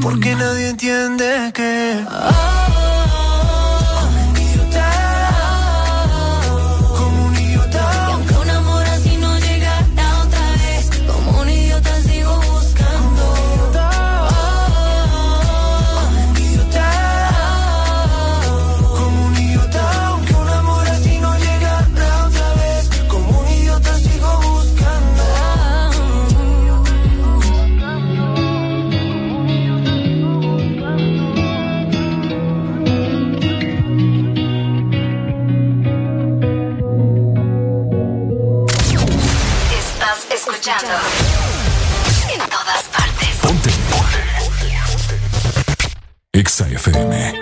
Porque nadie entiende que. FM.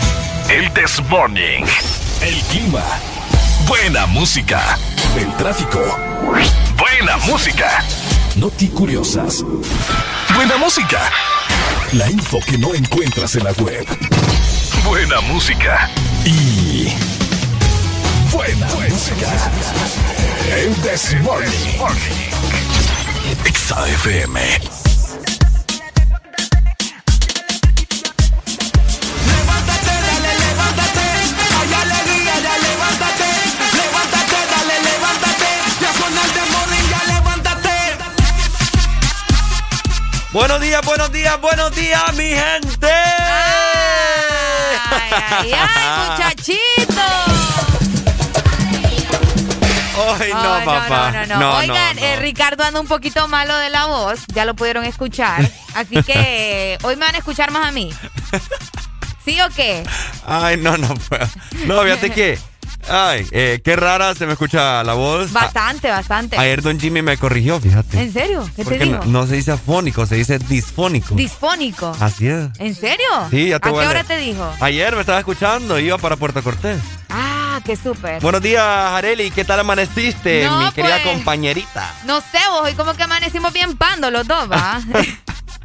El This Morning. El clima. Buena música. El tráfico. Buena música. Noti curiosas. Buena música. La info que no encuentras en la web. Buena música. Y buena música. El This Morning. XAFM. Buenos días, buenos días, buenos días, mi gente. Ay, ay, ay, muchachito. Ay, no, papá. No, no, no. Oigan, eh, Ricardo anda un poquito malo de la voz, ya lo pudieron escuchar. Así que hoy me van a escuchar más a mí. ¿Sí o qué? Ay, no, no puedo. No, fíjate que Ay, eh, qué rara se me escucha la voz. Bastante, bastante. Ayer Don Jimmy me corrigió, fíjate. ¿En serio? ¿Qué te dijo? No, se dice afónico, se dice disfónico. ¿Disfónico? Así es. ¿En serio? Sí, ya te ¿A qué hora te dijo? Ayer me estaba escuchando, iba para Puerto Cortés. Ah, qué súper. Buenos días, Areli. ¿Qué tal amaneciste, mi querida pues, compañerita? No sé, vos, hoy como que amanecimos bien pando los dos, ¿va?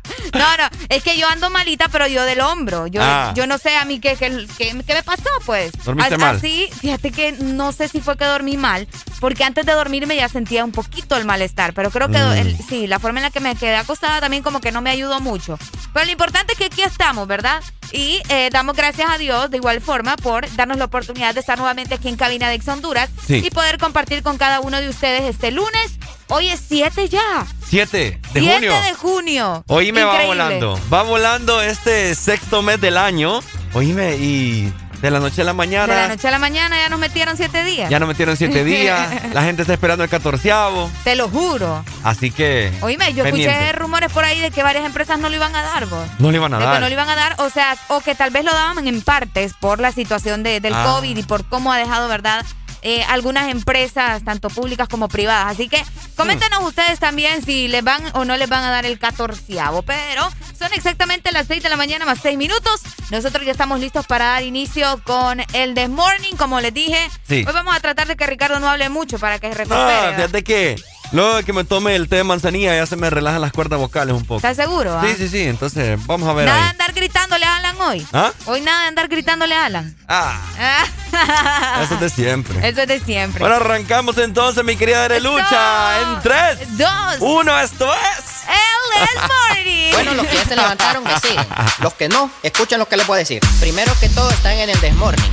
No, no, es que yo ando malita, pero yo del hombro. Yo, ah. yo no sé a mí qué, qué, qué, me pasó, pues. ¿Dormiste mal? Así, fíjate que no sé si fue que dormí mal, porque antes de dormirme ya sentía un poquito el malestar, pero creo que mm. sí, la forma en la que me quedé acostada también como que no me ayudó mucho. Pero lo importante es que aquí estamos, ¿verdad? Y eh, damos gracias a Dios de igual forma por darnos la oportunidad de estar nuevamente aquí en Cabina de Ex Honduras y poder compartir con cada uno de ustedes este lunes. Hoy es 7 ya. 7 de junio. 7 de junio. Oíme, va volando. Va volando este sexto mes del año. Oíme, y de la noche a la mañana. De la noche a la mañana ya nos metieron siete días. Ya nos metieron siete días. la gente está esperando el catorceavo. Te lo juro. Así que. Oíme, yo escuché rumores por ahí de que varias empresas no lo iban a dar, vos. No lo iban a dar. Que no lo iban a dar, o sea, o que tal vez lo daban en partes por la situación de, del ah. COVID y por cómo ha dejado, ¿verdad? Eh, algunas empresas, tanto públicas como privadas. Así que coméntenos ustedes también si les van o no les van a dar el catorceavo. Pero son exactamente las 6 de la mañana más 6 minutos. Nosotros ya estamos listos para dar inicio con el The Morning, como les dije. Hoy vamos a tratar de que Ricardo no hable mucho para que se recupere. Ah, fíjate que Luego de que me tome el té de manzanilla ya se me relajan las cuerdas vocales un poco. ¿Estás seguro? Sí, sí, sí. Entonces, vamos a ver. Nada de andar gritándole a Alan hoy. ¿Ah? Hoy nada de andar gritándole a Alan. Ah. Eso es de siempre. Eso es de siempre. Bueno, arrancamos entonces, mi querida Arelucha. En 3, 2, 1, esto es. El Morning. bueno, los que ya se levantaron, me siguen. Los que no, escuchen lo que les voy a decir. Primero que todo, están en el Desmorning.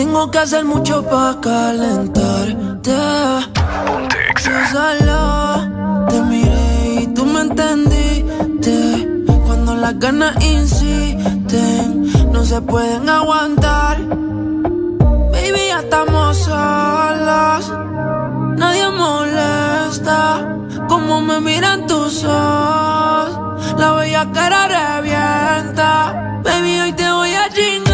Tengo que hacer mucho para calentarte. Yo te miré y tú me entendiste. Cuando las ganas insisten, no se pueden aguantar. Baby, ya estamos solas. Nadie molesta como me miran tus ojos la bella cara revienta. Baby, hoy te voy a chingar.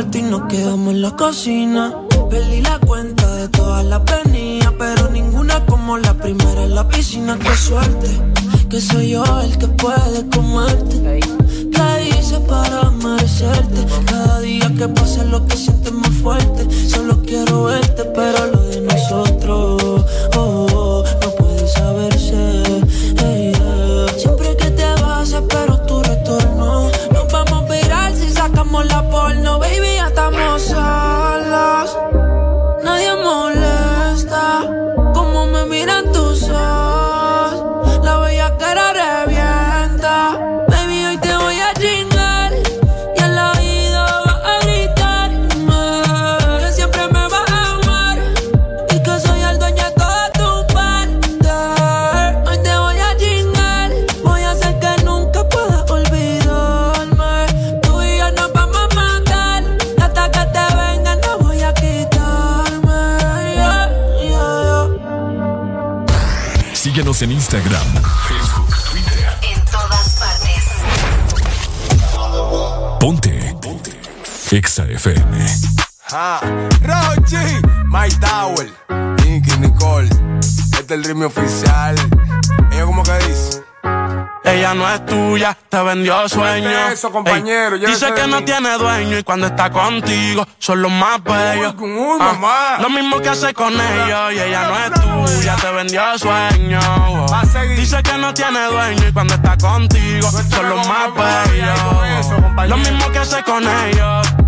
Y nos quedamos en la cocina. Perdí la cuenta de todas las venidas, pero ninguna como la primera en la piscina. Qué suerte, que soy yo el que puede comerte. ¿Qué hice para merecerte? Cada día que pasa lo que sientes más fuerte. Solo quiero verte, pero lo de nosotros, oh, oh no puede saberse. Siempre sacamos la porno, baby, ya estamos solos. Nadie molesta como me miran tus ojos. Síguenos en Instagram, Facebook, Twitter. En todas partes. Ponte. Ponte. Exa FM. Ah, Rochi, My Tower, Nicky Nicole. Este es el ritmo oficial. Es tuya, te vendió sueño. Eso, compañero, dice que no tiene dueño y cuando está contigo son los más bellos. Ah, lo mismo que hace con ellos y ella no es tuya, te vendió sueño. Dice que no tiene dueño y cuando está contigo son los más bellos. Lo mismo que hace con ellos.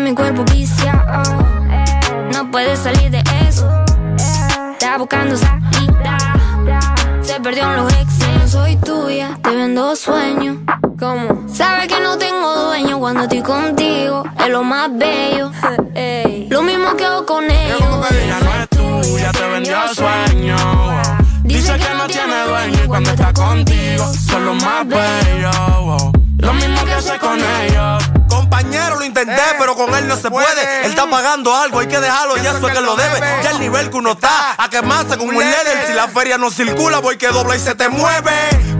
Mi cuerpo viciado. No puedes salir de eso. Está buscando salida. Se perdió en los exes. No soy tuya, te vendo sueños. ¿Cómo? Sabes que no tengo dueño cuando estoy contigo. Es lo más bello. Lo mismo que hago con ellos. Ella no es tuya, te vendió sueños. Dice que no tiene dueño y cuando está contigo son los más bellos. Lo mismo que hace con ellos. Compañero, lo intenté, pero con él no se puede. Él está pagando algo, hay que dejarlo, ya eso es que lo debe. Ya el nivel que uno está, a quemarse como un líder. Si la feria no circula, voy que dobla y se te mueve.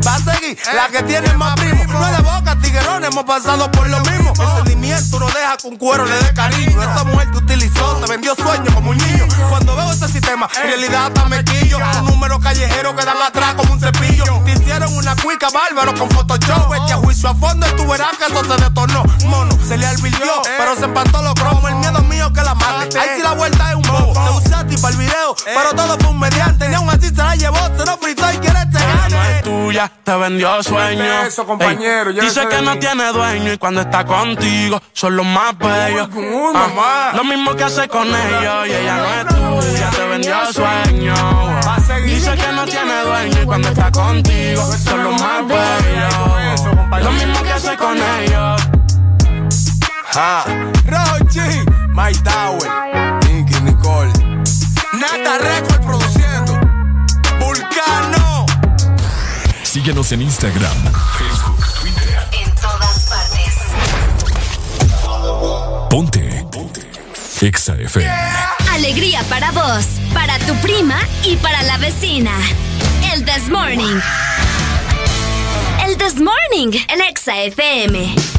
Va a seguir la que tiene más primo. No es de boca, tiguerón, hemos pasado por lo mismo. El sentimiento no deja con cuero le dé cariño. Esa mujer que utilizó te vendió sueños como un niño. Cuando veo ese sistema, en realidad hasta me quillo. Un número callejero que dan atrás como un cepillo. Te hicieron una cuica bárbaro con Photoshop. Este a juicio a fondo y tú verás que eso se detonó. Mono, se le alvirtió, pero se empató los cromos. El miedo mío que la mate. Ahí sí la vuelta es un bobo. Te usé a ti para el video, pero todo fue un mediante. Ni aún así se la llevó, se lo fritó y quiere te Ella no es tuya, te vendió sueños. Eso, compañero, yo dice que no tiene dueño y cuando está contigo son los más bellos. Ah, lo mismo que hace con ellos y ella no es tuya, te vendió sueños. Dice que no tiene dueño y cuando está contigo son los más bellos. Lo mismo que hace con ellos. Ah, Rochi, My Tower, Nicky Nicole. Nata Record produciendo. Vulcano. Síguenos en Instagram, Facebook, Twitter. En todas partes. Ponte. Ponte. Exa FM. Alegría para vos, para tu prima y para la vecina. El This Morning. El This Morning en Exa FM.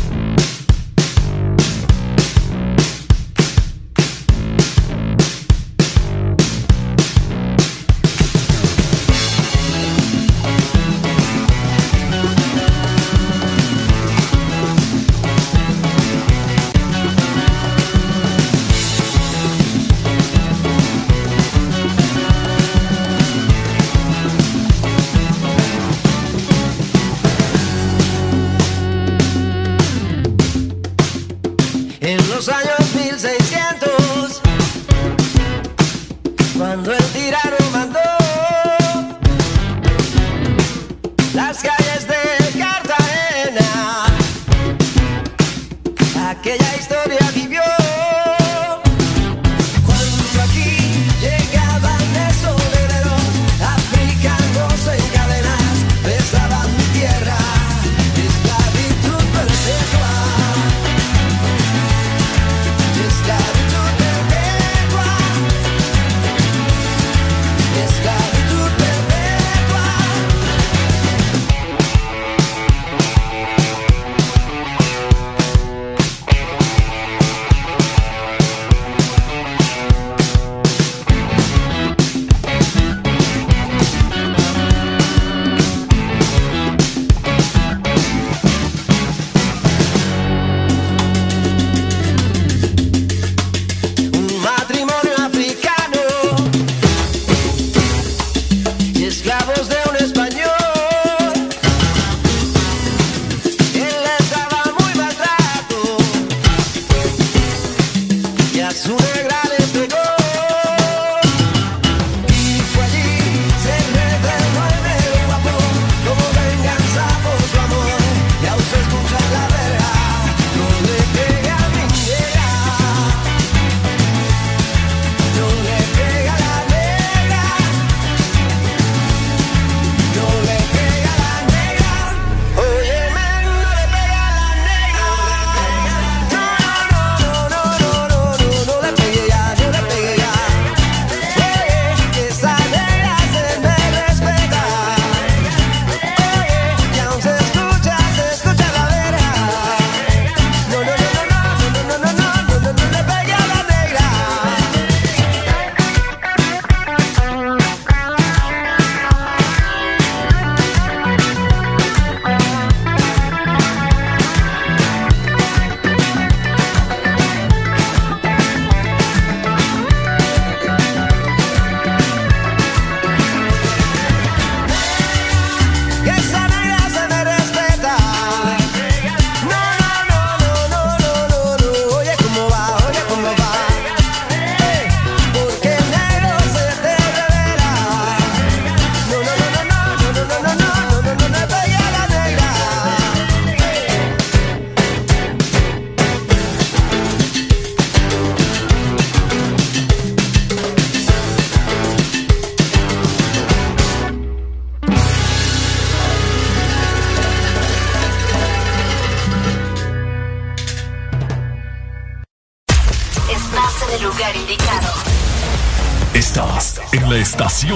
Cuando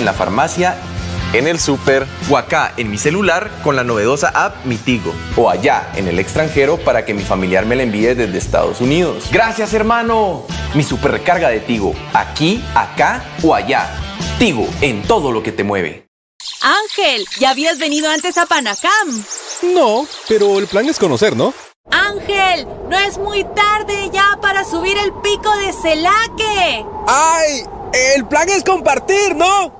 en la farmacia, en el super o acá en mi celular con la novedosa app Mi Tigo. O allá en el extranjero para que mi familiar me la envíe desde Estados Unidos. Gracias, hermano. Mi super recarga de Tigo, aquí, acá o allá. Tigo en todo lo que te mueve. Ángel, ¿ya habías venido antes a Panacam? No, pero el plan es conocer, ¿no? Ángel, no es muy tarde ya para subir el pico de Celaque. ¡Ay! El plan es compartir, ¿no?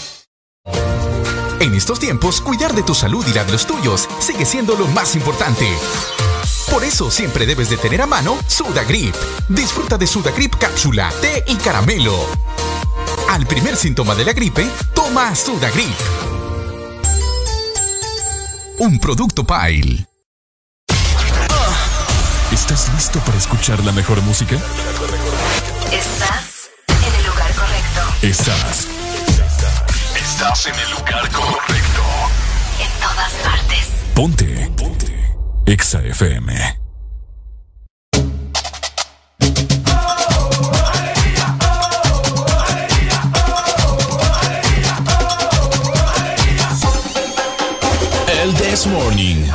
En estos tiempos, cuidar de tu salud y la de los tuyos sigue siendo lo más importante. Por eso siempre debes de tener a mano Sudagrip. Disfruta de Sudagrip cápsula, té y caramelo. Al primer síntoma de la gripe, toma Sudagrip. Un producto Pile. ¿Estás listo para escuchar la mejor música? Estás en el lugar correcto. Estás. Estás en el lugar correcto. En todas partes. Ponte. Ponte. Exa FM. El This Morning.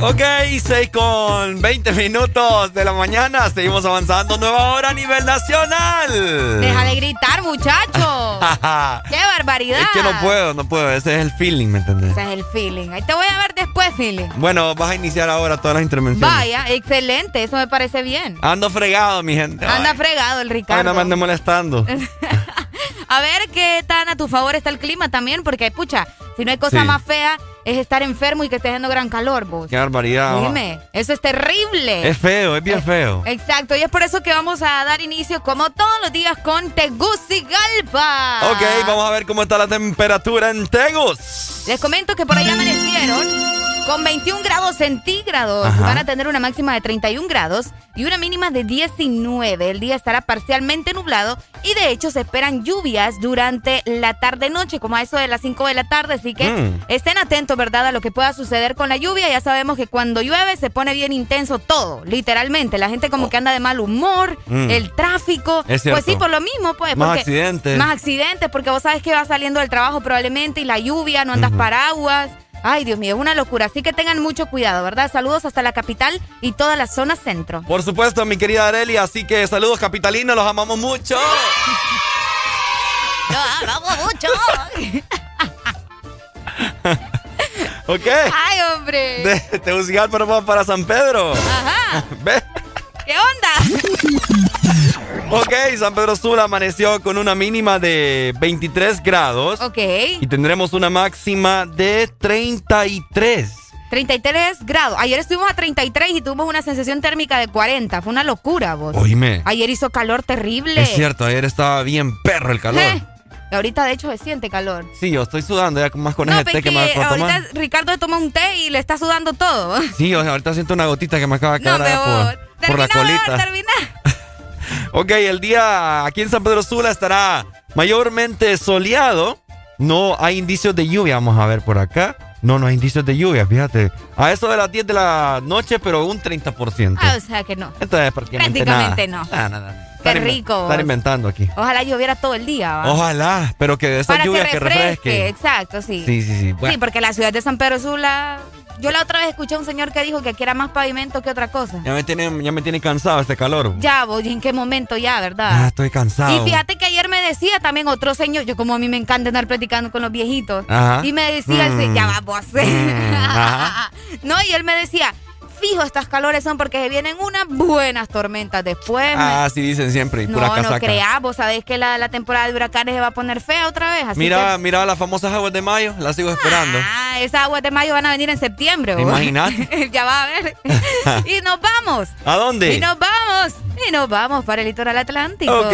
Ok, 6 con 20 minutos de la mañana. Seguimos avanzando. Nueva hora a nivel nacional. Deja de gritar, muchacho. ¡Qué barbaridad! Es que no puedo, no puedo. Ese es el feeling, ¿me entendés? Ese es el feeling. Ahí te voy a ver después, feeling. Bueno, vas a iniciar ahora todas las intervenciones. Vaya, excelente. Eso me parece bien. Ando fregado, mi gente. Anda fregado el Ricardo. Ay, no me ande molestando. a ver qué tan a tu favor está el clima también, porque, pucha, si no hay cosa Sí. más fea, es estar enfermo y que esté haciendo gran calor, vos. Qué barbaridad. Dime, eso es terrible. Es feo, es bien feo. Exacto, y es por eso que vamos a dar inicio, como todos los días, con Tegucigalpa. Ok, vamos a ver cómo está la temperatura en Tegus. Les comento que por ahí amanecieron con 21 grados centígrados. Ajá. Van a tener una máxima de 31 grados y una mínima de 19. El día estará parcialmente nublado y de hecho se esperan lluvias durante la tarde-noche, como a eso de las 5 de la tarde. Así que Mm. estén atentos, ¿verdad?, a lo que pueda suceder con la lluvia. Ya sabemos que cuando llueve se pone bien intenso todo, literalmente. La gente como que anda de mal humor, Mm. el tráfico. Es pues sí, por lo mismo, pues. Más porque- accidentes. Más accidentes, porque vos sabes que vas saliendo del trabajo probablemente y la lluvia, no andas paraguas. Ay, Dios mío, es una locura. Así que tengan mucho cuidado, ¿verdad? Saludos hasta la capital y toda la zona centro. Por supuesto, mi querida Areli, así que saludos capitalinos, los amamos mucho. ¡Lo amamos mucho! ¿Ok? ¡Ay, hombre! De Tegucigalpa para San Pedro. Ajá. ¿Ves? ¿Qué onda? Ok, San Pedro Sula amaneció con una mínima de 23 grados. Ok. Y tendremos una máxima de 33. 33 grados. Ayer estuvimos a 33 y tuvimos una sensación térmica de 40. Fue una locura, vos. Oíme. Ayer hizo calor terrible. Es cierto, ayer estaba bien perro el calor. Eh, ahorita, de hecho, se siente calor. Sí, yo estoy sudando ya más con no, ese té que me que de ahorita tomar. Ricardo se toma un té y le está sudando todo. Sí, o sea, ahorita siento una gotita que me acaba de No, caer pero por, la colita. termina. Ok, el día aquí en San Pedro Sula estará mayormente soleado. No hay indicios de lluvia, vamos a ver por acá. No, no hay indicios de lluvia, fíjate. A eso de las 10 de la noche, pero un 30%. Ah, o sea que no. Entonces, prácticamente, Prácticamente nada. no. Nada, nada. Qué Estar rico. Estar inventando aquí. Ojalá lloviera todo el día. ¿va? Ojalá, pero que de esa Para lluvia que que refresque. refresque. Exacto, sí. Sí, sí, sí. Bueno, Sí, porque la ciudad de San Pedro Sula. Yo la otra vez escuché a un señor que dijo que aquí era más pavimento que otra cosa. ya me, tiene, ya me tiene cansado este calor. Ya, voy, ¿en qué momento ya, verdad? Estoy cansado. Y fíjate que ayer me decía también otro señor, yo como a mí me encanta andar platicando con los viejitos. Ajá. Y me decía, el Mm. ya va vos. ajá. no, y él me decía, fijo, estas calores son porque se vienen unas buenas tormentas después. me- Ah, sí dicen siempre, y pura no, no casaca. creas, vos sabés que la, la temporada de huracanes se va a poner fea otra vez. Así Mira, que- mira las famosas aguas de mayo, las sigo esperando. Ah, esas aguas de mayo van a venir en septiembre. Imagínate. ya va a ver. y nos vamos. ¿A dónde? Y nos vamos. Y nos vamos para el litoral atlántico. Ok.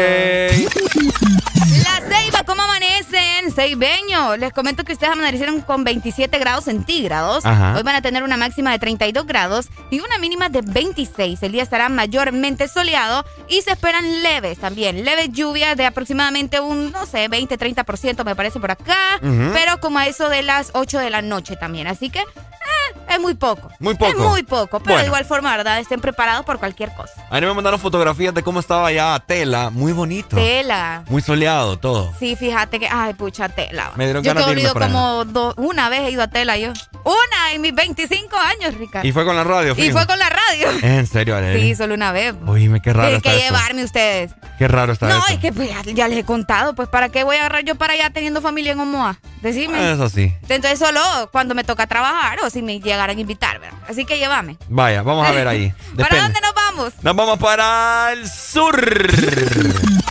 La Ceiba, ¿cómo amanecen? Ceibeño. Les comento que ustedes amanecieron con 27 grados centígrados. Ajá. Hoy van a tener una máxima de 32 grados y una mínima de 26. El día estará mayormente soleado y se esperan leves también. Leves lluvias de aproximadamente un, no sé, 20-30% me parece por acá. Pero como a eso de las 8 de la noche también. Así que es muy poco. Muy poco. Es muy poco. Pero Bueno. de igual forma, ¿verdad? Estén preparados por cualquier cosa. Ayer me mandaron fotografías de cómo estaba ya Tela, muy bonito. Tela. Muy soleado todo. Sí, fíjate que, ay, pucha, tela. Me dieron yo ganas he de irme ido para como do- una vez he ido a tela yo. Una en mis 25 años, Ricardo. Y fue con la radio, Y fue con la radio. En serio, Ale. Sí, solo una vez. Oíme, qué raro Tienen que eso. llevarme ustedes. Qué raro está No, eso. es que pues, ya, ya les he contado, pues ¿para qué voy a agarrar yo para allá teniendo familia en Omoa? Decime. Eso sí. Entonces solo cuando me toca trabajar o si me llegaran a invitar, ¿verdad? Así que llévame. Vaya, vamos a ver ahí. ¿Para dónde nos vamos? Nos vamos para el sur.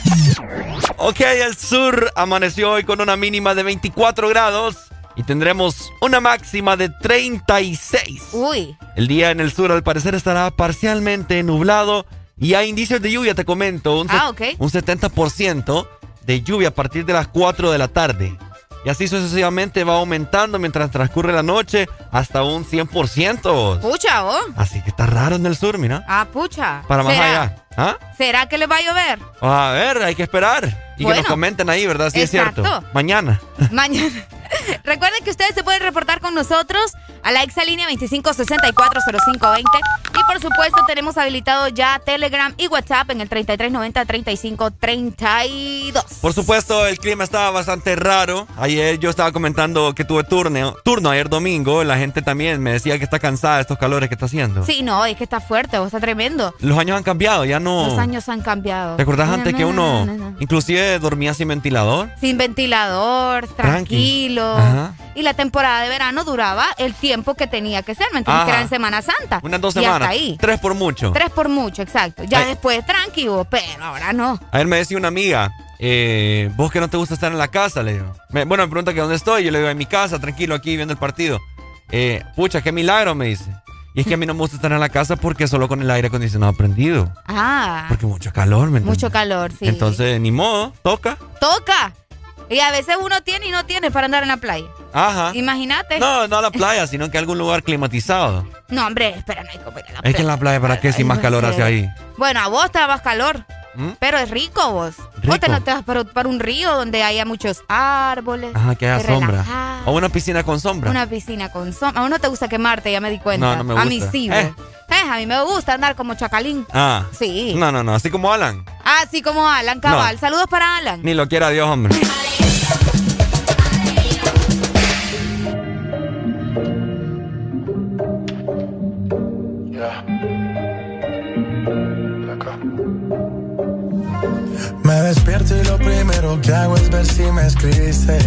Ok, el sur amaneció hoy con una mínima de 24 grados y tendremos una máxima de 36. Uy. El día en el sur al parecer estará parcialmente nublado y hay indicios de lluvia, te comento. Un, Ah, set- ok. un 70% de lluvia a partir de las 4 de la tarde. Y así sucesivamente va aumentando mientras transcurre la noche hasta un 100%. Pucha, ¿oh? Así que está raro en el sur, mira. Ah, pucha. Para más allá. ¿Ah? ¿Será que les va a llover? A ver, hay que esperar. Y que nos comenten ahí, ¿verdad? Si es cierto. Mañana. Mañana. Recuerden que ustedes se pueden reportar con nosotros a la exalínea 25640520 y por supuesto tenemos habilitado ya Telegram y WhatsApp en el 3390-3532. Por supuesto, el clima estaba bastante raro. Ayer yo estaba comentando que tuve turno, turno ayer domingo. La gente también me decía que está cansada de estos calores que está haciendo. Sí, no, es que está fuerte, o está tremendo. Los años han cambiado, ya no. Los años han cambiado. ¿Te acordás antes que uno inclusive dormía sin ventilador? Sin ventilador, tranquilo. Ajá. Y la temporada de verano duraba el tiempo que tenía que ser, ¿me entiendes? Que era en Semana Santa. Unas dos Y semanas. hasta ahí. Tres por mucho. Tres por mucho, exacto. Ya Ay. después tranquilo, pero ahora no. Ayer me decía una amiga, eh, vos que no te gusta estar en la casa, le digo. Me- bueno, me pregunta que dónde estoy, yo le digo en mi casa, tranquilo, aquí viendo el partido. Eh, pucha, qué milagro, me dice. Y es que a mí no me gusta estar en la casa porque solo con el aire acondicionado prendido. Ah, Porque mucho calor, ¿me entiendes? mucho calor, sí. Entonces, ni modo, toca. Toca. Y a veces uno tiene y no tiene para andar en la playa. Ajá. Imagínate. No, no a la playa, sino que a algún lugar climatizado. No, hombre, espera, no hay como ir a la Es playa. que en la playa, ¿para qué si más calor hace ahí? Bueno, a vos te da más calor. ¿Mm? Pero es rico vos. Vos te, no te vas para, para un río donde haya muchos árboles. Ajá, que haya sombra. O una piscina con sombra. Una piscina con sombra. A vos no te gusta quemarte, ya me di cuenta. No, no me A mí gusta. sí, Eh. Eh, a mí me gusta andar como chacalín. Ah. Sí. No, no, no, así como Alan. Así como Alan Cabal. No. Saludos para Alan. Ni lo quiera Dios, hombre. Me despierto y lo primero que hago es ver si me escribiste.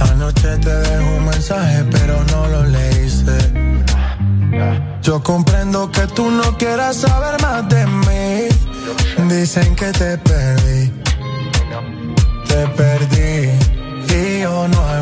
Anoche te dejo un mensaje, pero no lo leíste. Yo comprendo que tú no quieras saber más de mí. Dicen que te perdí. Te perdí. Y yo no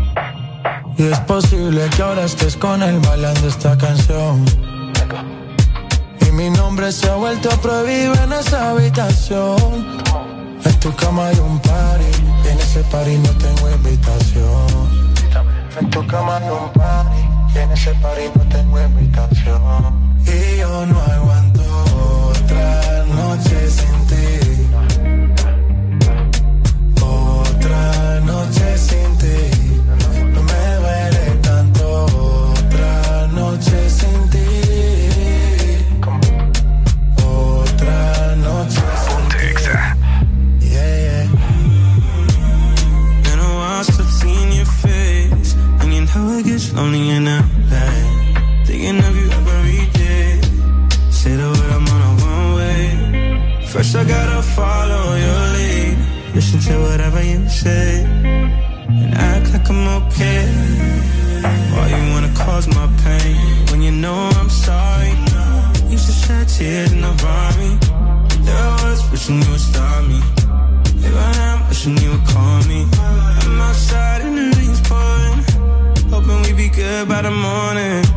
Y es posible que ahora estés con él bailando esta canción. Y mi nombre se ha vuelto prohibido en esa habitación. En tu cama hay un party, y en ese party no tengo invitación. En tu cama hay un party, y en ese party no tengo invitación. Y yo no aguanto otra noche sin ti. Otra noche sin ti. Tears in the me. There I was wishing you would stop me. Here I am wishing you would call me. I'm outside and the rain's pouring. Hoping we be good by the morning.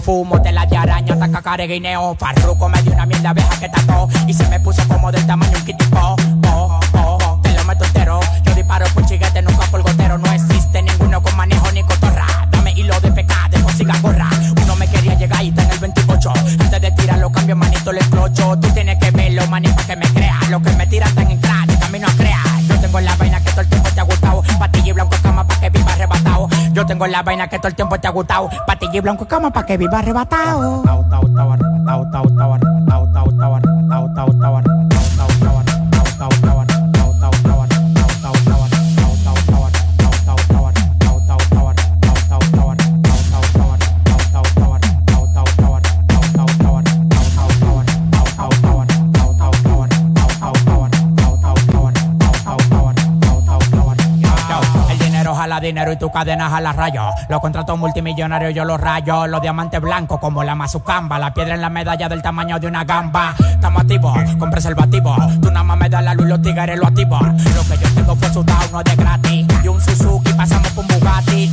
Fumo, tela de araña, taca, care, guineo. Farruco me dio una mierda abeja que tató y se me puso como del tamaño un kitipo. Oh, oh, oh, te lo meto entero. Yo disparo por chiguete, nunca por gotero. Tengo la vaina que todo el tiempo te ha gustado. Patilla y blanco cama para que viva arrebatado, dinero y tu cadena jala rayos. Los contratos multimillonarios yo los rayo. Los diamantes blancos como la mazucamba. La piedra en la medalla del tamaño de una gamba. Estamos activos con preservativo. Tú nada más me das la luz los tigres lo activo. Lo que yo tengo fue sudado, no de gratis. Y un Suzuki pasamos un Bugatti.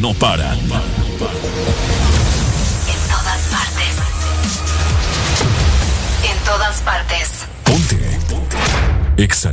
No paran. En todas partes. En todas partes. Ponte. Exa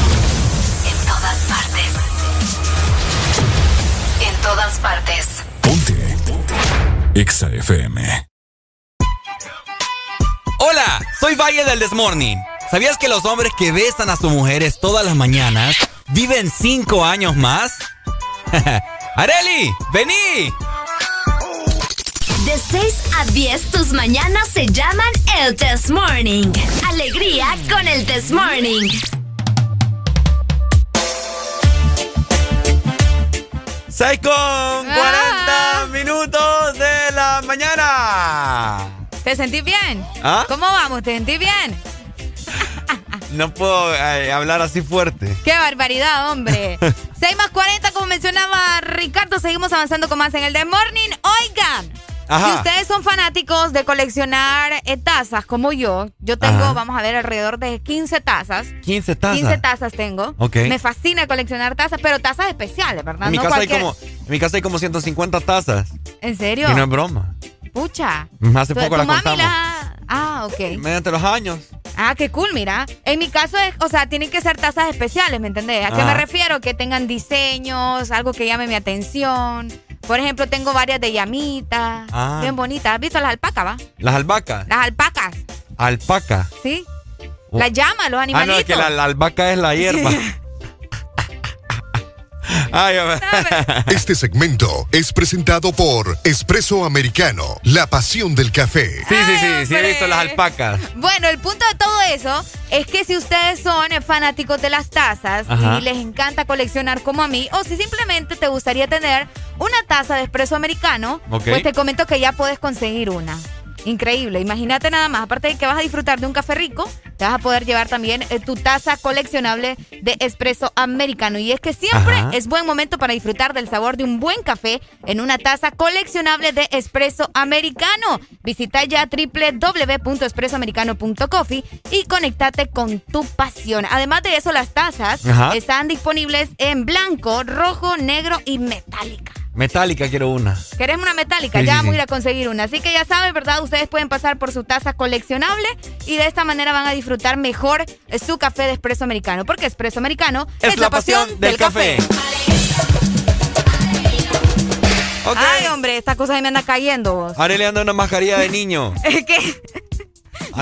todas partes. Exa FM. Hola, soy Valle del Desmorning. ¿Sabías que los hombres que besan a sus mujeres todas las mañanas viven cinco años más? ¡Areli! ¡Vení! De 6 a 10, tus mañanas se llaman el Test Morning. Alegría con el Test Morning. ¡Seis con 40 minutos de la mañana! ¿Te sentís bien? ¿Ah? ¿Cómo vamos? ¿Te sentís bien? No puedo eh, hablar así fuerte. ¡Qué barbaridad, hombre! 6 más 40, como mencionaba Ricardo, seguimos avanzando con más en el The Morning. Oigan, Ajá. si ustedes son fanáticos de coleccionar eh, tazas como yo, yo tengo, Ajá. vamos a ver, alrededor de 15 tazas. 15 tazas. 15 tazas tengo. Ok. Me fascina coleccionar tazas, pero tazas especiales, ¿verdad? En mi, no casa hay como, en mi casa hay como 150 tazas. ¿En serio? Y no es broma. Pucha. Hace poco las contamos. la- Ah, ok. Mediante los años. Ah, qué cool, mira. En mi caso, es, o sea, tienen que ser tazas especiales, ¿me entendés? ¿A qué me refiero? Que tengan diseños, algo que llame mi atención. Por ejemplo, tengo varias de llamitas, Ah. bien bonitas. ¿Has visto las alpacas, va? Las albahacas. Las alpacas, Alpaca. ¿sí? Oh. Las llamas, los Ah, animalitos. no, es que la, la albahaca es la hierba. Ay. Este segmento es presentado por Espresso Americano, la pasión del café. Sí, sí, sí, sí he visto las alpacas. Bueno, el punto de todo eso es que si ustedes son fanáticos de las tazas Ajá. y les encanta coleccionar como a mí, o si simplemente te gustaría tener una taza de espresso americano, pues te comento que ya puedes conseguir una. Increíble, imagínate nada más, aparte de que vas a disfrutar de un café rico, te vas a poder llevar también eh, tu taza coleccionable de espresso americano. Y es que siempre Ajá. es buen momento para disfrutar del sabor de un buen café en una taza coleccionable de espresso americano. Visita ya www.espressoamericano.coffee y conéctate con tu pasión. Además de eso, las tazas Ajá. están disponibles en blanco, rojo, negro y metálica. Metálica quiero una. ¿Querés una metálica? Sí, ya sí, vamos a sí. ir a conseguir una. Así que ya saben, ¿verdad? Ustedes pueden pasar por su taza coleccionable y de esta manera van a disfrutar mejor su café de espresso americano. Porque espresso americano es, la pasión, del, café. Ay, hombre, esta cosa ahí me anda cayendo vos. Anda una mascarilla de niño. Es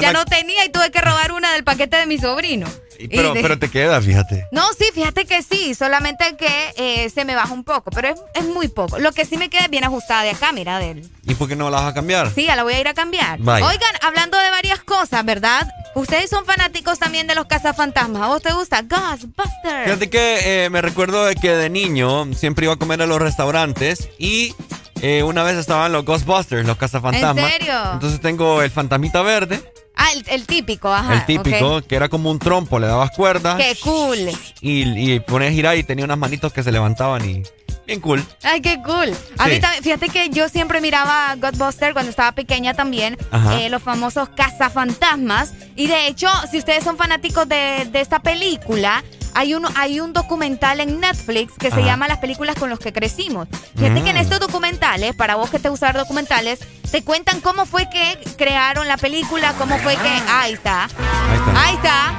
ya no tenía y tuve que robar una del paquete de mi sobrino. Pero, de- pero te queda, fíjate. No, sí, fíjate que sí, solamente que eh, se me baja un poco, pero es, es muy poco. Lo que sí me queda es bien ajustada de acá, mira, del, ¿Y por qué no la vas a cambiar? Sí, ya la voy a ir a cambiar. Vaya. Oigan, hablando de varias cosas, ¿verdad? Ustedes son fanáticos también de los cazafantasmas. ¿A vos te gusta? Ghostbusters. Fíjate que eh, me recuerdo de que de niño siempre iba a comer a los restaurantes y eh, una vez estaban los Ghostbusters, los cazafantasmas. ¿En serio? Entonces tengo el fantasmita verde, Ah, el, el típico, ajá. el típico, que era como un trompo, le dabas cuerda Qué cool. y, y ponías a girar y tenía unas manitos que se levantaban y bien cool. Ay, qué cool. A Sí. mí también, fíjate que yo siempre miraba Ghostbusters cuando estaba pequeña también, eh, los famosos cazafantasmas. Y de hecho, si ustedes son fanáticos de, de esta película, hay un, hay un documental en Netflix que se llama Las películas con los que crecimos. Fíjate que en Mm. estos documentales, para vos que te gustan los documentales, te cuentan cómo fue que crearon la película, cómo fue que... Ahí está. Ahí está. Ahí está.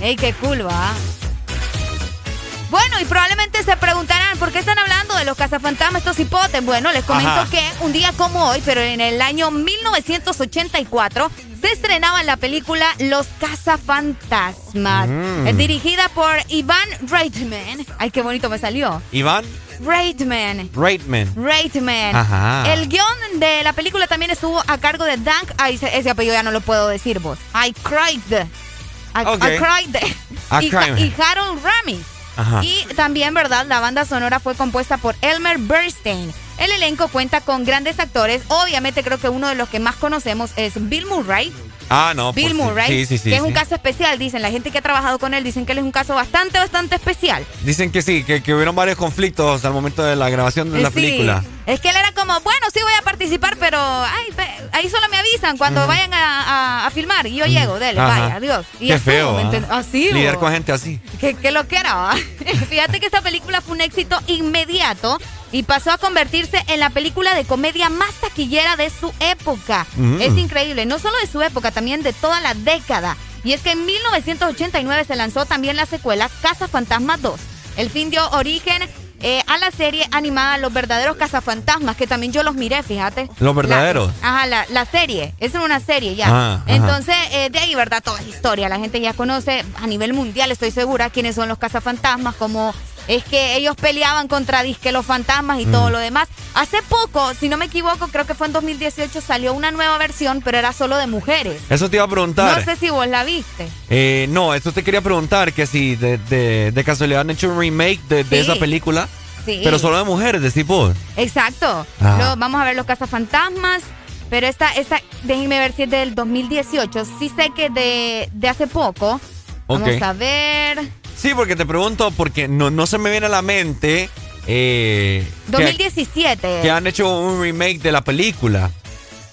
¡Ey, qué cool, va! Bueno, y probablemente se preguntarán, ¿por qué están hablando de los cazafantasmas, estos hipotes? Bueno, les comento Ajá. que un día como hoy, pero en el año 1984, se estrenaba la película Los cazafantasmas. Mm. Es dirigida por Ivan Reitman. Ay, qué bonito me salió. Iván Reitman. Reitman. Reitman. Ajá. El guion de la película también estuvo a cargo de Dan. Ay, ese, apellido ya no lo puedo decir vos. I cried. I, Ok. I cried. I y, cried. y Harold Ramis. Ajá. Y también, ¿verdad? La banda sonora fue compuesta por Elmer Bernstein. El elenco cuenta con grandes actores. Obviamente creo que uno de los que más conocemos es Bill Murray. Ah, no. Bill pues, Murray, Sí, sí, sí. que es un caso especial, dicen. La gente que ha trabajado con él dicen que él es un caso bastante, bastante especial. Dicen que sí, que, que hubieron varios conflictos al momento de la grabación de la película. Es que él era como, bueno, sí voy a participar, pero ay, ahí solo me avisan cuando vayan a, a- a filmar y yo llego, dele, Ajá. vaya, adiós. Y Qué feo. ¿me ¿ah? Así, Lidiar bo. con gente así. ¿Qué, qué lo que era? va? Fíjate que esta película fue un éxito inmediato y pasó a convertirse en la película de comedia más taquillera de su época. Mm. Es increíble, no solo de su época, también de toda la década. Y es que en 1989 se lanzó también la secuela Casa Fantasma 2. El fin dio origen eh, a la serie animada Los verdaderos cazafantasmas, que también yo los miré, fíjate. Los verdaderos. La- ajá, la, la serie. Es una serie ya. Ah. Entonces, eh, de ahí, ¿verdad? Toda es historia. La gente ya conoce a nivel mundial, estoy segura, quiénes son los cazafantasmas, cómo es que ellos peleaban contra disque los fantasmas y todo Mm. lo demás. Hace poco, si no me equivoco, creo que fue en 2018, salió una nueva versión, pero era solo de mujeres. Eso te iba a preguntar. No sé si vos la viste. Eh, no, eso te quería preguntar, que si de, de, de casualidad han hecho un remake de, de Sí. esa película, Sí. pero solo de mujeres, decís vos. Exacto. Ah. Vamos a ver los cazafantasmas. Pero esta, esta, déjenme ver si es del 2018. Sí sé que de, de hace poco. Vamos a ver. Sí, porque te pregunto, porque no, no se me viene a la mente eh, que, 2017. que han hecho un remake de la película.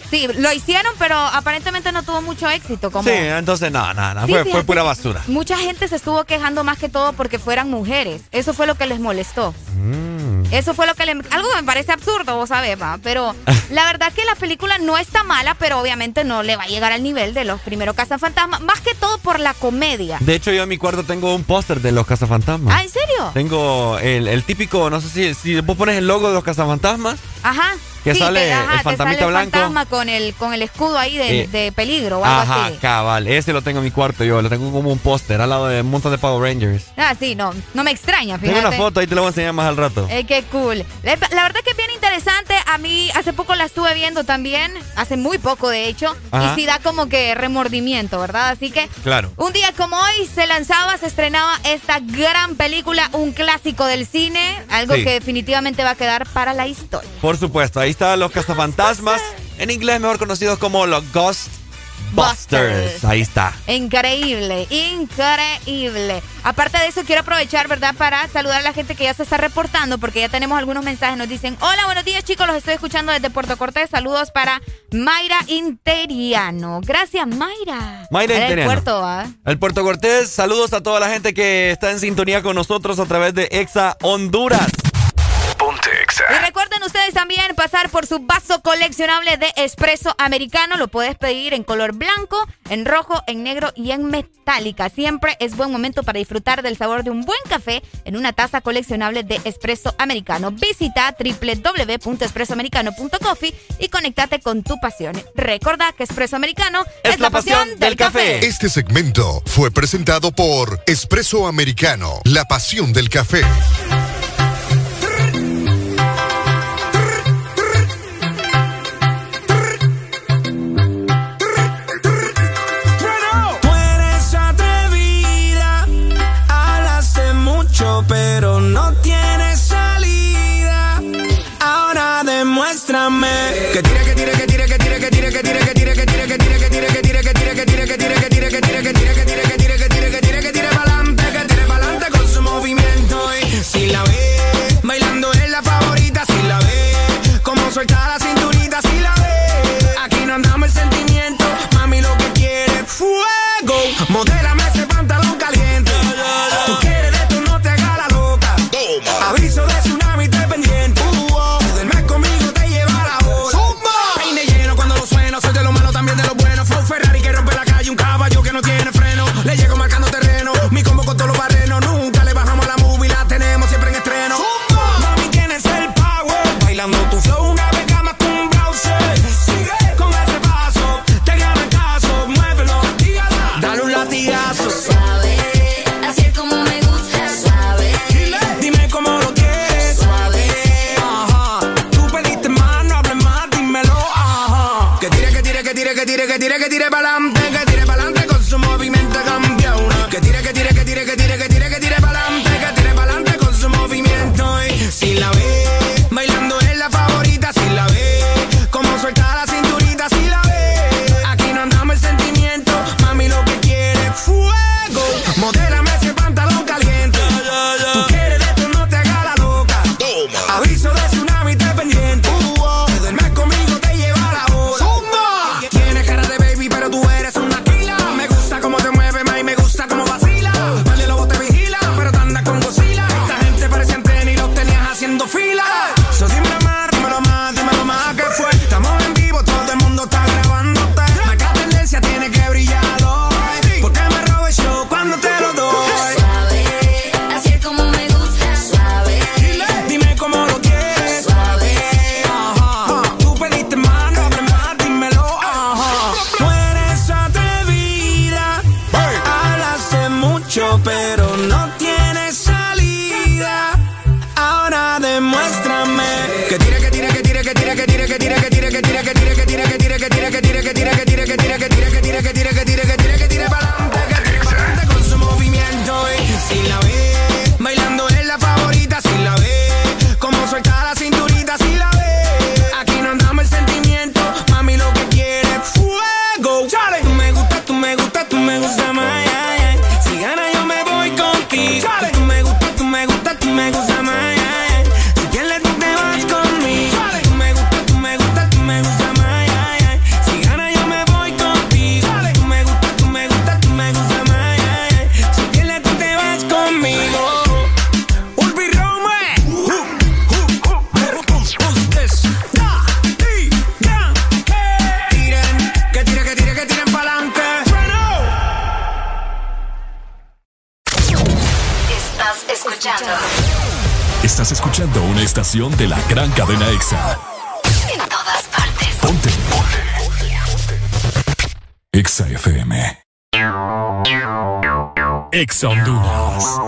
Sí, lo hicieron, pero aparentemente no tuvo mucho éxito. Como Sí, entonces nada, nada, nada, Sí, fue, pura basura. Mucha gente se estuvo quejando más que todo porque fueran mujeres. Eso fue lo que les molestó. Mm. Eso fue lo que le... Algo que me parece absurdo, vos sabés, va. Pero la verdad que la película no está mala, pero obviamente no le va a llegar al nivel de los primeros cazafantasmas. Más que todo por la comedia. De hecho, yo en mi cuarto tengo un póster de los cazafantasmas. Ah, ¿en serio? Tengo el, el típico, no sé si, si vos pones el logo de los cazafantasmas, Ajá. Que Sí, sale te- ajá, el fantasmita sale el fantasma con el, con el escudo ahí de, Eh, de peligro o algo Ajá, así. cabal. Ese lo tengo en mi cuarto yo. Lo tengo como un póster al lado de un montón de Power Rangers. Ah, sí, no, no me extraña, fíjate. Tengo una foto, ahí te la voy a enseñar más al rato. Eh, qué cool. La, la verdad que es bien interesante. A mí hace poco la estuve viendo también. Hace muy poco, de hecho. Ajá. Y sí da como que remordimiento, ¿verdad? Así que Claro. un día como hoy se lanzaba, se estrenaba esta gran película, un clásico del cine. Algo Sí. que definitivamente va a quedar para la historia. Por supuesto, ahí están los cazafantasmas. En inglés mejor conocidos como los Ghostbusters. Busters. Ahí está. Increíble, increíble. Aparte de eso, quiero aprovechar, ¿verdad?, para saludar a la gente que ya se está reportando, porque ya tenemos algunos mensajes. Nos dicen: Hola, buenos días, chicos. Los estoy escuchando desde Puerto Cortés. Saludos para Mayra Interiano. Gracias, Mayra. Mayra Era Interiano. puerto, ¿ah? El Puerto Cortés, saludos a toda la gente que está en sintonía con nosotros a través de Exa Honduras. También pasar por su vaso coleccionable de espresso americano. Lo puedes pedir en color blanco, en rojo, en negro y en metálica. Siempre es buen momento para disfrutar del sabor de un buen café en una taza coleccionable de espresso americano. Visita www.espressoamericano.coffee y conéctate con tu pasión. Recuerda que espresso americano es, la pasión del café. Este segmento fue presentado por Espresso Americano, la pasión del café. Pero no tienes salida. Ahora demuéstrame que tire, que tire, que tire, que tire, que tire, que tire, que tire, que tire, que tire, que tire, que tire, que tire, que tire, que tire, que tire, que tire, que tire, que tire, estación de la gran cadena EXA. en todas partes. Ponte. Ponte. EXA FM. EXA Honduras.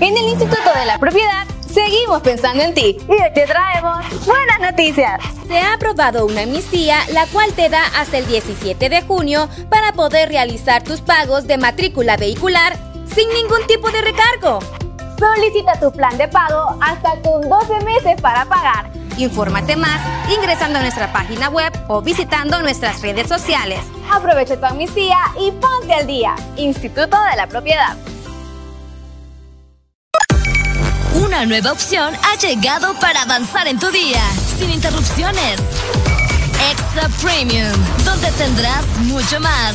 En el Instituto de la Propiedad seguimos pensando en ti y hoy te traemos buenas noticias. Se ha aprobado una amnistía la cual te da hasta el 17 de junio para poder realizar tus pagos de matrícula vehicular sin ningún tipo de recargo. Solicita tu plan de pago hasta con 12 meses para pagar. Infórmate más ingresando a nuestra página web o visitando nuestras redes sociales. Aprovecha tu amnistía y ponte al día. Instituto de la Propiedad. Una nueva opción ha llegado para avanzar en tu día, sin interrupciones. Extra Premium, donde tendrás mucho más,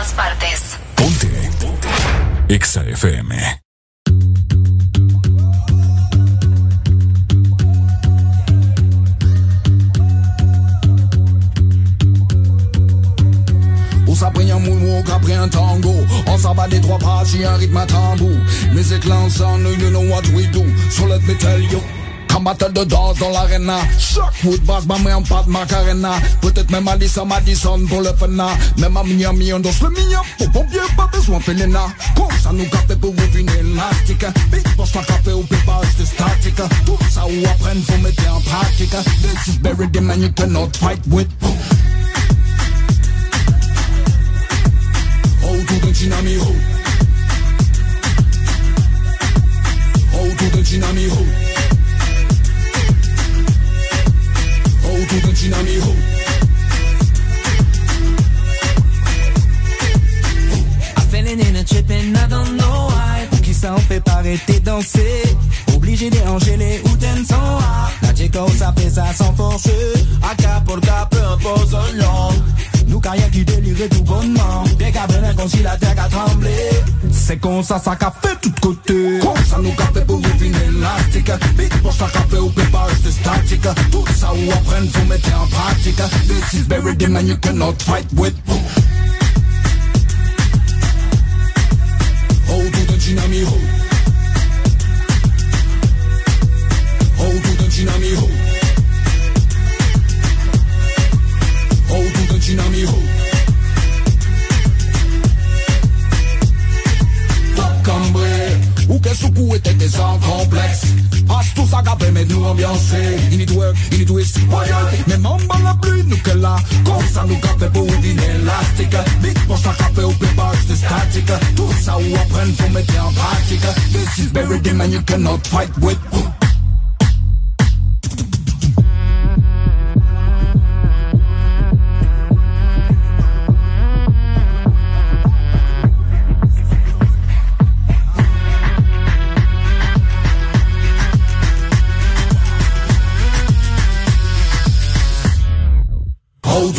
Todas partes. Ponte. Ponte. EXA FM. On s'apprend un moonwalk après un tango On s'abat des trois pas sur un rythme à tambour Music ensemble, you know what we do So let me tell you Combattre de danse dans l'arena. Chaque foot basse, ma main en pas de macarena. Peut-être même Madison, Madison pour le fena Même à Miami, on danse le mignon. Pour pompier, pas besoin de Felena Comme ça nous café pour ouvrir une élastique. Big boss, pas café ou pépas, c'est statique. Tout ça ou apprendre, faut mettre en pratique. This is buried in man you cannot fight with. Autour d'un tsunami roux Autour d'un tsunami roux 모두 다 지난 이후 tripping, I don't know why. Pour qui s'en fait t'es danser, Obligé d'enchaîner ou t'aimes son La Diego, ça fait ça sans force. A caporta, peu importe un long Carrière qui délirait tout bonnement. Des cabinets comme si la terre a tremblé. C'est comme ça, ça qu'a fait tout côté. Comme ça, nous qu'a fait pour vivre élastique. Big pour ça qu'a fait au pépage de statique. Tout ça ou apprendre, vous mettez en pratique. This is very and you cannot fight with. Hold to the Chinami ho. Hold to the Chinami ho. The Chinami ho. Top cambré, ou que soukou était sans complexe. Passe tout ça qu'après mais nous ambiancer. You need to work, you need to is Mais maman la pluie nous que là. Comme ça nous café pour une élastique. Big pour ça café au pépage de statique. Tout ça ou apprendre faut mettre en pratique. This is very dim and you cannot fight with.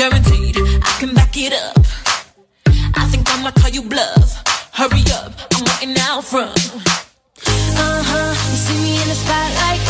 guaranteed I can back it up. I think I'ma call you bluff. Hurry up, I'm waiting out front. Uh huh, you see me in the spotlight,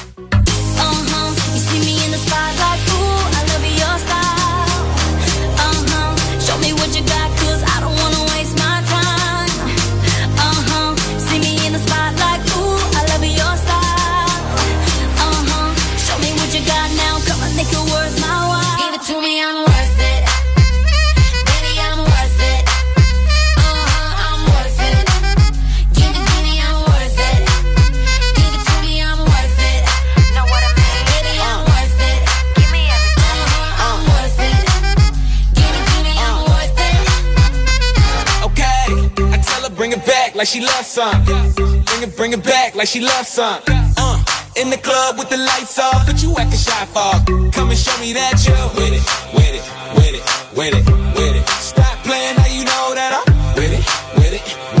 Like she loves some. Bring it, bring it back like she loves some. Uh, in the club with the lights off, but you acting shy for. Come and show me that you're with it, with it, with it, with it, with it. Stop playing now you know that I'm with it, with it, with it,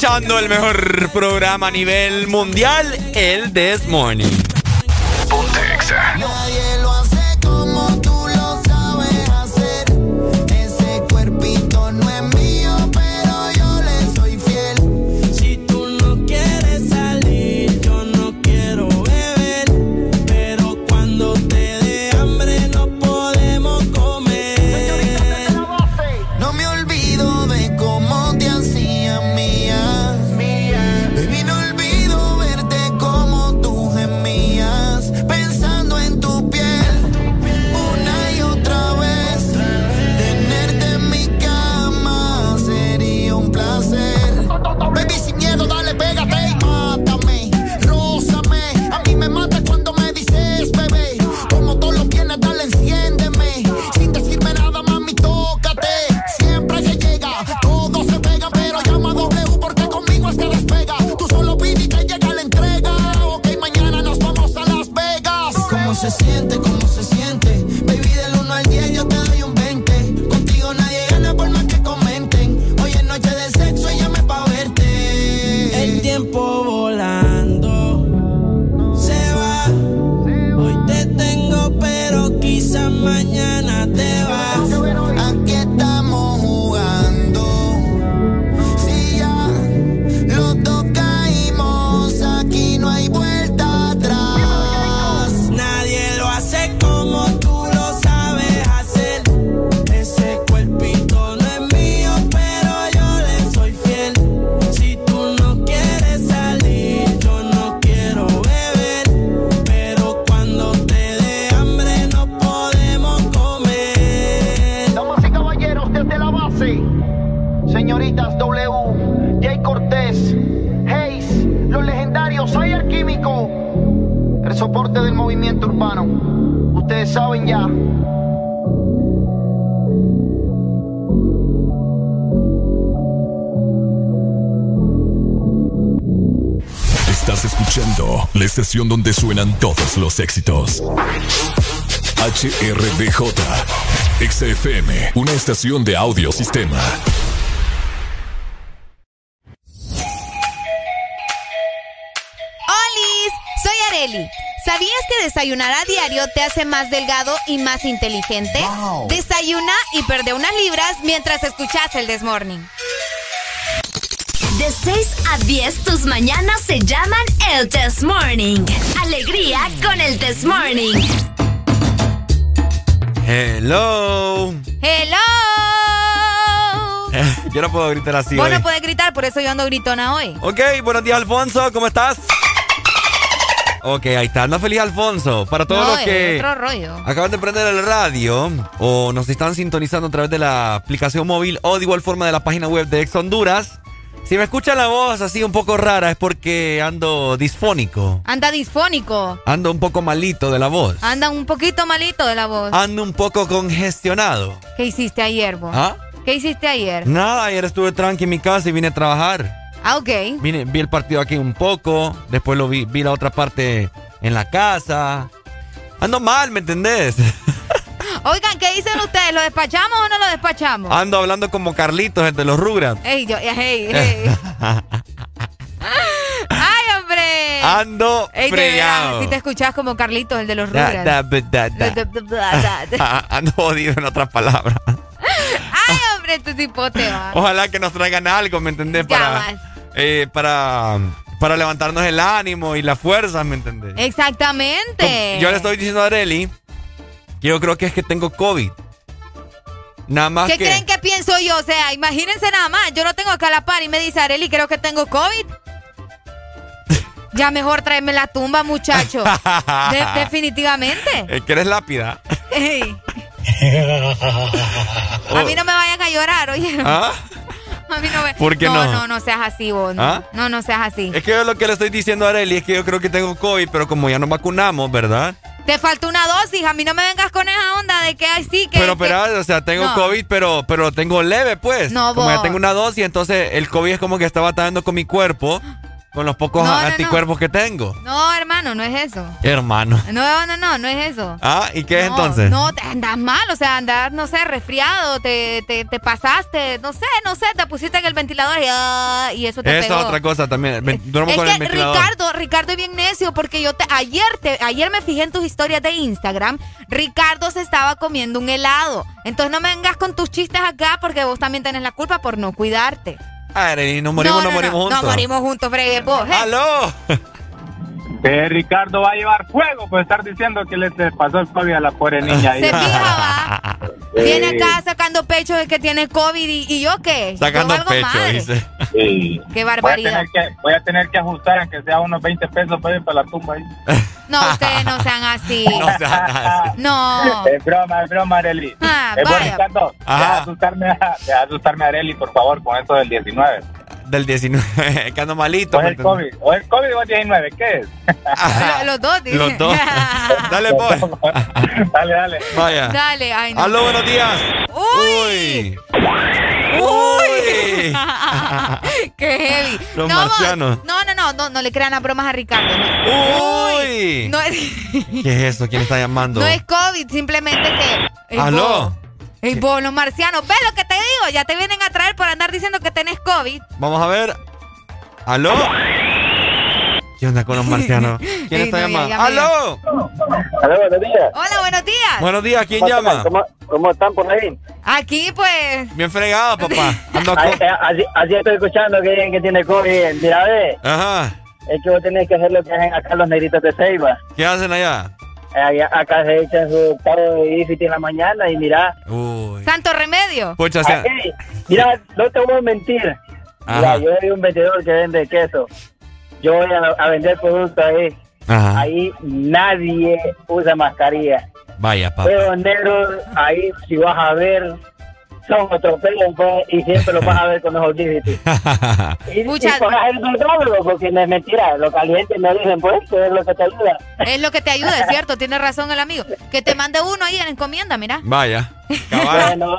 el mejor programa a nivel mundial, el This Morning. donde suenan todos los éxitos. HRDJ, XFM, una estación de audio sistema. ¡Olis! Soy Areli. ¿Sabías que desayunar a diario te hace más delgado y más inteligente? Desayuna y perde unas libras mientras escuchas el Desmorning. De 6 a 10 tus mañanas se llaman el Test Morning. Alegría con el Test Morning. Hello. Hello. Yo no puedo gritar así. Vos no puedes gritar, por eso yo ando gritona hoy. Ok, buenos días Alfonso, ¿cómo estás? Ok, ahí está. Anda feliz, Alfonso. Para todos los que acaban de prender el radio o nos están sintonizando a través de la aplicación móvil o de igual forma de la página web de Ex Honduras, si me escuchan la voz así un poco rara es porque ando disfónico. Anda disfónico. Ando un poco malito de la voz. Anda un poquito malito de la voz. Ando un poco congestionado. ¿Qué hiciste ayer, vos? ¿Ah? ¿Qué hiciste ayer? Nada, ayer estuve tranqui en mi casa y vine a trabajar. Ah, ok. Vine, vi el partido aquí un poco, después lo vi, vi la otra parte en la casa. Ando mal, ¿me entendés? Oigan, ¿qué dicen ustedes? ¿Lo despachamos o no lo despachamos? Ando hablando como Carlitos, el de los Rugrats. Ey, yo, ey, ey. ¡Ay, hombre! Ando Ey, fregado. si te escuchás como Carlitos, el de los Rugrats. da, da, da. Ando jodido en otras palabras. ¡Ay, hombre, este cipote va! Ojalá que nos traigan algo, ¿me entendés? Ya Para, vas. eh, para, para levantarnos el ánimo y la fuerza, ¿me entendés? Exactamente. Yo le estoy diciendo a Areli yo creo que es que tengo COVID. Nada más ¿Qué que... creen que pienso yo? O sea, imagínense nada más. Yo no tengo acá la par y me dice Areli, creo que tengo COVID. Ya mejor tráeme la tumba, muchacho. De- definitivamente. Eh, que eres lápida. A mí no me vayan a llorar, oye. ¿Ah? A mí no me... ¿Por qué no? No, no, no seas así, vos. No, ¿Ah? no, no seas así. Es que yo lo que le estoy diciendo a Areli es que yo creo que tengo COVID, pero como ya nos vacunamos, ¿verdad? Te falta una dosis. A mí no me vengas con esa onda de que ay, sí, que. pero, que- pero, o sea, tengo No. COVID, pero, pero lo tengo leve, pues. No, como ya tengo una dosis, entonces el COVID es como que está batallando con mi cuerpo, con los pocos No, no, no. anticuerpos que tengo. No, hermano, no es eso. Hermano. No, no, no, no es eso. Ah, ¿y qué es entonces? No, te andas mal, o sea, andas, no sé, resfriado, te, te, te pasaste, no sé, no sé, te pusiste en el ventilador y, ah, y eso te Esa pegó. es otra cosa también. Duermo Es con que el ventilador. Ricardo, Ricardo es bien necio porque yo te, ayer te, ayer me fijé en tus historias de Instagram, Ricardo se estaba comiendo un helado. Entonces no me vengas con tus chistes acá porque vos también tenés la culpa por no cuidarte. Ah, Areli, nos morimos, no, nos no, morimos no, juntos. No morimos juntos, fregue vos. ¿eh? ¡Aló! Que Ricardo va a llevar fuego por estar diciendo que le pasó el COVID a la pobre niña. Se fija, va. Sí. Viene acá sacando pecho de que tiene COVID y, y yo qué. Sacando yo pecho, madre. dice. Sí. Qué Voy a, barbaridad. tener que, voy a tener que ajustar aunque sea unos 20 pesos para ir para la tumba ahí. No, ustedes no sean así. No No. Es broma, es broma, Areli. Ah, es bueno, vaya. Ricardo. Ajá. Deja de asustarme, a- deja de asustarme, Areli, por favor, con esto del 19. Del 19, que ando malito. O es ¿me el? COVID, o es COVID o el 19, ¿qué es? Los, los dos, dice. Los dos. Dale, pues. dale, dale. Vaya. Dale, ay no. Aló, buenos días. Uy. Uy. Qué heavy. Los no, marcianos. no, no, no, no, no le crean las bromas a Ricardo. No, Uy. no es, ¿Qué es eso? ¿Quién está llamando? no es COVID, simplemente que. Ey, Aló. vos, ey, vos, los marcianos. ¿Ves lo que te digo? Ya te vienen a traer por andar diciendo que tenés COVID. Vamos a ver. ¿Aló? ¿Qué onda con los marcianos? ¿Quién está no, llamando? ¡Aló! Aló, buenos días. Hola, buenos días. Buenos días, ¿quién ¿Cómo llama? están? ¿Cómo, cómo están por ahí? Aquí, pues. Bien fregado, papá. Ando con... eh, así, así estoy escuchando que dicen que tiene COVID. Mira, ve, Ajá. es que vos tenés que hacer lo que hacen acá los negritos de Ceiba. ¿Qué hacen allá? Acá se echan su paro de IFIT en la mañana y mira, Uy. Santo remedio. Pucha, sea- aquí, mira, no te voy a mentir. Mira, yo soy un vendedor que vende queso. Yo voy a, a vender productos ahí. Ajá. Ahí nadie usa mascarilla. Vaya, papá. Pero negros, ahí si vas a ver, son otros pelos pues, y siempre los vas a ver con los audífonos. Y, y Muchas- pongas el dulzólogo, porque no es mentira. Los calientes me dicen, pues, que es lo que te ayuda. Es lo que te ayuda, es cierto. Tiene razón el amigo. Que te mande uno ahí en encomienda, mira. Vaya. Bueno,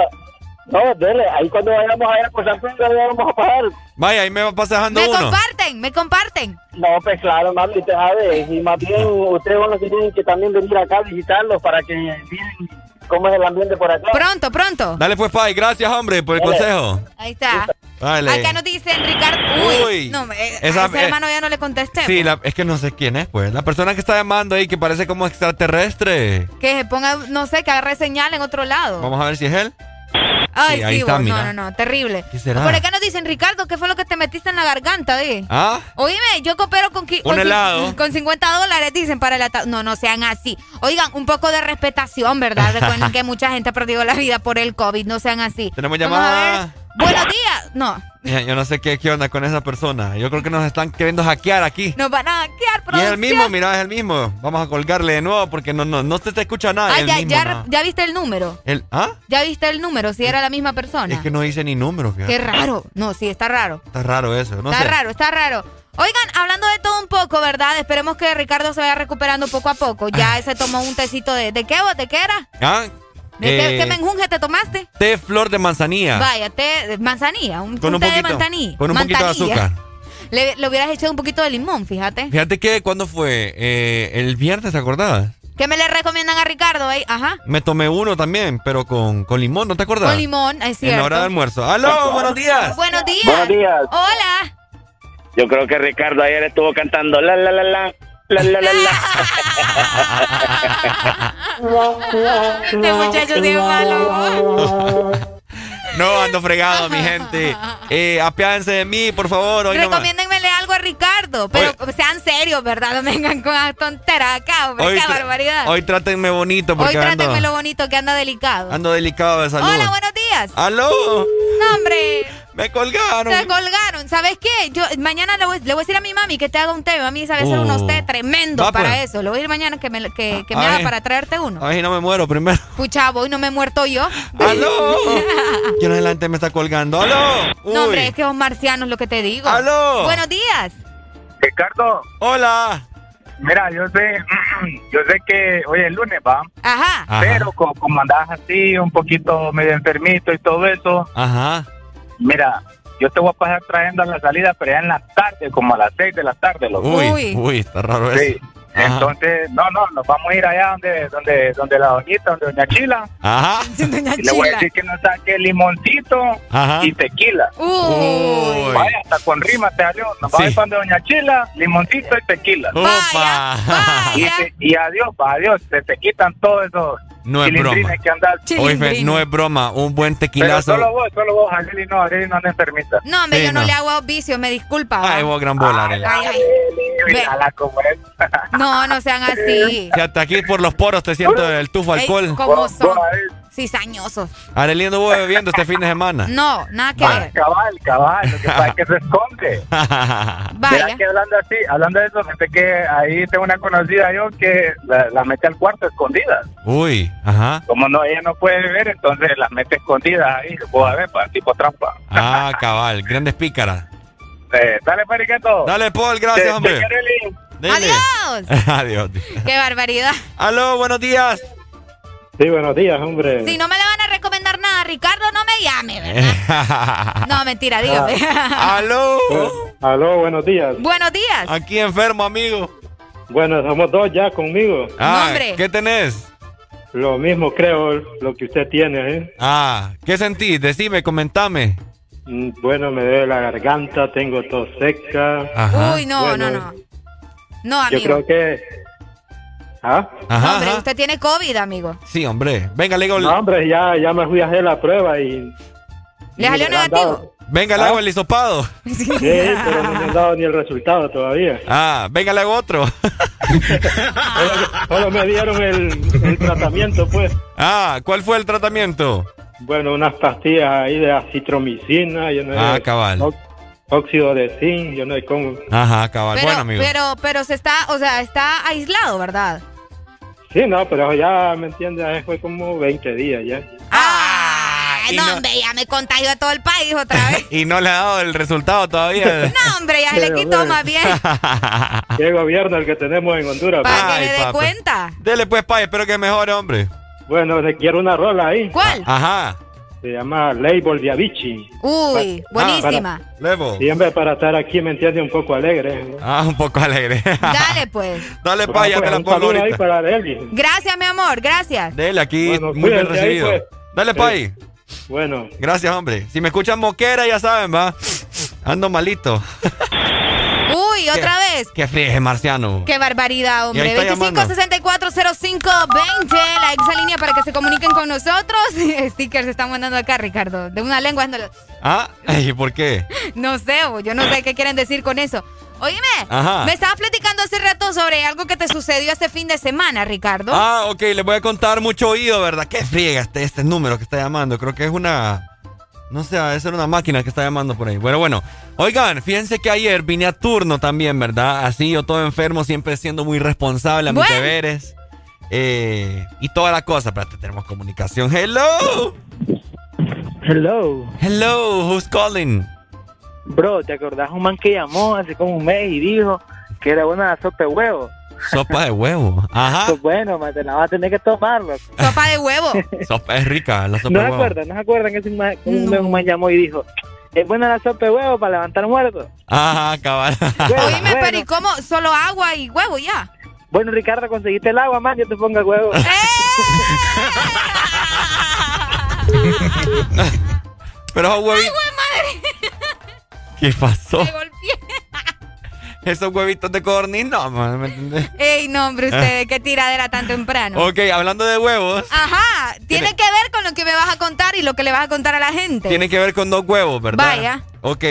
no, dele, ahí cuando vayamos allá por San Pedro, le vamos a pagar. Vaya, ahí me va pasando Me uno. comparten, me comparten. No, pues claro, mami, usted sabe. Y más bien, ustedes son los que tienen que también venir acá a visitarlos para que miren cómo es el ambiente por acá. Pronto, pronto. Dale pues, Pai. Gracias, hombre, por el Dale. consejo. Ahí está. Dale. Acá nos dicen Ricardo. Uy. Uy. No, eh, Esa- a ese eh, hermano ya no le contesté. Sí, la- es que no sé quién es, pues. La persona que está llamando ahí que parece como extraterrestre. Que se ponga, no sé, que agarre señal en otro lado. Vamos a ver si es él. Ay, Sí, sí, ahí está, vos. mira. No, no, no, terrible. ¿Qué será? Por acá nos dicen, Ricardo, ¿qué fue lo que te metiste en la garganta, eh? ¿Ah? Oíme, yo coopero con, Un helado. con 50 dólares, dicen, para el ata- No, no sean así. Oigan, un poco de respetación, ¿verdad? Recuerden que mucha gente ha perdido la vida por el COVID, no sean así. Tenemos llamada. Buenos días. No. Yo no sé qué, qué onda con esa persona. Yo creo que nos están queriendo hackear aquí. Nos van a hackear, Y es el mismo, mira, es el mismo. Vamos a colgarle de nuevo porque no, no, no se te escucha nada. Ah, el ya, mismo, ya, nada. ya viste el número. El, ¿Ah? Ya viste el número, si era la misma persona. Es que no dice ni número, fíjate. Qué raro. No, sí, está raro. Está raro eso, no está sé. raro, está raro. Oigan, hablando de todo un poco, ¿verdad? Esperemos que Ricardo se vaya recuperando poco a poco. Ya se tomó un tecito de... ¿De qué vos? ¿De qué era? ¿Ah? ¿De qué, Eh, qué menjunje te tomaste? té flor de manzanilla. Vaya, té de manzanilla. Un, Con un té de poquito, manzanilla. con un poquito de azúcar. Le, le hubieras echado un poquito de limón, fíjate. Fíjate que cuando fue Eh, el viernes, ¿te acordabas? ¿Qué me le recomiendan a Ricardo? eh? Ajá. Me tomé uno también, pero con, con limón, ¿no te acordás? Con limón, es En cierto. la hora de almuerzo. ¡Aló! ¡Buenos días! Buenos días. Buenos días. Hola. Yo creo que Ricardo ayer estuvo cantando la la la la. La, la, la, la. Este muchacho sí es malo. No, ando fregado, mi gente. Eh, apiádense de mí, por favor. Hoy Recomiéndenmele algo a Ricardo, pero sean serios, ¿verdad? No vengan con las tonteras acá, hombre. Qué tra- barbaridad. Hoy trátenme bonito Hoy porque ando, trátenme lo bonito que anda delicado. ando delicado de salud. Hola, buenos días. ¡Aló! No, hombre. Me colgaron. Se colgaron. ¿Sabes qué? Yo mañana le voy, le voy a decir a mi mami que te haga un té. Mi Mami sabe hacer Uh. unos té tremendos Va, para pues. eso. Le voy a ir mañana que me, que, que me haga para traerte uno. Ay, no me muero primero. Pucha, voy, no me he muerto yo. ¡Aló! Yo la gente me está colgando. ¡Aló! No, hombre, es que son marcianos lo que te digo. ¡Aló! Buenos días. Ricardo. Hola. Mira, yo sé, yo sé que hoy es lunes, va. Ajá. Ajá. Pero co- como, andas así, un poquito medio enfermito y todo eso, Ajá. Mira, yo te voy a pasar trayendo a la salida, pero ya en la tarde, como a las 6 de la tarde, loco. Uy, uy, está raro eso. Sí. Entonces, no, no, nos vamos a ir allá donde, donde, donde la doñita, donde doña Chila. Ajá. Y le voy a decir que nos saque limoncito Ajá. y tequila. Uy. Vaya, hasta con rima te salió. Nos vamos a ir para donde doña Chila, limoncito y tequila. Opa. Y, te- y adiós, va, adiós. Se te quitan todos esos No es broma. que. Oye, no es broma. Un buen Pero tequilazo. solo vos, solo vos, Arely no, Arely no anda enfermita. No, hombre, Sí, yo no, no. le hago vicio, me disculpa. va. Ay, vos gran bola, Arely. Ay, ay. Es. No, no sean así. Fíjate, aquí por los poros te siento el tufo alcohol. ¿Cómo son? Cizañosos. Arely anduvo bebiendo este fin de semana. No, nada que ver. cabal, cabal, lo que pasa es que se esconde. Vaya. Mira que hablando así, hablando de eso, fíjate que ahí tengo una conocida yo que la, la mete al cuarto escondida. Uy, ajá. Como no, ella no puede ver, entonces las mete escondidas ahí, a ver, para tipo trampa. Ah, cabal. Grandes pícaras. Eh, dale, Periqueto. Dale, Paul, gracias, Te- hombre. te. Dile. Adiós. Adiós. Qué barbaridad. Aló, buenos días. Sí, buenos días, hombre. Si no me le van a recomendar nada, Ricardo, no me llame, ¿verdad? No, mentira, dígame. Aló. Aló, buenos días. Buenos días. Aquí enfermo, amigo. Bueno, somos dos ya conmigo. Ah, hombre. ¿qué tenés? Lo mismo creo, lo que usted tiene, ¿eh? Ah, ¿qué sentís? Decime, comentame. Mm, Bueno, me duele la garganta, tengo tos seca. Ajá. Uy, no, Bueno, no, no. No, Yo amigo. creo que... ¿Ah? Ajá, No, hombre, ajá. usted tiene COVID, amigo. Sí, hombre. Venga, le digo. No, hombre, ya, ya me fui a hacer la prueba y... ¿Le salió negativo? Venga, le ¿Ah? hago el hisopado. Sí, pero no me han dado ni el resultado todavía. Ah, venga, le hago otro. Solo, solo me dieron el, el tratamiento, pues. Ah, ¿cuál fue el tratamiento? Bueno, unas pastillas ahí de acitromicina, no sé, Ah, cabal. ó- óxido de zinc, yo no sé cómo. Ajá, cabal. Pero, bueno, amigo. pero, pero se está, o sea, está aislado, ¿verdad? Sí, no, pero ya, ¿me entiendes? Fue como 20 días ya. Y no, no- hombre, ya me contagió a todo el país otra vez. Y no le ha dado el resultado todavía. No, hombre, ya se le quitó más bien. ¿Qué gobierno el que tenemos en Honduras? Para Ay, que le dé cuenta. Dele pues, pa, espero que mejore, hombre. Bueno, le quiero una rola ahí. ¿Cuál? Ajá. Se llama Label de Avicii. Uy, buenísima. Levo. Siempre para estar aquí, ¿me entiende? Un poco alegre. Ah, un poco alegre. Dale, pues. Dale, pa, ya te la pongo ahorita. para. Gracias, mi amor, gracias. Dele, aquí Bueno, muy bien ahí, recibido. pues. Dale, Eh. pay. Bueno, Gracias, hombre. Si me escuchan moquera, ya saben, va. Ando malito. Uy, otra vez. Qué frieje, marciano. Qué barbaridad, hombre. ahí está llamando. 25640520, la exa línea para que se comuniquen con nosotros. Stickers se están mandando acá, Ricardo. De una lengua. no- Ah, ¿y por qué? No sé, yo no sé qué quieren decir con eso. Oíme, Ajá. me estabas platicando hace rato sobre algo que te sucedió este fin de semana, Ricardo. Ah, ok, les voy a contar mucho oído, ¿verdad? Qué friega este, este número que está llamando. Creo que es una No sé, debe ser una máquina que está llamando por ahí. Bueno, bueno. Oigan, fíjense que ayer vine a turno también, ¿verdad? Así yo todo enfermo, siempre siendo muy responsable a mis deberes. Eh, y toda la cosa. Espérate, tenemos comunicación. ¡Hello! Hello. Hello, who's calling? Bro, ¿te acordás un man que llamó hace como un mes y dijo que era buena sopa de huevo? Sopa de huevo. Ajá. Pues bueno, man, te la vas a tener que tomar, loco. Sopa de huevo. Sopa es rica, la sopa ¿No de se huevo. acuerdan? ¿No se acuerdan que un man, un man llamó y dijo es buena la sopa de huevo para levantar muertos? Ajá, cabal. Oíme, pero ¿y cómo? Solo agua y huevo ya. Bueno, Ricardo, conseguiste el agua, man, yo te pongo el huevo. Pero huevito. ¡Ay, güey, madre! ¿Qué pasó? Esos huevitos de codorniz, no, ¿me entendés? Ey, no, hombre, usted, qué tiradera tan temprano. Ok, hablando de huevos, Ajá, tiene Tiene- que ver con lo que me vas a contar y lo que le vas a contar a la gente. tiene que ver con dos huevos, ¿verdad? Vaya. Ok.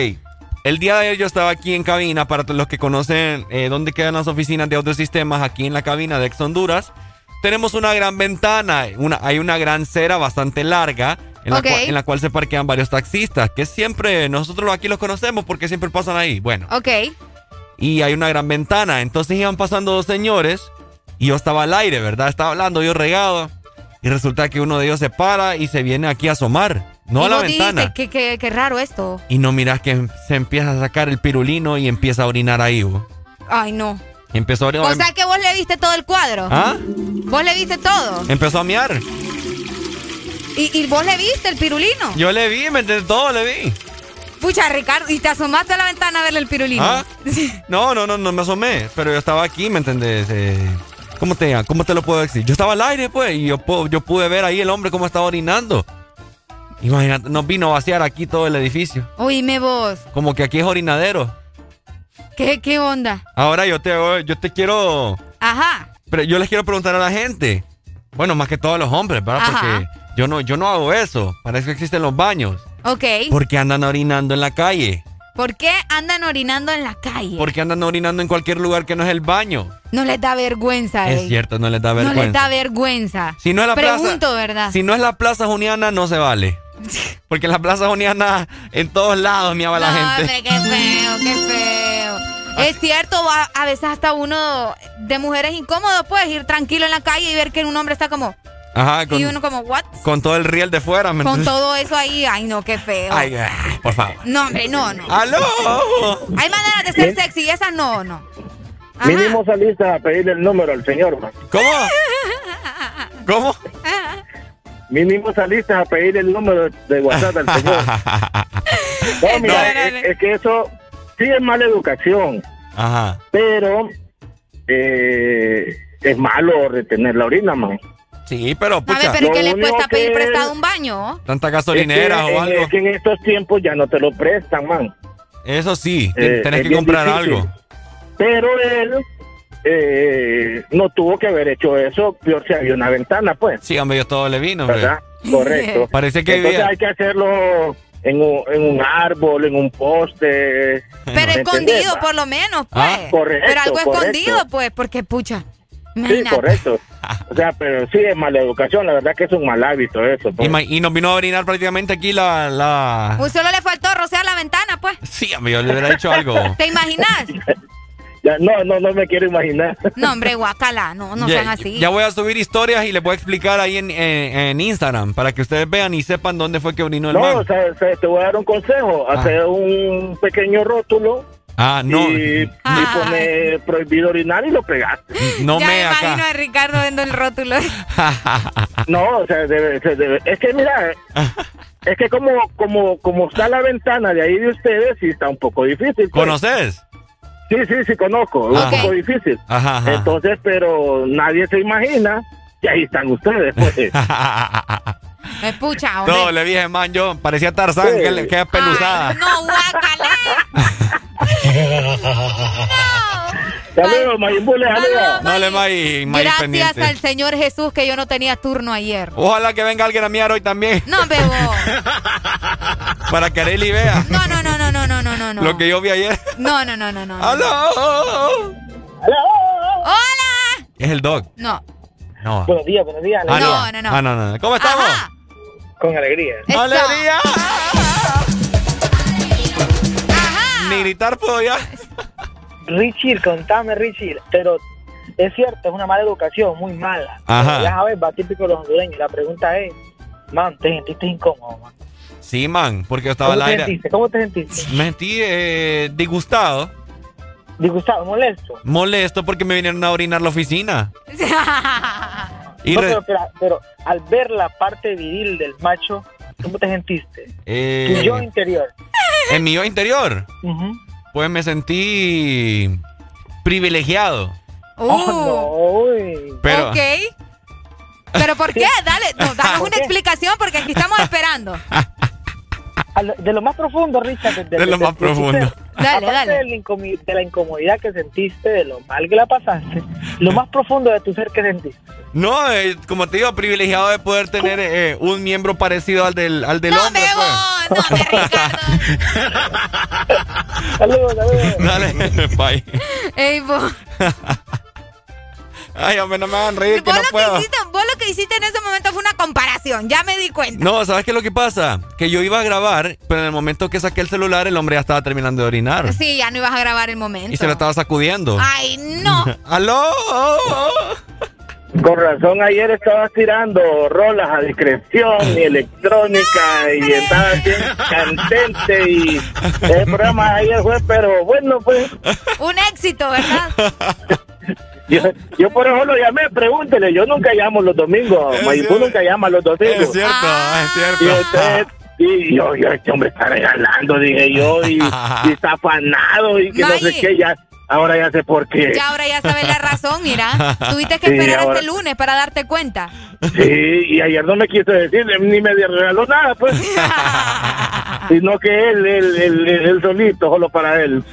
El día de ayer yo estaba aquí en cabina, para los que conocen eh, dónde quedan las oficinas de autosistemas, aquí en la cabina de Ex Honduras. Tenemos una gran ventana, una, hay una gran cera bastante larga en la, cual, en la cual se parquean varios taxistas, que siempre nosotros aquí los conocemos porque siempre pasan ahí. Bueno, Ok. Y hay una gran ventana. Entonces iban pasando dos señores y yo estaba al aire, ¿verdad? Estaba hablando yo regado y resulta que uno de ellos se para y se viene aquí a asomar, no y a la ventana. qué, qué, qué raro esto. Y no miras que se empieza a sacar el pirulino y empieza a orinar ahí, vos. Ay, no. Empezó a orinar. O sea que vos le viste todo el cuadro. ¿Ah? Vos le viste todo. Empezó a miar. Y, y vos le viste el pirulino. Yo le vi, ¿me? Todo le vi. Pucha, Ricardo, y te asomaste a la ventana a verle el pirulino. ¿Ah? No, no, no, no me asomé. Pero yo estaba aquí, ¿me entendés? Eh, ¿cómo, te, ¿Cómo te lo puedo decir? Yo estaba al aire, pues, y yo, pude ver ahí el hombre cómo estaba orinando. Imagínate, nos vino a vaciar aquí todo el edificio. Oíme vos. Como que aquí es orinadero. ¿Qué, qué onda? Ahora yo te, yo te quiero. Ajá. Pero yo les quiero preguntar a la gente. Bueno, más que todos los hombres, ¿verdad? Ajá. Porque yo no, yo no hago eso. Para eso existen los baños. Ok. ¿Por qué andan orinando en la calle? ¿Por qué andan orinando en la calle? ¿Por qué andan orinando en cualquier lugar que no es el baño? No les da vergüenza, Es ey. cierto, no les da No vergüenza. les da vergüenza. Si no es la Pregunto, plaza, ¿verdad? Si no es la plaza juniana, no se vale. Porque en la plaza juniana, en todos lados miaba la no, gente. hombre, qué feo, qué feo. Es cierto, a, a veces hasta uno de mujeres incómodo puedes ir tranquilo en la calle y ver que un hombre está como... Ajá, con, y uno como, ¿what? con todo el riel de fuera. ¿me Con todo eso ahí, ay no, qué feo. Ay, ay, por favor. No, hombre, no, no. ¡Aló! Hay maneras de ser sexy y esas no, no. Mínimo saliste a pedirle el número al señor, man. ¿Cómo? ¿Cómo? Mínimo saliste a pedirle el número de WhatsApp al señor. No, mira, es, es que eso sí es mala educación, Ajá. pero eh, es malo retener la orina, man. Sí, pero A ver, pucha, pero ¿y ¿qué les cuesta pedir prestado un baño? Es que o algo. Es que en estos tiempos ya no te lo prestan, man. Eso sí, Eh, tenés es que comprar difícil. algo. Pero él eh, no tuvo que haber hecho eso, peor si había una ventana, pues. Sí, hombre, yo todo le vino, hombre. ¿Verdad? Correcto. Parece que Entonces hay que hacerlo en un, en un árbol, en un poste. Pero ¿me entendés, escondido por lo menos, pues. Ah, correcto, Pero algo correcto. escondido, pues, porque pucha. Sí, correcto. O sea, pero sí es mala educación, la verdad que es un mal hábito eso. pues. Y, ma- y nos vino a orinar prácticamente aquí la... la... Pues solo le faltó rociar la ventana, pues. Sí, yo le hubiera dicho algo. ¿Te imaginas? Ya, no, no, no me quiero imaginar. No, hombre, guacala, no, no ya, sean así. ya voy a subir historias y les voy a explicar ahí en, en- en Instagram para que ustedes vean y sepan dónde fue que orinó el No, man. o sea, o sea, te voy a dar un consejo. Hacer un pequeño rótulo Ah, no. y, y pone prohibido orinar y lo pegaste. No ya me me acá. imagino a Ricardo viendo el rótulo. No, o sea, debe, se debe- es que mira, es que como, como, como está la ventana de ahí de ustedes, sí está un poco difícil. pues. ¿Conoces? Sí, sí, sí, conozco. Ah. Un poco difícil. Ajá, ajá. Entonces, pero nadie se imagina que ahí están ustedes. Pues. Me pucha, hombre. No, le dije, man, yo parecía Tarzán, Sí. que, le- que es peluzada. No, guacala. Saludos, Mayimule. Dale, May, May Gracias al Señor Jesús que yo no tenía turno ayer. Ojalá que venga alguien a mirar hoy también. No, bebo. Para que Arely vea. No, no, no, no, no, no, no, no. Lo que yo vi ayer. No, no, no, no, no. ¡Aló! ¡Aló! ¡Hola! ¿Es el dog? No. Buenos días, buenos días. Ah, no, no, no. Ah, no, no. ¿Cómo estamos? Ajá. Con alegría. Eso. ¡Alegría! Ni gritar puedo ya. Richie, contame, Richie, pero es cierto, es una mala educación, muy mala. Ajá. Ya sabes, va típico de los hondureños. La pregunta es, man, ¿te sentiste incómodo, man? Sí, man, porque yo estaba ¿Cómo al te aire. sentiste? ¿Cómo te sentiste? Me sentí eh, disgustado. ¿Disgustado, molesto? Molesto porque me vinieron a orinar la oficina. Y No, re- pero, pero- pero al ver la parte viril del macho, ¿cómo te sentiste? eh, Tu yo interior. en mi yo interior, pues me sentí privilegiado. Oh, no, uy. Pero, Ok. ¿Pero por qué? Dale, no, danos una explicación porque aquí estamos esperando. Lo- De lo más profundo, Richard. De lo más profundo. Dale, aparte dale. De, la de incomodidad que sentiste, de lo mal que la pasaste, lo más profundo de tu ser que sentiste. no, eh, como te digo, privilegiado de poder tener eh, un miembro parecido al del, al del hombre. pues. Saludos, saludos. Dale, bye. Ey, vos, Ay, hombre, no me hagan reír, que vos no lo puedo. que hiciste, vos lo que hiciste en ese momento fue una comparación, ya me di cuenta. No, ¿sabes qué es lo que pasa? Que yo iba a grabar, pero en el momento que saqué el celular, el hombre ya estaba terminando de orinar. Sí, ya no ibas a grabar el momento. Y se lo estaba sacudiendo. Ay, no. ¡Aló! Con razón, ayer estabas tirando rolas a discreción y electrónica y estabas bien candente y el programa de ayer fue, pero bueno, pues Un éxito, ¿verdad? yo, yo por eso lo llamé, pregúntele, yo nunca llamo los domingos, Mayipú nunca llama los domingos. Es cierto, es cierto. Y usted, y yo, yo, este hombre está regalando, dije yo, y, y está afanado y que no sé qué, ya, ahora ya sé por qué. Ya ahora ya sabes la razón, mira. Tuviste que Sí, esperar ahora- hasta el lunes para darte cuenta. Sí, y ayer no me quiso decir, ni me regaló nada, pues. Sino que él, él, él, él solito, solo para él.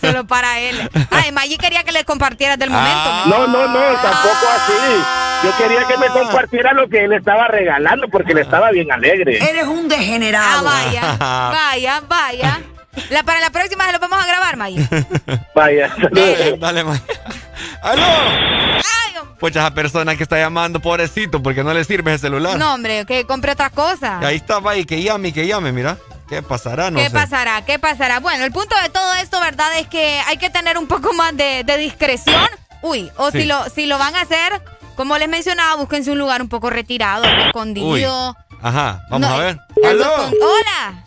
Solo para él. Ay, Maggi quería que le compartieras del momento. Ah. No, no, no, tampoco así. Yo quería que me compartiera lo que él estaba regalando porque él estaba bien alegre. Eres un degenerado. Ah, vaya, vaya, vaya. La, para la próxima se lo vamos a grabar, Maggi. Vaya, Dale, dale, ma- ¡Aló! Pues esa persona que está llamando, pobrecito, porque no le sirve el celular. No, hombre, que compre otra cosa. Y ahí está, y que llame, que llame, mira. ¿Qué pasará? No ¿Qué sé. pasará? ¿Qué pasará? Bueno, el punto de todo esto, ¿verdad? Es que hay que tener un poco más de, de discreción. Uy, o Sí. si lo si lo van a hacer, como les mencionaba, búsquense un lugar un poco retirado, algo escondido. Ajá, vamos No, a ver. algo ¡Aló! ¡Hola!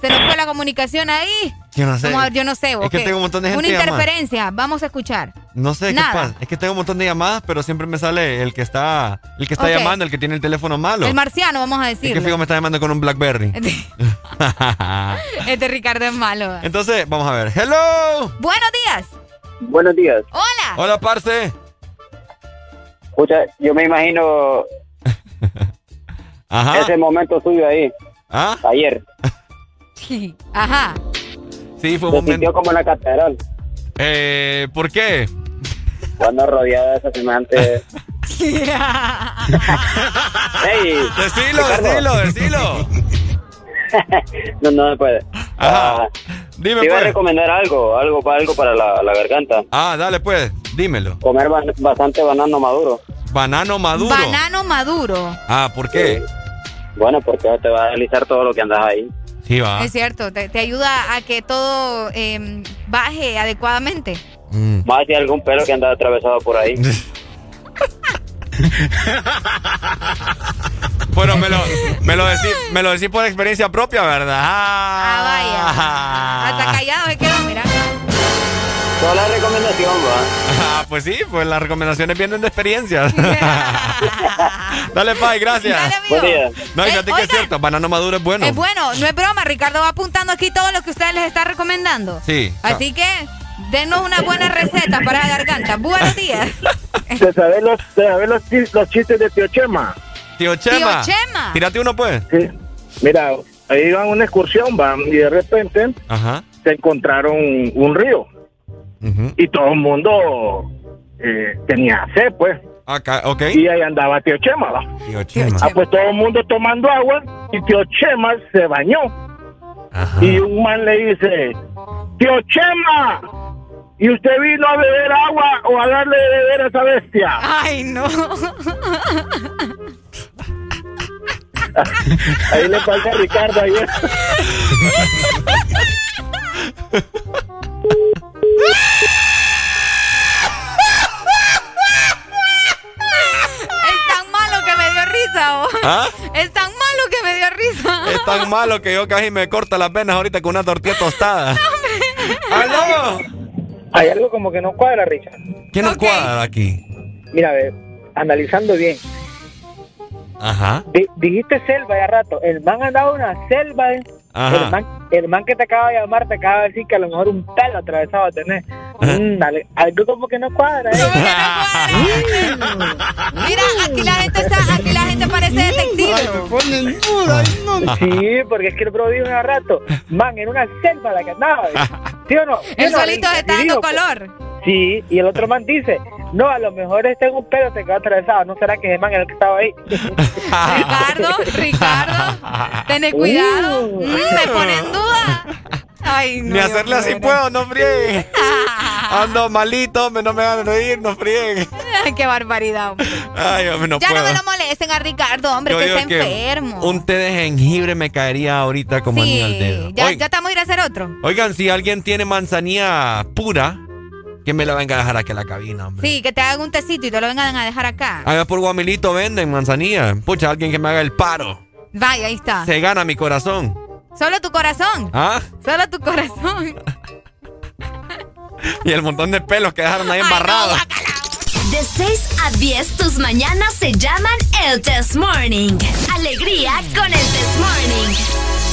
Se nos fue la comunicación ahí. Yo no sé. Vamos a ver, yo no sé. Es ¿o que qué? tengo un montón de gente Una interferencia. Vamos a escuchar. No sé Nada. qué pasa. Es que tengo un montón de llamadas, pero siempre me sale el que está, el que está llamando, el que tiene el teléfono malo. El marciano, vamos a es que fijo me está llamando con un Blackberry. Este Ricardo es malo. Entonces, vamos a ver. Hello. Buenos días. Buenos días. Hola. Hola, parce. Escucha, yo me imagino Ajá. ese momento suyo ahí. ¿Ah? Ayer. Ajá. Sí, fue Se un momento. sintió como en la catedral. Eh, ¿por qué? Cuando rodeada de esa semejante. ¡Ey! Decilo, decilo, decilo. no, no se puede. Ah, Dime, te iba a pues. recomendar algo, algo, para- algo para la, la garganta. Ah, dale, pues. Dímelo. Comer ba- bastante banano maduro. Banano maduro. Banano maduro. Ah, ¿por qué? Bueno, porque te va a deslizar todo lo que andas ahí. Sí, va. Es cierto, te, te ayuda a que todo eh, baje adecuadamente. Más si algún pelo que anda atravesado por ahí. Bueno, me lo, me lo decís, me lo decís por experiencia propia, ¿verdad? Ah, Hasta callado se quedó, mira. Toda la recomendación, va. Ah, pues sí, pues las recomendaciones vienen de experiencias. Dale, Pai, gracias. Dale, amigo. Buen día. No, y Eh, fíjate que es cierto, banano maduro es bueno. Es bueno, no es broma, Ricardo va apuntando aquí todo lo que ustedes les está recomendando. Sí. Así que denos una buena receta para la garganta. Buenos días. ¿Te sabes los, te sabes los, chi- los chistes de Tío Chema? Tío Chema. Tío Chema. Tírate uno, pues. Sí. Mira, ahí iban a una excursión, van, y de repente Ajá. se encontraron un río. Y todo el mundo eh, tenía sed, pues. Acá, ok. Y ahí andaba Tío Chema, ¿va? Tío Chema. Ah, pues todo el mundo tomando agua y Tío Chema se bañó. Y un man le dice, Tío Chema, ¿y usted vino a beber agua o a darle de beber a esa bestia? Ay, no. Ahí le falta a Ricardo ayer. risa. oh. ¿Ah? Es tan malo que me dio risa. Es tan malo que yo casi me corto las venas ahorita con una tortilla tostada. ¡Aló! Hay algo como que no cuadra, Richard. ¿Qué nos cuadra aquí? Mira, a ver, analizando bien. Ajá. Di- dijiste selva ya rato. El man ha dado una selva. eh. Ajá. El man, el man que te acaba de llamar te acaba de decir que a lo mejor un pelo atravesado a tener. Mm, dale, algo como que no cuadra. ¿eh? Mira, aquí la gente está, aquí la gente parece detective. Sí, porque es que el bro dijo hace rato, man, en una selva la que andaba. ¿eh? ¿Sí o no? ¿Sí El no, solito se está dando pues, color. Sí, y el otro man dice, no, a lo mejor este en un pelo te quedó atravesado. ¿No será que ese man era el que estaba ahí? Ricardo, Ricardo, ten cuidado. Mm, me pone en duda. Ay, no. Ni hacerle así puedo, no friegue. Ando malito, hombre, no me hagan reír, no friegue. Ay, qué barbaridad. hombre. Ay, hombre, no ya puedo. no me lo molesten a Ricardo, hombre, Yo que está que enfermo. Un té de jengibre me caería ahorita como anillo al dedo. Ya, Oigan, ya estamos a ir a hacer otro. oigan, si alguien tiene manzanilla pura, que me la venga a dejar aquí a la cabina, hombre. Sí, que te hagan un tecito y te lo vengan a dejar acá. Allá por Guamilito venden manzanilla. Pucha, alguien que me haga el paro. Vaya, ahí está. Se gana mi corazón. Solo tu corazón. ¿Ah? Solo tu corazón. Y el montón de pelos que dejaron ahí embarrados. De 6 a 10, tus mañanas se llaman el Test Morning. Alegría con el Test Morning.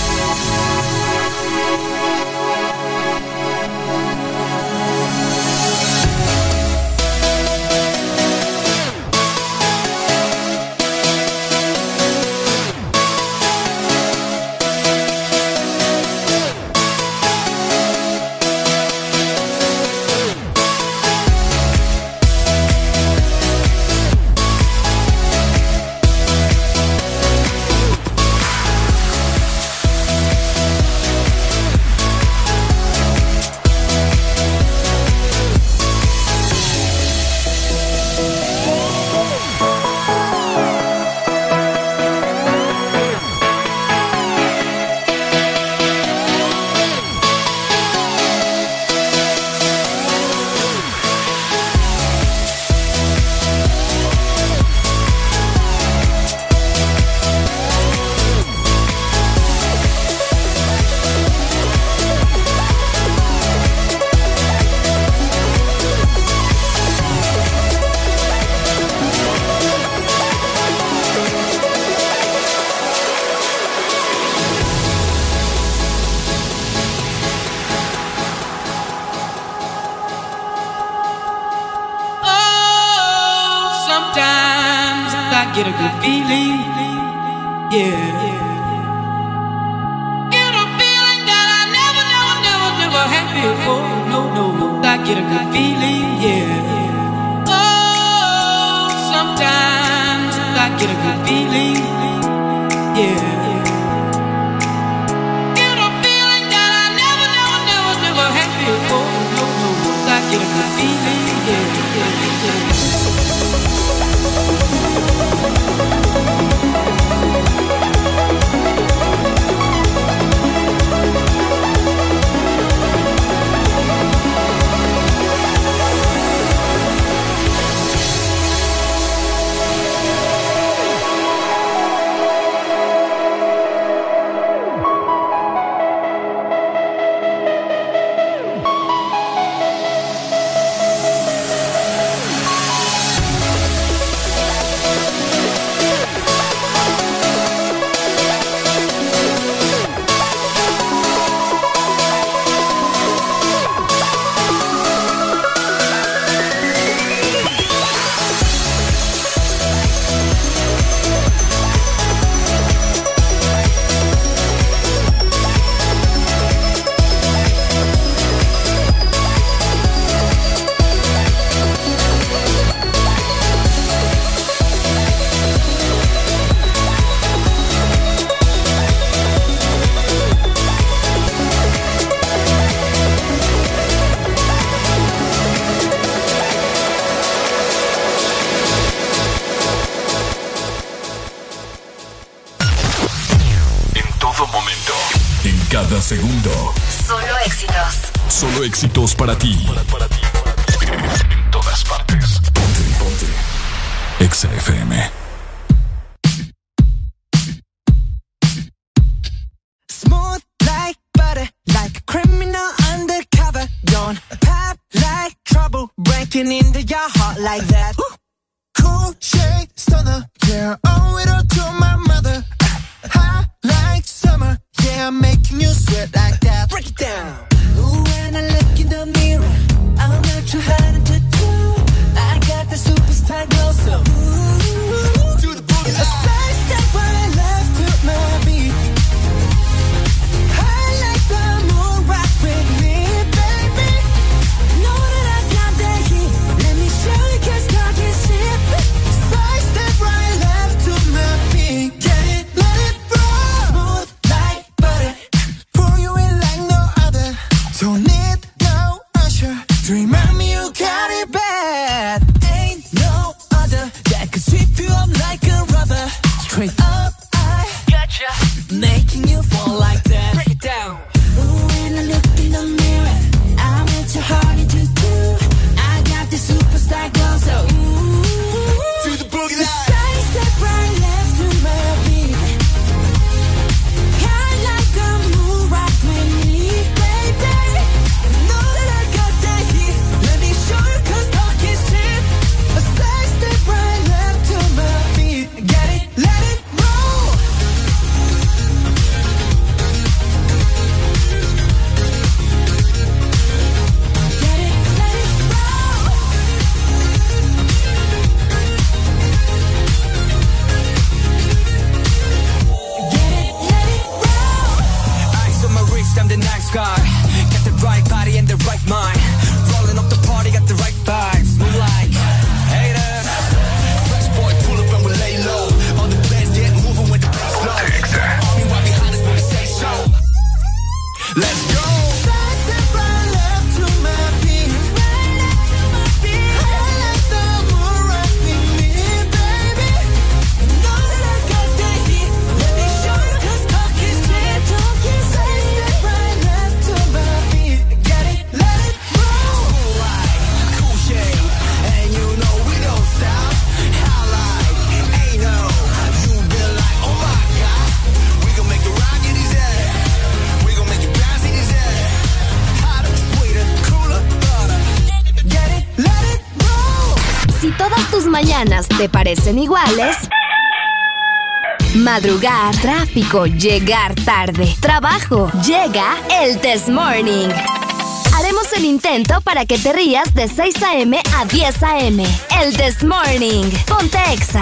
Tráfico, llegar tarde, trabajo. Llega el Test Morning. Haremos el intento para que te rías de 6 a.m. a 10 a.m. El This Morning. Ponte Exa.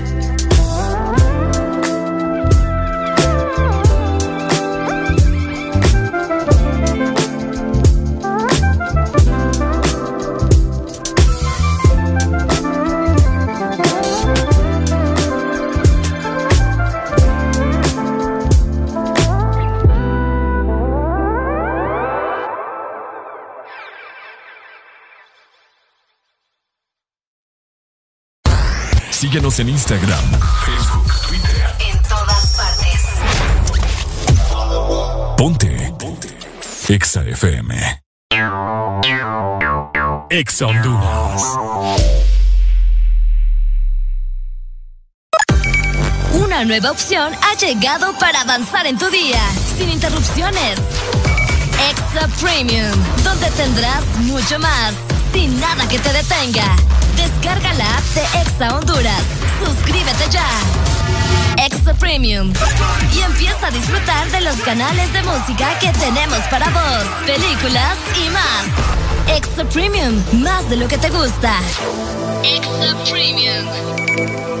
Síguenos en Instagram, Facebook, Twitter. En todas partes. Ponte. Ponte. Exa FM. Exa Honduras. Una nueva opción ha llegado para avanzar en tu día, sin interrupciones. Extra Premium, donde tendrás mucho más, sin nada que te detenga. Descarga la app de Exa Honduras. Suscríbete ya. Extra Premium. Y empieza a disfrutar de los canales de música que tenemos para vos, películas y más. Extra Premium, más de lo que te gusta. Extra Premium.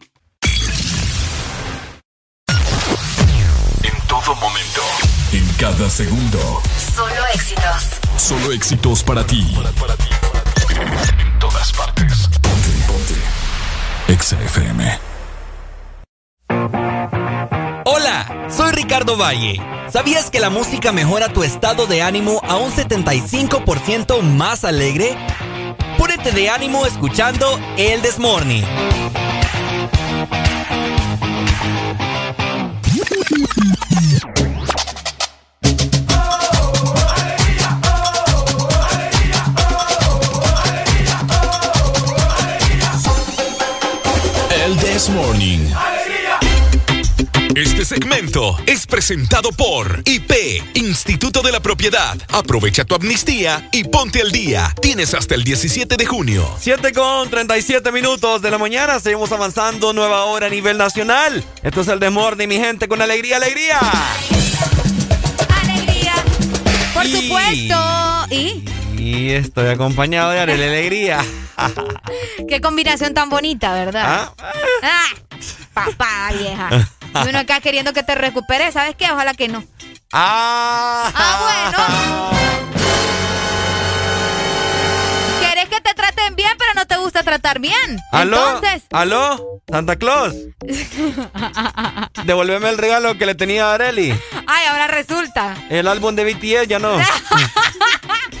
Segundo. Solo éxitos. Solo éxitos para ti. En todas partes. Ponte. Ponte. Exa FM. Hola, soy Ricardo Valle. ¿Sabías que la música mejora tu estado de ánimo a un 75% más alegre? Púrete de ánimo escuchando El Desmorning. This Morning. Este segmento es presentado por IP, Instituto de la Propiedad. Aprovecha tu amnistía y ponte al día. Tienes hasta el 17 de junio. 7 con 37 minutos de la mañana. Seguimos avanzando. Nueva hora a nivel nacional. Esto es el Desmorning, mi gente, con alegría, alegría. Alegría. Por supuesto. ¿Y? Y estoy acompañado de Arely Alegría. Qué combinación tan bonita, ¿verdad? Ah, papá, vieja. Y uno acá queriendo que te recuperes, ¿sabes qué? Ojalá que no. Ah, ah bueno. ¿Querés que te traten bien, pero no te gusta tratar bien? ¿Aló? Entonces. ¿Aló? ¿Santa Claus? Devuélveme el regalo que le tenía a Areli. Ay, ahora resulta. El álbum de BTS ya no.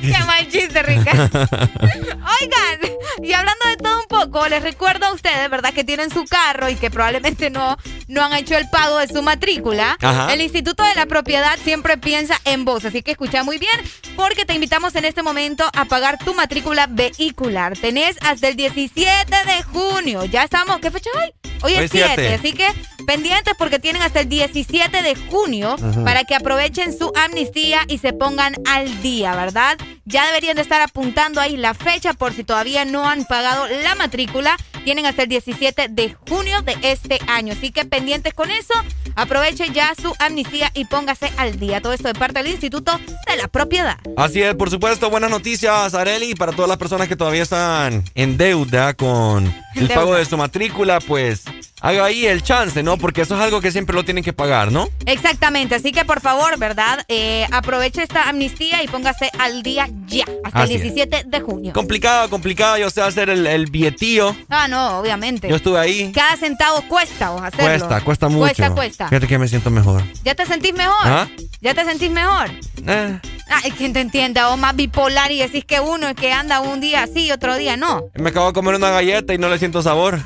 Qué mal chiste, Ricardo. Oigan, y hablando de todo un poco, les recuerdo a ustedes, ¿verdad? Que tienen su carro y que probablemente no, no han hecho el pago de su matrícula. Ajá. El Instituto de la Propiedad siempre piensa en vos, así que escucha muy bien, porque te invitamos en este momento a pagar tu matrícula vehicular. Tenés hasta el 17 de junio. Ya estamos, ¿qué fecha hoy? Hoy es 7, siete. así que pendientes porque tienen hasta el 17 de junio para que aprovechen su amnistía y se pongan al día, ¿verdad? Ya deberían de estar apuntando ahí la fecha por si todavía no han pagado la matrícula. Tienen hasta el 17 de junio de este año. Así que pendientes con eso, aproveche ya su amnistía y póngase al día. Todo esto de parte del Instituto de la Propiedad. Así es, por supuesto, buenas noticias, Areli, para todas las personas que todavía están en deuda con el pago de su matrícula, pues haga ahí el chance, ¿no? Porque eso es algo que siempre lo tienen que pagar, ¿no? Exactamente, así que por favor, ¿verdad? Eh, aproveche esta amnistía y póngase al día ya, hasta Así el es. 17 de junio. Complicado, complicado, yo sé hacer el, el billetío. Ah, no, obviamente. Yo estuve ahí. Cada centavo cuesta vos hacerlo. Cuesta, cuesta mucho. Cuesta, cuesta. Fíjate que me siento mejor. ¿Ya te sentís mejor? ¿Ah? ¿Ya te sentís mejor? Eh, Ay, ¿quién te entiende? O más bipolar y decís que uno es que anda un día así y otro día no. me acabo de comer una galleta y no le siento sabor.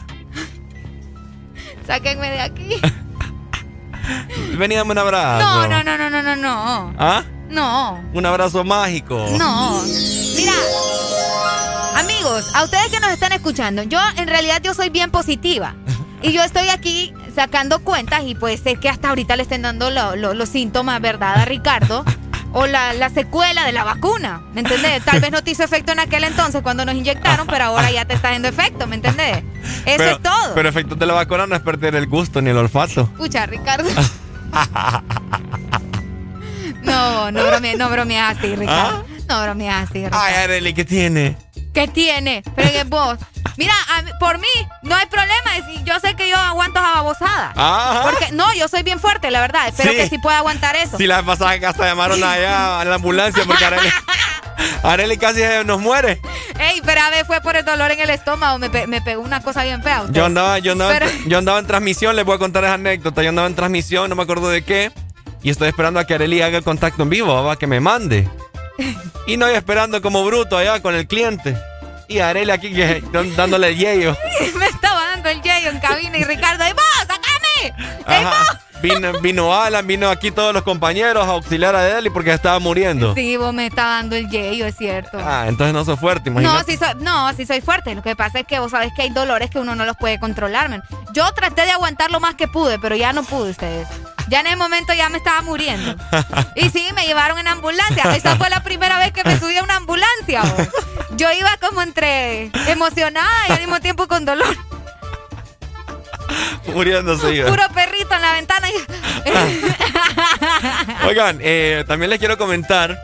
Sáquenme de aquí. Vení, dame un abrazo. No, no, no, no, no, no, no. ¿Ah? No. Un abrazo mágico. No. Mira, amigos, a ustedes que nos están escuchando, yo en realidad yo soy bien positiva. Y yo estoy aquí sacando cuentas y puede ser que hasta ahorita le estén dando lo- lo- los síntomas, ¿verdad, a Ricardo? O la, la secuela de la vacuna, ¿me entendés? Tal vez no te hizo efecto en aquel entonces cuando nos inyectaron, pero ahora ya te está haciendo efecto, ¿me entendés? Eso pero, es todo. Pero efectos de la vacuna no es perder el gusto ni el olfato. Escucha, Ricardo. No, no bromees, no así, Ricardo. No bromees así, Ricardo. Ay, Arely, ¿qué tiene? ¿Qué tiene? Fregue vos. Mira, mí- por mí no hay problema. Yo sé que yo aguanto esa babosada. Ajá. Porque, no, yo soy bien fuerte, la verdad. Espero Sí. que sí pueda aguantar eso. Si la vez pasada que hasta llamaron allá a la ambulancia porque Arely, Arely casi nos muere. Ey, pero a ver, fue por el dolor en el estómago. Me, pe- me pegó una cosa bien fea. usted. Yo andaba, yo andaba, Pero- yo andaba en transmisión, les voy a contar esa anécdota. Yo andaba en transmisión, no me acuerdo de qué. Y estoy esperando a que Arely haga el contacto en vivo, va, que me mande. Y no, esperando como bruto allá con el cliente. Y Arely aquí que, dándole el yello. me estaba dando el yeyo en cabina y Ricardo, ¡Ey, vos, sacame! ¡Ey, Ajá. vos! Vino, vino Alan, vino aquí todos los compañeros a auxiliar a Arely porque estaba muriendo. Sí, vos me está dando el yeyo, es cierto. Ah, entonces no soy fuerte, No imagínate. sí, soy, no, sí soy fuerte. Lo que pasa es que vos sabés que hay dolores que uno no los puede controlar, man. Yo traté de aguantar lo más que pude, pero ya no pude ustedes. Ya en el momento ya me estaba muriendo. Y sí, me llevaron en ambulancia. Esa fue la primera vez que me subí a una ambulancia. vos. Yo iba como entre emocionada y al mismo tiempo con dolor. Muriéndose. iba. Puro perrito en la ventana. Oigan, eh, también les quiero comentar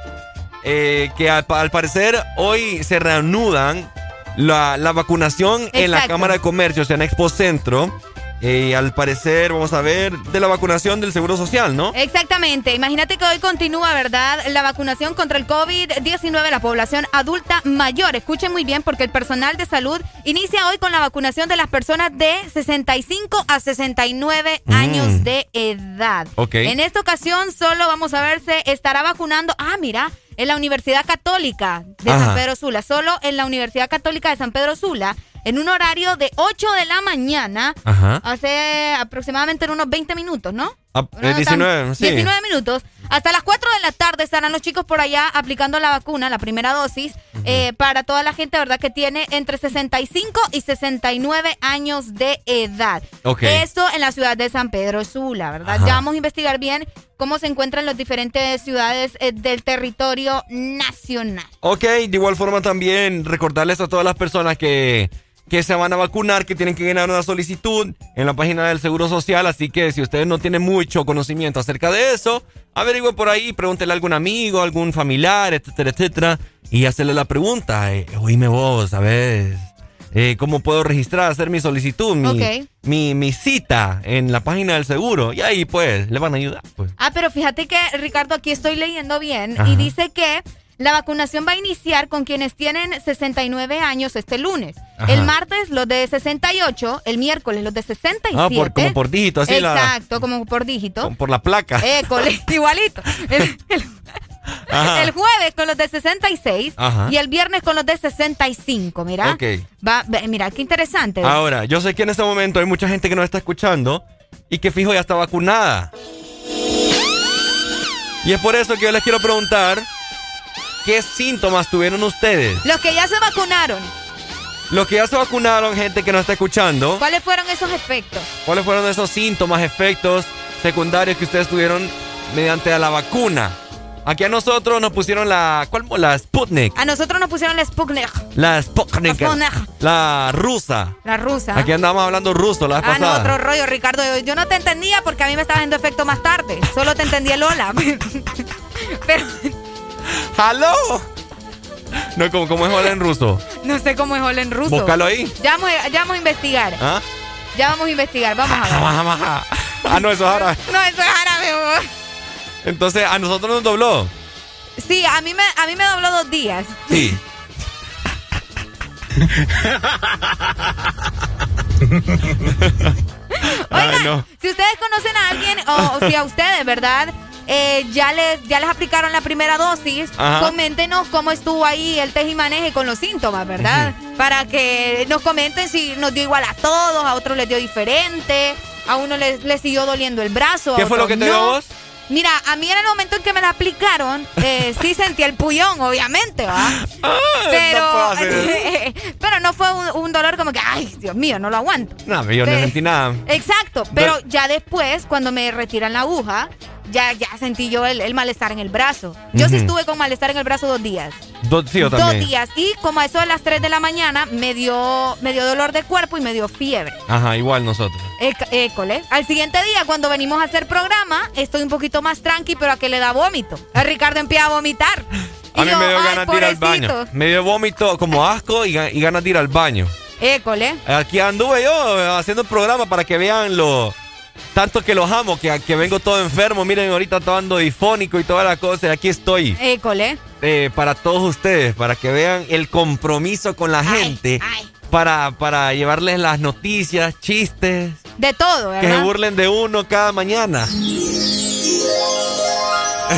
eh, que al, al parecer hoy se reanudan la, la vacunación en la. Cámara de Comercio, o sea, en Expo Centro. Eh, al parecer, vamos a ver, de la vacunación del Seguro Social, ¿no? Exactamente. Imagínate que hoy continúa, ¿verdad? La vacunación contra el COVID-19 de la población adulta mayor. Escuchen muy bien porque el personal de salud inicia hoy con la vacunación de las personas de 65 a 69 Mm. años de edad. Ok. En esta ocasión solo vamos a ver se estará vacunando. Ah, mira. En la Universidad Católica de Ajá. San Pedro Sula, solo en la Universidad Católica de San Pedro Sula, en un horario de 8 de la mañana, Ajá. hace aproximadamente en unos 20 minutos, ¿no? Ah, eh, No, 19, tam- sí. 19 minutos. Hasta las 4 de la tarde estarán los chicos por allá aplicando la vacuna, la primera dosis, eh, para toda la gente, ¿verdad? Que tiene entre 65 y 69 años de edad. Ok. Esto en la ciudad de San Pedro Sula, ¿verdad? Ajá. Ya vamos a investigar bien cómo se encuentran las diferentes ciudades eh, del territorio nacional. Ok, de igual forma también recordarles a todas las personas que, que se van a vacunar, que tienen que llenar una solicitud en la página del Seguro Social, así que si ustedes no tienen mucho conocimiento acerca de eso, averigüe por ahí, pregúntele a algún amigo, algún familiar, etcétera, etcétera, y hacerle la pregunta, eh, oíme vos, ¿sabes? Eh, ¿Cómo puedo registrar, hacer mi solicitud, mi, mi, mi cita en la página del seguro? Y ahí pues le van a ayudar. Pues. Ah, pero fíjate que, Ricardo, aquí estoy leyendo bien Ajá. y dice que la vacunación va a iniciar con quienes tienen 69 años este lunes. Ajá. El martes los de 68, el miércoles los de 67. Ah, por, como por dígito, así la, Exacto, como por dígito. por la placa. École, igualito. El, el- Ajá. el jueves con los de 66 Ajá. y el viernes con los de 65, mira. Ok. Va, mira, qué interesante. Ahora, yo sé que en este momento hay mucha gente que nos está escuchando y que fijo ya está vacunada. Y es por eso que yo les quiero preguntar, ¿qué síntomas tuvieron ustedes? Los que ya se vacunaron, Los que ya se vacunaron, gente que nos está escuchando, ¿cuáles fueron esos efectos? ¿cuáles fueron esos síntomas, efectos secundarios que ustedes tuvieron mediante la vacuna? Aquí a nosotros nos pusieron la. ¿Cuál? La Sputnik. A nosotros nos pusieron la Sputnik. La Sputnik. La Sputnik. La rusa. La rusa. Aquí andamos hablando ruso la vez Ah, no, pasada. otro rollo, Ricardo. Yo no te entendía porque a mí me estaba haciendo efecto más tarde. Solo te entendí el hola. Pero ¡Halo! No, ¿cómo, cómo es hola en ruso? no sé cómo es hola en ruso. Búscalo ahí. Ya vamos, ya vamos a investigar. ¿Ah? Ya vamos a investigar. Vamos a ver. Jamás, jamás. Ah, no, eso es árabe. No, eso es árabe, amor. Entonces, a nosotros nos dobló. Sí, a mí me, a mí me dobló dos días. Sí. Ay, no. Si ustedes conocen a alguien o, o si a ustedes, ¿verdad? Eh, ya les ya les aplicaron la primera dosis, Ajá. coméntenos cómo estuvo ahí el tejimaneje con los síntomas, ¿verdad? Para que nos comenten si nos dio igual a todos, a otros les dio diferente, a uno les, les siguió doliendo el brazo. a ¿Qué fue lo que te dio no. a vos? Mira, a mí en el momento en que me la aplicaron, eh, sí sentí el pullón, obviamente, ¿va? Pero, no pero no fue un, un dolor como que, ay, Dios mío, no lo aguanto. No, yo no sentí nada. Exacto, pero ya después, cuando me retiran la aguja, ya, ya sentí yo el, el malestar en el brazo. Yo sí estuve con malestar en el brazo dos días. Do- sí, yo Dos días. Y como a eso de las 3 de la mañana, me dio, me dio dolor de cuerpo y me dio fiebre. Ajá, igual nosotros. Ec- École. Al siguiente día, cuando venimos a hacer programa, estoy un poquito más tranqui, pero a que le da vómito. A Ricardo empieza a vomitar. A Y mí yo, me dio "Ay, ganas de ir al baño. pobrecito". Me dio vómito como asco y, y ganas de ir al baño. École. Aquí anduve yo eh, haciendo el programa para que vean lo tanto que los amo, que, que vengo todo enfermo. Miren, ahorita todo ando difónico y toda la cosa. Y aquí estoy École. eh, para todos ustedes, para que vean el compromiso con la gente. Para, para llevarles las noticias, chistes, De todo, que se ¿verdad? burlen de uno cada mañana.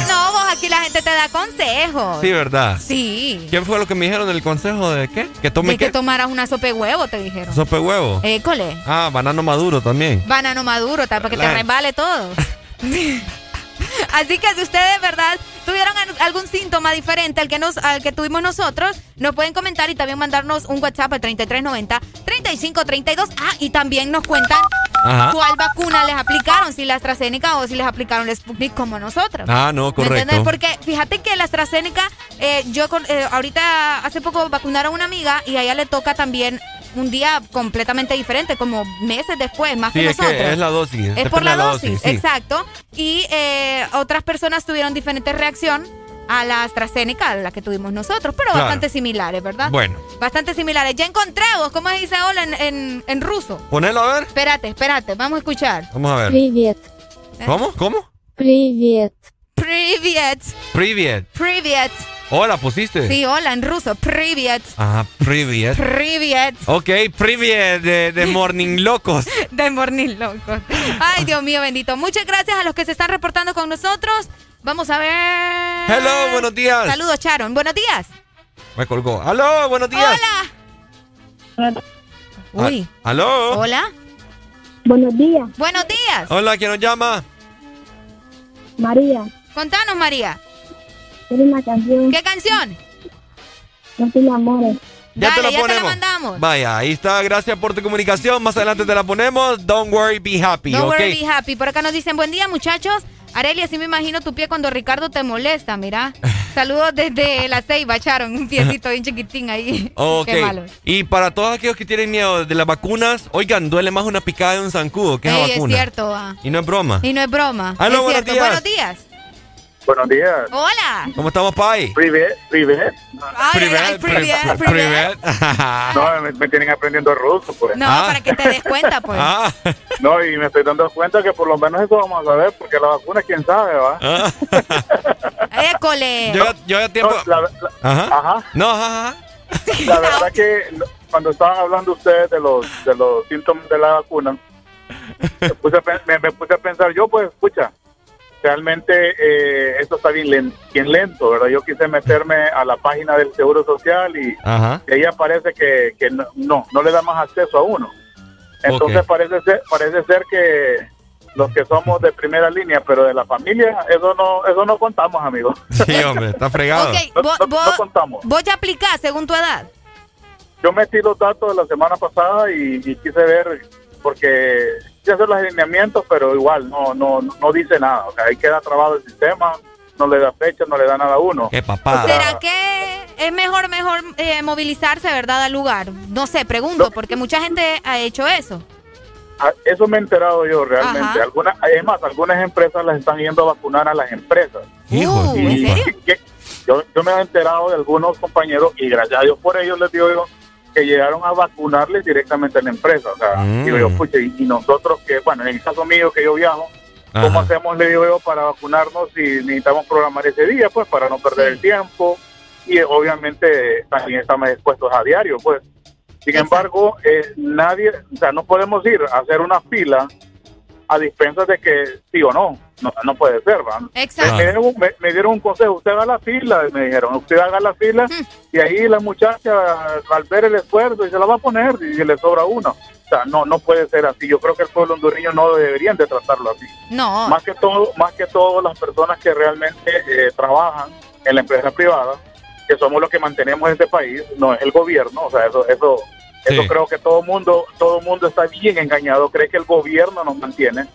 No, vos aquí la gente te da consejos. Sí, ¿verdad? Sí. ¿Quién fue lo que me dijeron del consejo de qué? ¿Que tome De que tomaras una sopa de huevo, te dijeron. Sopa de huevo. École. Ah, banano maduro también. Banano maduro, tal, para que te resbale todo. Así que si ustedes, ¿verdad? Tuvieron al- algún síntoma diferente al que, nos, al que tuvimos nosotros, nos pueden comentar y también mandarnos un WhatsApp al 3390-3532. Ah, y también nos cuentan Ajá. cuál vacuna les aplicaron, si la AstraZeneca o si les aplicaron el Sputnik como nosotros. Ah, no, ¿Me correcto. Porque fíjate que la AstraZeneca, eh, yo eh, ahorita hace poco vacunaron a una amiga y a ella le toca también un día completamente diferente, como meses después, más Sí, que es nosotros. que es la dosis. Es depende por la de dosis, sí. exacto. Y eh, otras personas tuvieron diferente reacción a la AstraZeneca, a la que tuvimos nosotros, pero Claro. bastante similares, ¿verdad? Bueno. Bastante similares. Ya encontré vos, ¿cómo se dice hola en, en, en ruso? Ponelo a ver. Espérate, espérate, vamos a escuchar. Vamos a ver. Привет. ¿Cómo? ¿Cómo? Привет. Privet. Privet. Privet. Hola, pusiste. Sí, hola, en ruso. Privet. Ah, Privet. Privet. Ok, Privet de, de, Morning Locos. de Morning Locos. Ay, Dios mío, bendito. Muchas gracias a los que se están reportando con nosotros. Vamos a ver. Hello, buenos días. Saludos, Sharon. Buenos días. Me colgó. Aló, buenos días. Hola. Ah, Uy. Hola. Buenos días. Buenos días. Hola, ¿quién nos llama? María. Contanos, María. Es una canción. ¿Qué canción? No tiene amores. Ya Dale, te la ya te la ponemos. mandamos. Vaya, ahí está. Gracias por tu comunicación. Más adelante te la ponemos. Don't worry, be happy. Don't worry, be happy. Por acá nos dicen, buen día, muchachos. Areli, así me imagino tu pie cuando Ricardo te molesta, mira. Saludos desde la ceiba, Sharon. Un piecito bien chiquitín ahí. Ok. Qué malo. Y para todos aquellos que tienen miedo de las vacunas, oigan, duele más una picada de un zancudo que esa Ey, es vacuna. cierto. ah. Y no es broma. Y no es broma. Aló, es buenos cierto. días. Buenos días. Buenos días. Hola. ¿Cómo estamos, Pai? Privet, privet. Privet, privet. No, me, me tienen aprendiendo ruso, por eso. No, para que te des cuenta, pues. Ah. No, y me estoy dando cuenta que por lo menos eso vamos a saber, porque la vacuna, quién sabe, ¿va? Ah. École. Yo, ya- yo ya tiempo. No, la, la- Ajá. Ajá. No, ajá, ajá. La verdad que cuando estaban hablando ustedes de los de los síntomas de la vacuna, me puse a, me, me puse a pensar yo, pues, escucha, realmente eh, esto está bien, len- bien lento, ¿verdad? Yo quise meterme a la página del Seguro Social y, y ahí aparece que, que no, no, no le da más acceso a uno. Entonces parece ser, parece ser que los que somos de primera línea, pero de la familia, eso no, eso no contamos, amigos. Sí, hombre, está fregado. Ok, vos, no vos- contamos. vos ya aplicás según tu edad. Yo metí los datos de la semana pasada y, y quise ver, porque quise hacer los alineamientos, pero igual no no no dice nada. O sea, ahí queda trabado el sistema, no le da fecha, no le da nada a uno. Qué papá. ¿Será que es mejor, mejor eh, movilizarse, verdad, al lugar? No sé, pregunto, porque mucha gente ha hecho eso. Ah, Eso me he enterado yo realmente. Ajá. Algunas, es más, algunas empresas las están yendo a vacunar a las empresas. Hijo, Uh, ¿en serio? yo, yo me he enterado de algunos compañeros y gracias a Dios por ellos les digo yo que llegaron a vacunarles directamente a la empresa. O sea, Mm. digo yo, pucha, y, y nosotros que, bueno, en el caso mío que yo viajo, ¿cómo hacemos, le digo yo, para vacunarnos si necesitamos programar ese día, pues, para no perder el tiempo? Y eh, obviamente también estamos expuestos a diario, pues. Sin embargo, eh, nadie, o sea, no podemos ir a hacer una fila a dispensas de que sí o no. No, no puede ser, ¿va? Exacto. Me, me dieron, un- me- me dieron un consejo, usted haga la fila, me dijeron, usted haga la fila y ahí la muchacha al ver el esfuerzo y se la va a poner y se le sobra uno. O sea, no, no puede ser así. Yo creo que el pueblo hondureño no deberían de tratarlo así. No. Más que todo, más que todo las personas que realmente eh, trabajan en la empresa privada, que somos los que mantenemos este país, no es el gobierno. O sea, eso, eso, eso creo que todo mundo, todo mundo está bien engañado, cree que el gobierno nos mantiene.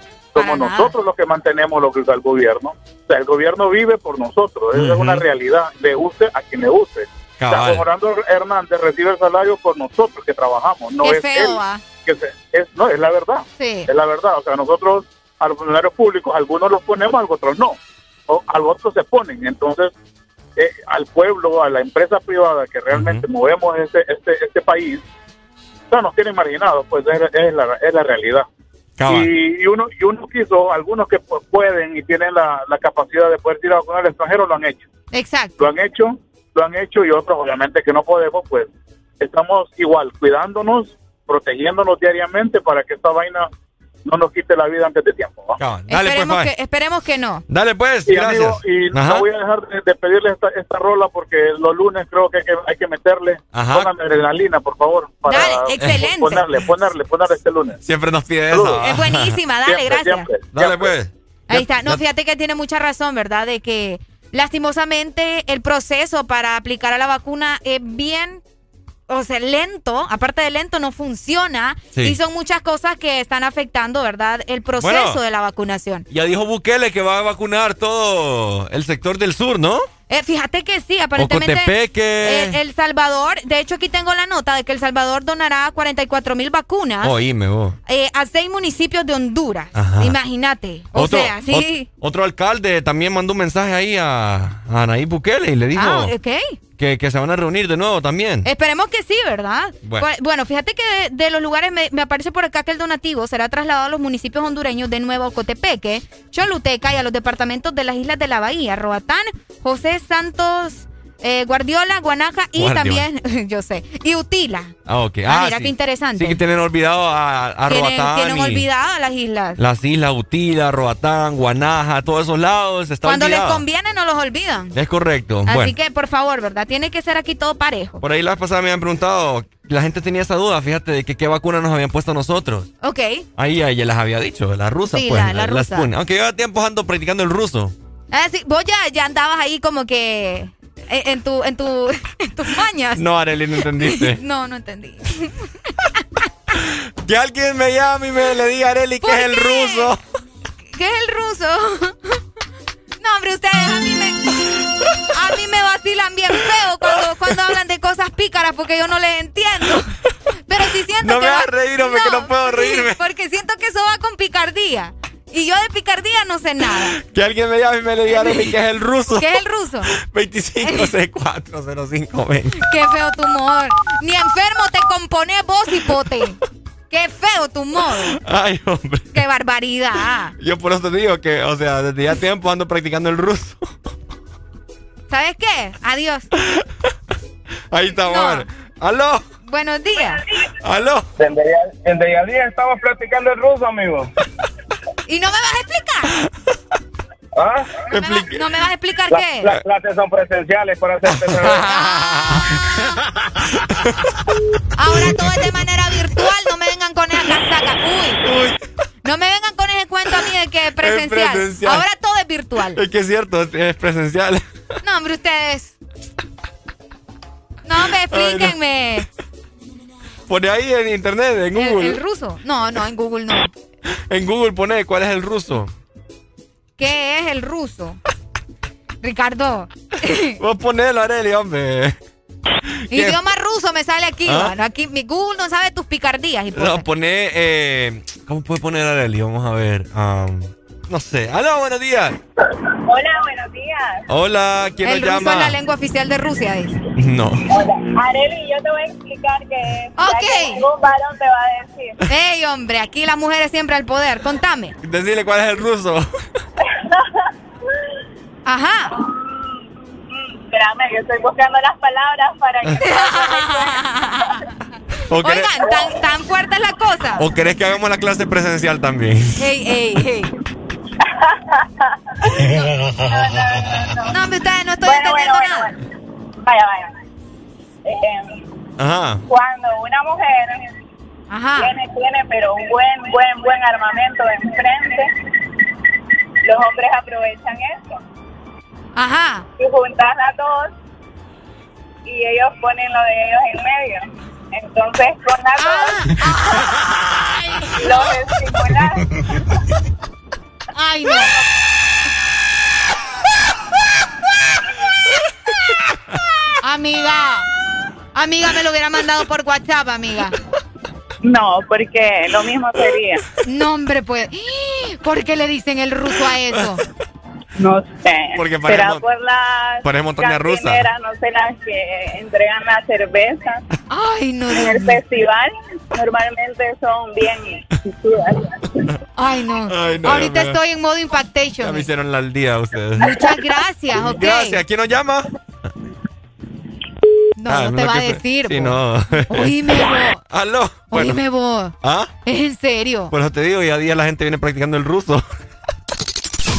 Somos nosotros los que mantenemos lo que usa el gobierno. O sea, el gobierno vive por nosotros. Esa es una realidad. Le guste a quien le guste. O sea, Orlando Hernández recibe el salario por nosotros que trabajamos. No Qué es feo, él. ¿va? Que se- es, no, es la verdad. Sí. Es la verdad. O sea, nosotros a los funcionarios públicos, algunos los ponemos, a otros no. O a otros se ponen. Entonces, eh, al pueblo, a la empresa privada que realmente movemos este, este, este país, o sea, nos tienen marginados, pues es, es la, es la realidad. Y, y uno y uno quiso, algunos que pu- pueden y tienen la, la capacidad de poder ir a vacunar al extranjero, lo han hecho. Exacto. Lo han hecho, lo han hecho y otros obviamente que no podemos, pues estamos igual cuidándonos, protegiéndonos diariamente para que esta vaina no nos quite la vida antes de tiempo. Dale, pues, esperemos, Mike. que, esperemos que no. Dale, pues, Y, gracias. amigo, y Ajá. no voy a dejar de, de pedirle esta, esta rola porque los lunes creo que hay que, hay que meterle Ajá. póngame adrenalina, por favor, para Dale, excelente. ponerle, ponerle, ponerle este lunes. Siempre nos pide eso. Es buenísima, dale, Siempre, gracias. siempre, Dale, siempre. pues. Ahí está. No, fíjate que tiene mucha razón, ¿verdad? De que lastimosamente el proceso para aplicar a la vacuna es bien, o sea, lento. Aparte de lento, no funciona. Sí. Y son muchas cosas que están afectando, ¿verdad? El proceso Bueno. de la vacunación. Ya dijo Bukele que va a vacunar todo el sector del sur, ¿no? Eh, fíjate que sí, aparentemente. Ocotepeque. El, El Salvador, de hecho, aquí tengo la nota de que El Salvador donará 44 mil vacunas. Oíme vos. eh, a seis municipios de Honduras. Imagínate. O Otro, sea, sí. ot- otro alcalde también mandó un mensaje ahí a, a Anaí Bukele y le dijo Ah, ok. que, que se van a reunir de nuevo también. Esperemos que sí, ¿verdad? Bueno. Bu- Bueno, fíjate que de, de los lugares, me, me aparece por acá que el donativo será trasladado a los municipios hondureños de Nuevo Cotepeque, Choluteca y a los departamentos de las islas de la Bahía, Roatán, José Santos, eh, Guardiola, Guanaja y Guardiola. también, yo sé, y Utila. Ah, ok. Ah, Ah, mira sí. qué interesante. Sí, que tienen olvidado a, a tienen Roatán tienen y olvidado las islas. Las islas Utila, Roatán, Guanaja, todos esos lados. Está Cuando les conviene no los olvidan. Es correcto. Así bueno, que, por favor, ¿verdad? Tiene que ser aquí todo parejo. por ahí la vez pasada me habían preguntado, la gente tenía esa duda, fíjate, de que qué vacuna nos habían puesto a nosotros. Ok. Ahí ya las había dicho, la rusa, Sí, pues. la- la rusa. Aunque yo tiempo ando practicando el ruso. Ah, sí, vos ya, ya andabas ahí como que en, en tu, en tu, en tus mañas. No, Arely, no entendiste. No, no entendí. que alguien me llame y me le diga a Arely que ¿Por es el ruso. ¿Qué es el ruso? No, hombre, ustedes a mí me, a mí me vacilan bien feo cuando, cuando hablan de cosas pícaras porque yo no les entiendo. Pero sí siento No que me va- hagas reír, hombre, que no puedo reírme. Porque siento que eso va con picardía. Y yo de picardía no sé nada. Que alguien me llame y me le diga a Arely que es el ruso. ¿Qué es el ruso? 25640520. Qué feo tu humor. Ni enfermo te compones vos, hipote. Qué feo tu modo. Ay, hombre. Qué barbaridad. Yo por eso te digo que, o sea, desde ya tiempo ando practicando el ruso. ¿Sabes qué? Adiós. Ahí está, No. ¡Aló! Buenos días. ¡Aló! Desde ya, desde ya día estamos platicando el ruso, amigo. ¿Y no me vas a explicar? ¿Ah? ¿No me, va- no me vas a explicar La- qué? Las clases son presenciales para hacerte saber. Ahora todo es de manera virtual. No me vengan con esa casaca. Uy. No me vengan con ese cuento a mí de que es presencial. presencial. Ahora todo es virtual. Es que es cierto, es, es presencial. No, hombre, ustedes. No, me explíquenme. Pone ahí en internet, en ¿El, Google. el ruso? No, no, en Google no. En Google pone cuál es el ruso. ¿Qué es el ruso? Ricardo. Vos ponelo, Areli, hombre. Idioma ruso me sale aquí. ¿Ah? Bueno, aquí mi Google no sabe tus picardías. No, pone. Eh, ¿Cómo puede poner Areli? Vamos a ver. um, no sé. ¡Aló, buenos días! Hola, buenos días. Hola, ¿quién El nos ruso llama? es la lengua oficial de Rusia, dice. No. Hola. Areli, yo te voy a explicar que, Ok. que ningún varón te va a decir. Ey, hombre, aquí las mujeres siempre al poder. Contame. Decirle cuál es el ruso. Ajá. Espérame, que estoy buscando las palabras para que... ¿O querés, Oigan, tan, tan fuerte es la cosa. ¿O querés que hagamos la clase presencial también? Ey, ey, ey. No, hombre, ustedes no estoy Bueno, entendiendo bueno, nada. Vaya, vaya. Eh, Ajá. cuando una mujer Tiene, tiene, pero un buen, buen, buen armamento enfrente, los hombres aprovechan eso. Ajá. Y juntas las dos y ellos ponen lo de ellos en medio. Entonces, con las dos, los estimulan. Ay, no. Amiga. Amiga, me lo hubiera mandado por WhatsApp, amiga. No, porque lo mismo sería. No, hombre, pues. ¿Por qué le dicen el ruso a eso? No sé. Porque Será parece, por las parece montaña rusa. no sé, las que entregan la cerveza. Ay, no. En el festival normalmente son bien. Ay, no. Ay, no, Ahorita no. estoy en modo Ya impactation. me hicieron la al día ustedes. Muchas gracias, ok. Gracias. ¿Quién nos llama? No, Ah, no te va a decir. Sí, no. Oíme vos. Aló. Bueno. Oíme vos. ¿Ah? Es en serio. Pues te digo, ya a día la gente viene practicando el ruso.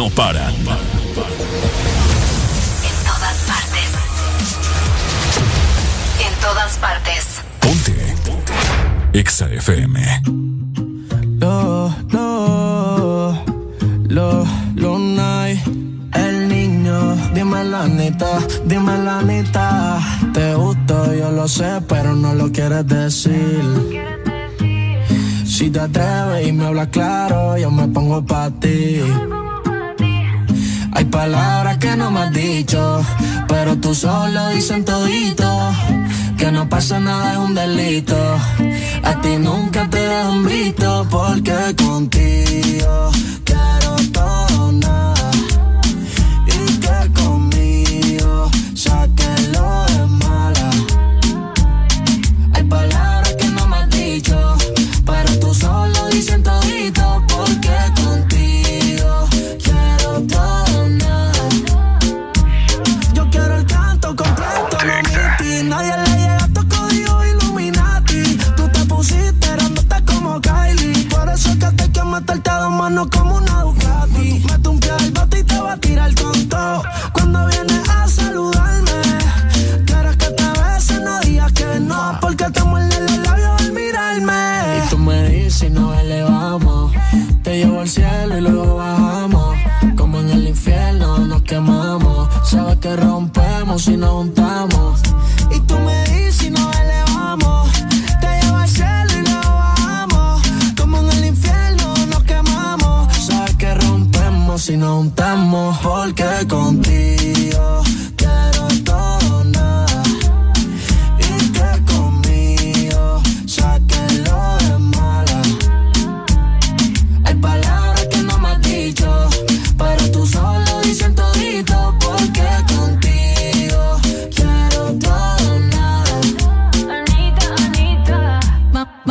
n'ont pas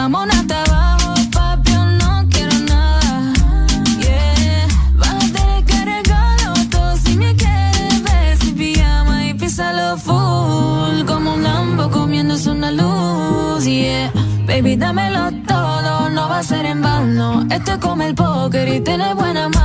Vamos hasta abajo, papi, yo no quiero nada. Yeah. Van a tener que regalar si me quieres. Me si pijama y pisa lo full. Como un lambo comiéndose una luz. Yeah. Baby, dámelo todo. No va a ser en vano. Este come el póker y tenés buena mano.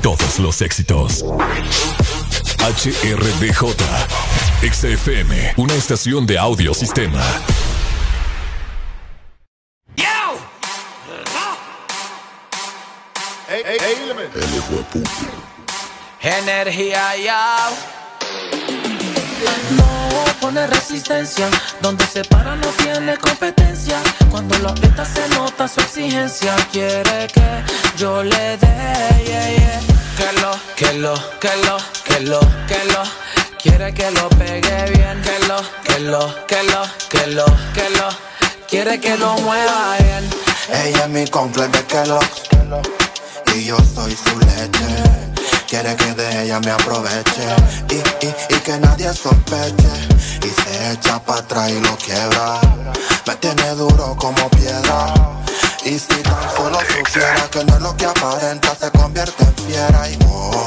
todos los éxitos. HRDJ, XFM, una estación de audio sistema. Energía, ya pone resistencia. Donde se para no tiene competencia. Cuando lo aprieta se nota su exigencia. Quiere que yo le dé, yeah, yeah. Que lo, que lo, que lo, que lo, que lo. Quiere que lo pegue bien. Que lo, que lo, que lo, que lo, que lo. Quiere que lo mueva bien. Ella es mi complejo de que lo, y yo soy su leche. Quiere que de ella me aproveche y, y, y que nadie sospeche y se echa para atrás y lo quiebra. Me tiene duro como piedra. Y si tan solo supiera que no es lo que aparenta, se convierte en fiera y oh,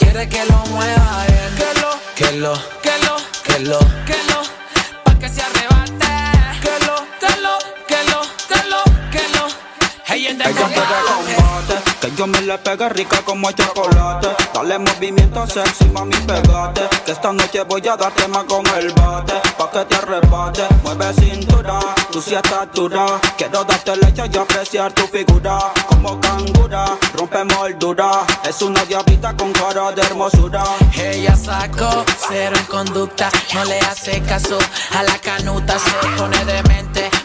Quiere que lo mueva bien. Que lo, que lo, que lo, que lo, que lo. Pa' que se arrebate. Que lo, que lo, Ella quiere combate, que yo me le pegue rica como el chocolate. Dale movimiento sexy, mami, pegate. Que esta noche voy a darte más con el bate. Pa' que te arrebate, mueve cintura, tu sí estás dura. Quiero darte leche y apreciar tu figura. Como cangura, rompe moldura. Es una diablita con cara de hermosura. Ella sacó cero en conducta, no le hace caso a la canuta, se pone demente,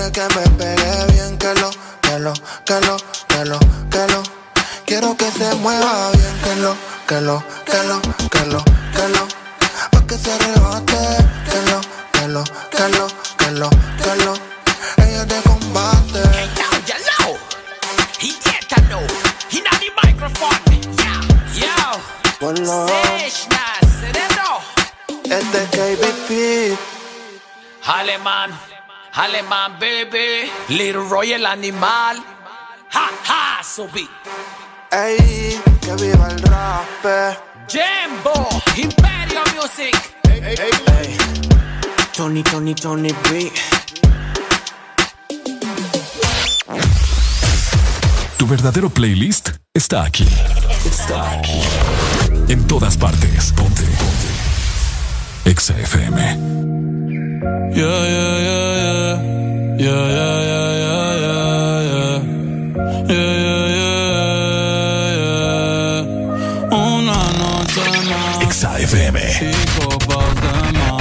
Quiere que me pegue bien, que lo, que lo, que lo, que lo, que lo. Quiero que se mueva bien, que lo, que lo, que lo, que lo, que lo. Pa' que se rebate, que lo, que lo, que lo, que lo, que lo. Ella te combate. Hello, he get to know. He not the microphone. Yeah. Seshna, cerebro. Este es KBP. Alemán, alemán, baby. Little Royal animal. Ha, ha, subí. Ey, que viva el rap. Jambo, Imperio Music. Ey. Tony, Tony, Tony B. Tu verdadero playlist está aquí. Está aquí. En todas partes. Ponte. Ponte. Exa FM. Yeah, yeah, yeah, yeah. Yeah, yeah, yeah, yeah, yeah, yeah. Yeah, yeah, yeah, yeah, yeah. Una noche más. Exa FM. Y copas de más.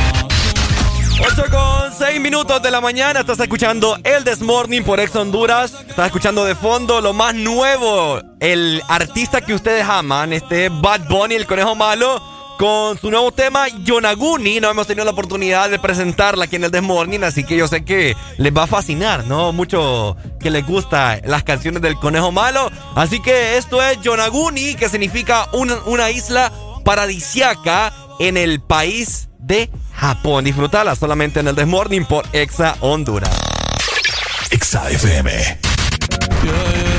8 con 6 minutos de la mañana. Estás escuchando El This Morning por Ex Honduras. Estás escuchando de fondo lo más nuevo. El artista que ustedes aman, este Bad Bunny, el conejo malo. Con su nuevo tema, Yonaguni. No hemos tenido la oportunidad de presentarla aquí en el This Morning, así que yo sé que les va a fascinar, ¿no? Mucho que les gusta las canciones del conejo malo. Así que esto es Yonaguni, que significa una, una isla paradisiaca en el país de Japón. Disfrutala solamente en el This Morning por Exa Honduras. Exa FM. Yeah,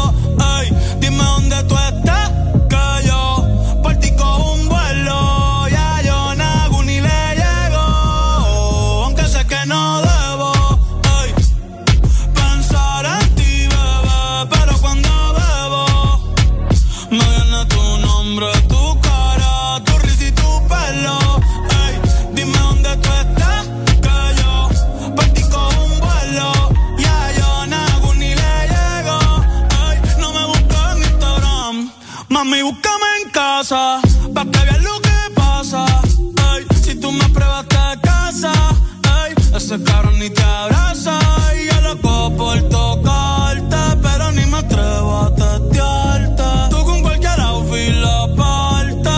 Cabrón ni te abraza. Y yo loco por tocarte, pero ni me atrevo a testearte. Tú con cualquier outfit la parte,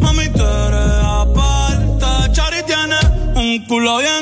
mami, tú eres aparte. Chari tiene un culo bien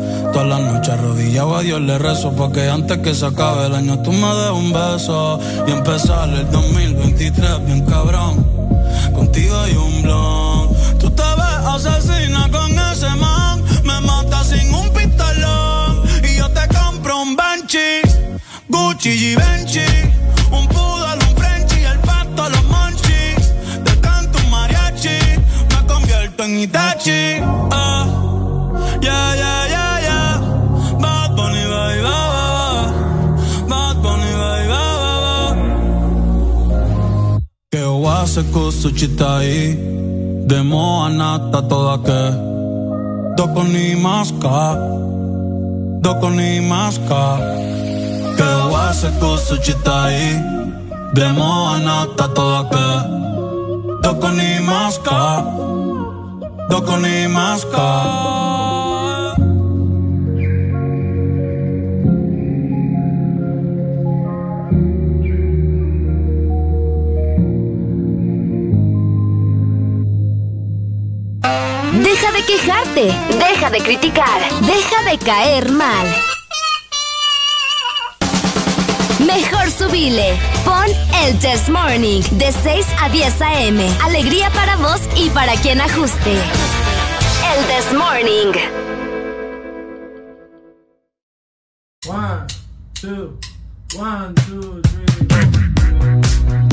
Todas las noches arrodillado. A Dios le rezo Porque antes que se acabe el año tú me des un beso. Y empezar el 2023 bien cabrón. Contigo hay un blon. Tú te ves asesina con ese man. Me mata sin un pistolón. Y yo te compro un Banshee Gucci y Benchi Un poodle, un Frenchie El pato, los monchis Te canto un mariachi. Me convierto en Itachi. Yeah, yeah Que wase kusuchitai Demo anata toda que Doko ni maska Doko ni maska Que wase kusuchitai Demo anata toda que Doko ni maska Doko ni maska Deja de quejarte, deja de criticar, deja de caer mal. Mejor subile. Pon el Test Morning de 6 a 10 a.m. Alegría para vos y para quien ajuste. El Test Morning. One, two, one, two, three.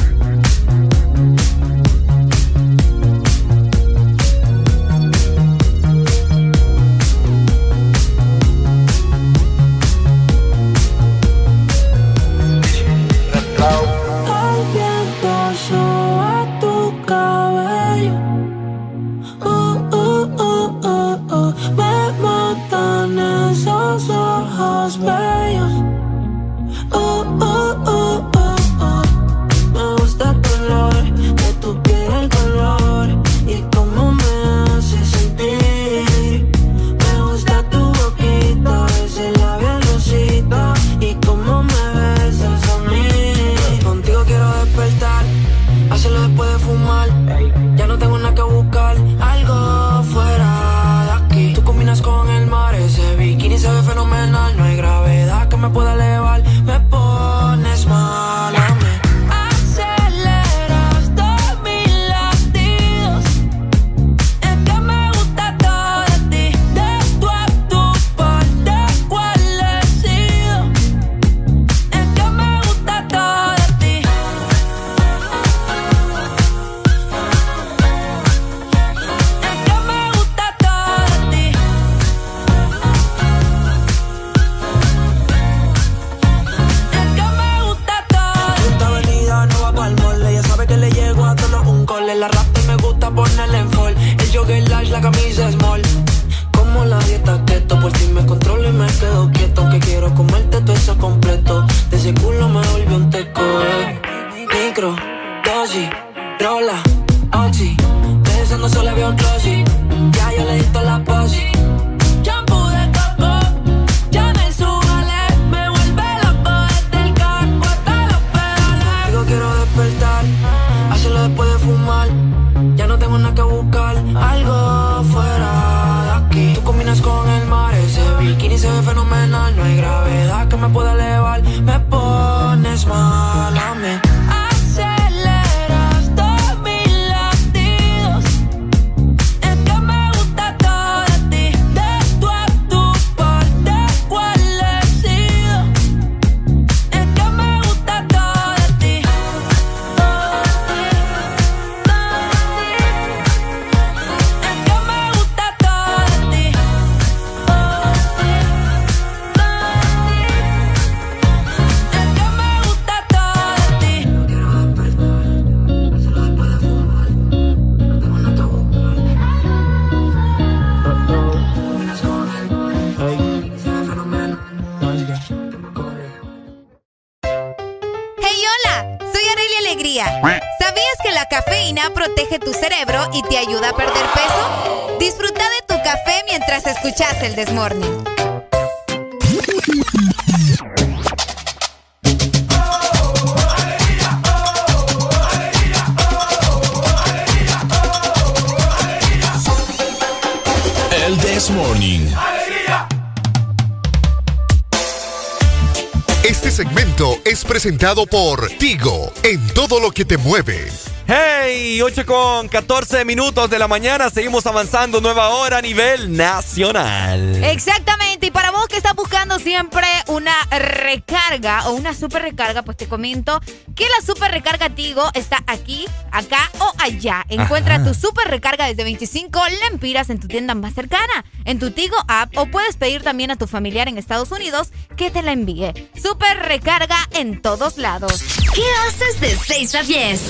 Presentado por Tigo en todo lo que te mueve. Hey, 8 con 14 minutos de la mañana. Seguimos avanzando. Nueva hora a nivel nacional. Exactamente, y para vos que estás buscando siempre una recarga o una super recarga, pues te comento que la super recarga Tigo está aquí, acá o allá. Encuentra Ajá. tu super recarga desde 25 lempiras en tu tienda más cercana, en tu Tigo app o puedes pedir también a tu familiar en Estados Unidos que te la envíe. Super recarga en todos lados. ¿Qué haces de 6 a 10?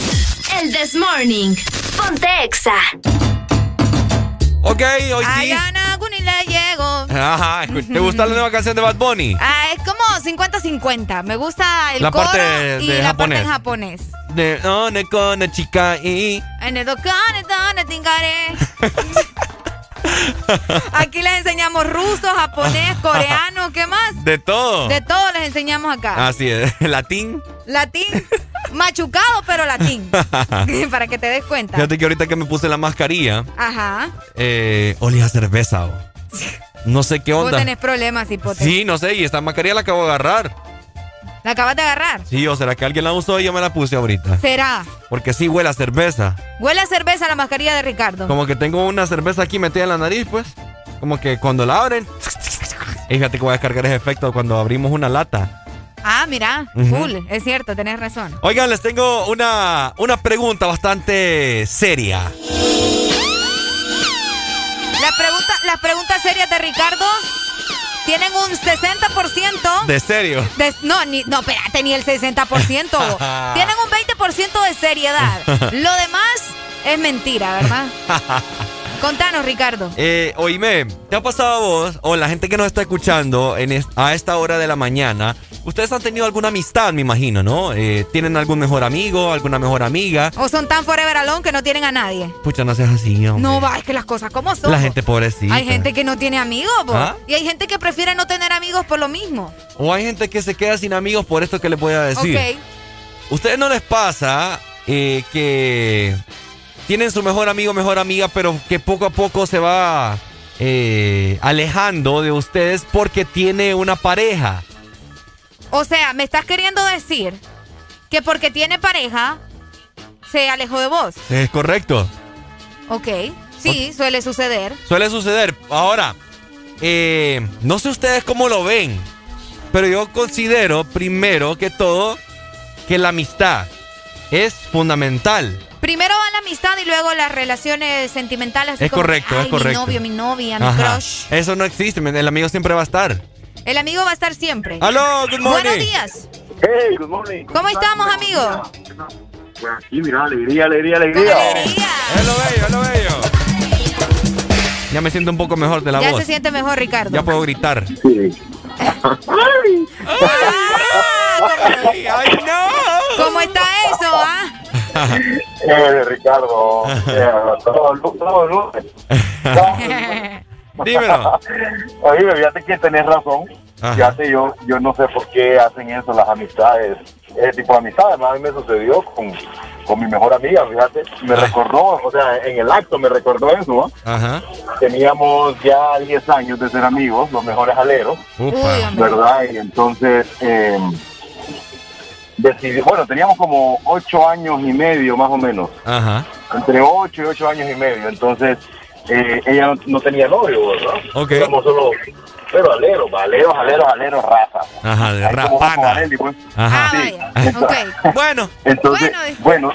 El This Morning. Ponte Exa. Ok, hoy sí. Ay, Ana, Guni le llego. Ajá, ¿te gusta la nueva canción de Bad Bunny? Ah, es como 50-50. Me gusta el La coro parte de- y de la japonés. parte en japonés. De no, ne con chica y. En el tingare. Aquí les enseñamos ruso, japonés, coreano, ¿qué más? De todo. De todo les enseñamos acá. Así es. Latín. Latín, machucado, pero latín. Para que te des cuenta. Fíjate que ahorita que me puse la mascarilla, Ajá. eh, olía a cerveza. oh. No sé qué Vos onda. tenés problemas, hipote. Sí, no sé, y esta mascarilla la acabo de agarrar. ¿La acabas de agarrar? Sí, o será que alguien la usó y yo me la puse ahorita. ¿Será? Porque sí huele a cerveza. Huele a cerveza la mascarilla de Ricardo. Como que tengo una cerveza aquí metida en la nariz, pues. Como que cuando la abren. Y fíjate que voy a descargar ese efecto cuando abrimos una lata. Ah, mira, full, es cierto, tenés razón. Oigan, les tengo una, una pregunta bastante seria. La pregunta, las preguntas serias de Ricardo tienen un 60%. De serio. de- no, ni, no, espérate, ni el 60%. tienen un 20% de seriedad. Lo demás es mentira, ¿verdad? Contanos, Ricardo. Eh, oíme, ¿te ha pasado a vos o la gente que nos está escuchando en a esta hora de la mañana? Ustedes han tenido alguna amistad, me imagino, ¿no? Eh, ¿Tienen algún mejor amigo, alguna mejor amiga? O son tan forever alone que no tienen a nadie. Pucha, no seas así, hombre. No va, es que las cosas como son. La gente pobrecita. Hay gente que no tiene amigos. ¿Ah? Y hay gente que prefiere no tener amigos por lo mismo. O hay gente que se queda sin amigos por esto que les voy a decir. Ok. ¿Ustedes no les pasa eh, que tienen su mejor amigo, mejor amiga, pero que poco a poco se va eh, alejando de ustedes porque tiene una pareja? O sea, me estás queriendo decir que porque tiene pareja se alejó de vos. Es correcto. Ok. Sí, suele suceder. Suele suceder. Ahora, eh, no sé ustedes cómo lo ven, pero yo considero primero que todo que la amistad es fundamental. Primero va la amistad y luego las relaciones sentimentales. así Es como correcto, es "Ay, correcto. Mi novio, mi novia, mi Ajá. crush. Eso no existe, el amigo siempre va a estar. El amigo va a estar siempre. Aló, good morning. Buenos días. Hey, good morning. ¿Cómo estamos, amigo? Pues aquí, mira, alegría, alegría, alegría. Es lo bello, es lo bello. Ya me siento un poco mejor de la ya voz. se siente mejor, Ricardo. Ya puedo gritar. ¡Ay, no! ¿Cómo está eso, ah? Eh, Ricardo. eh, todo, lunes. Dímelo. Oye, fíjate que tenés razón. Fíjate, yo, yo no sé por qué hacen eso las amistades, ese tipo de amistades. A mí me sucedió con, con mi mejor amiga, fíjate. Me recordó, o sea, en el acto me recordó eso, ¿no? Ajá. Teníamos ya 10 años de ser amigos, los mejores aleros, Upa. ¿verdad? Y entonces eh, decidí, bueno, teníamos como 8 años y medio más o menos, Ajá. entre 8 y 8 años y medio. Entonces eh, ella no, no tenía novio, ¿verdad? Ok. Éramos solo, pero aleros, aleros, aleros, aleros, raza. Ajá, de Ahí como Paco rapana. Pues. Ajá. Sí. Entonces- Bueno. Entonces, bueno,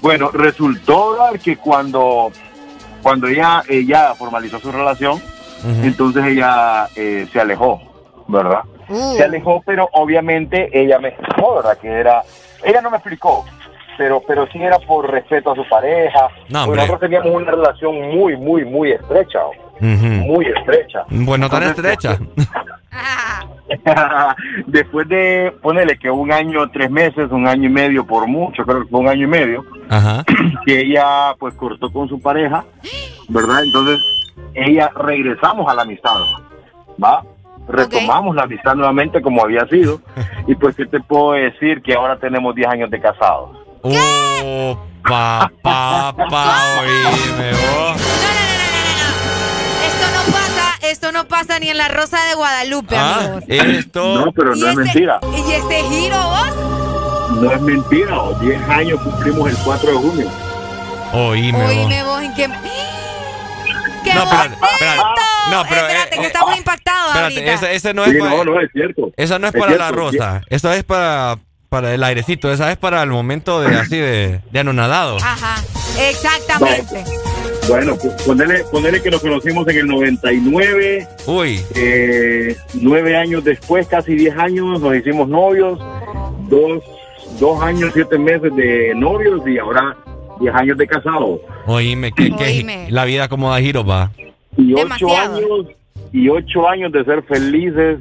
bueno, resultó dar que cuando, cuando ella, ella formalizó su relación, entonces ella eh, se alejó, ¿verdad? Uh. Se alejó, pero obviamente ella me explicó, ¿verdad? Que era, ella no me explicó, pero, pero sí era por respeto a su pareja. No, nosotros teníamos una relación muy, muy, muy estrecha, muy estrecha. Bueno, tan Entonces, estrecha. después de, ponele que un año, tres meses, un año y medio por mucho, creo que fue un año y medio, Ajá. que ella pues cortó con su pareja, ¿verdad? Entonces, ella regresamos a la amistad, ¿va? Retomamos la amistad nuevamente como había sido. Y pues, ¿qué te puedo decir? Que ahora tenemos 10 años de casados. Oh, papá, papá, oíme vos. Esto no pasa, esto no pasa ni en la Rosa de Guadalupe, Ah, amigos. esto. No, pero ¿Y no es ese- mentira. ¿Y ese giro vos? No es mentira. 10 años cumplimos el 4 de junio. Oíme vos. Oíme vos, ¿en qué? ¡Qué No, espérate, bonito! espérate. No, pero. Espérate, eh, que eh, estamos impactados Espérate, ahorita. ese, ese no es Sí, para. no, no, es cierto. Esa no es Es para la rosa. Esa es para, para el airecito. Esa es para el momento de así de, de anonadado. Ajá, exactamente. Bueno, pues, ponele, ponele que nos conocimos en el 99. Uy. Eh, nueve años después, casi 10 años, nos hicimos novios. Dos, dos años, siete meses de novios y ahora 10 años de casados. Oíme, que, que Oíme. la vida como da giro va. Y ocho Demasiado. años, y ocho años de ser felices,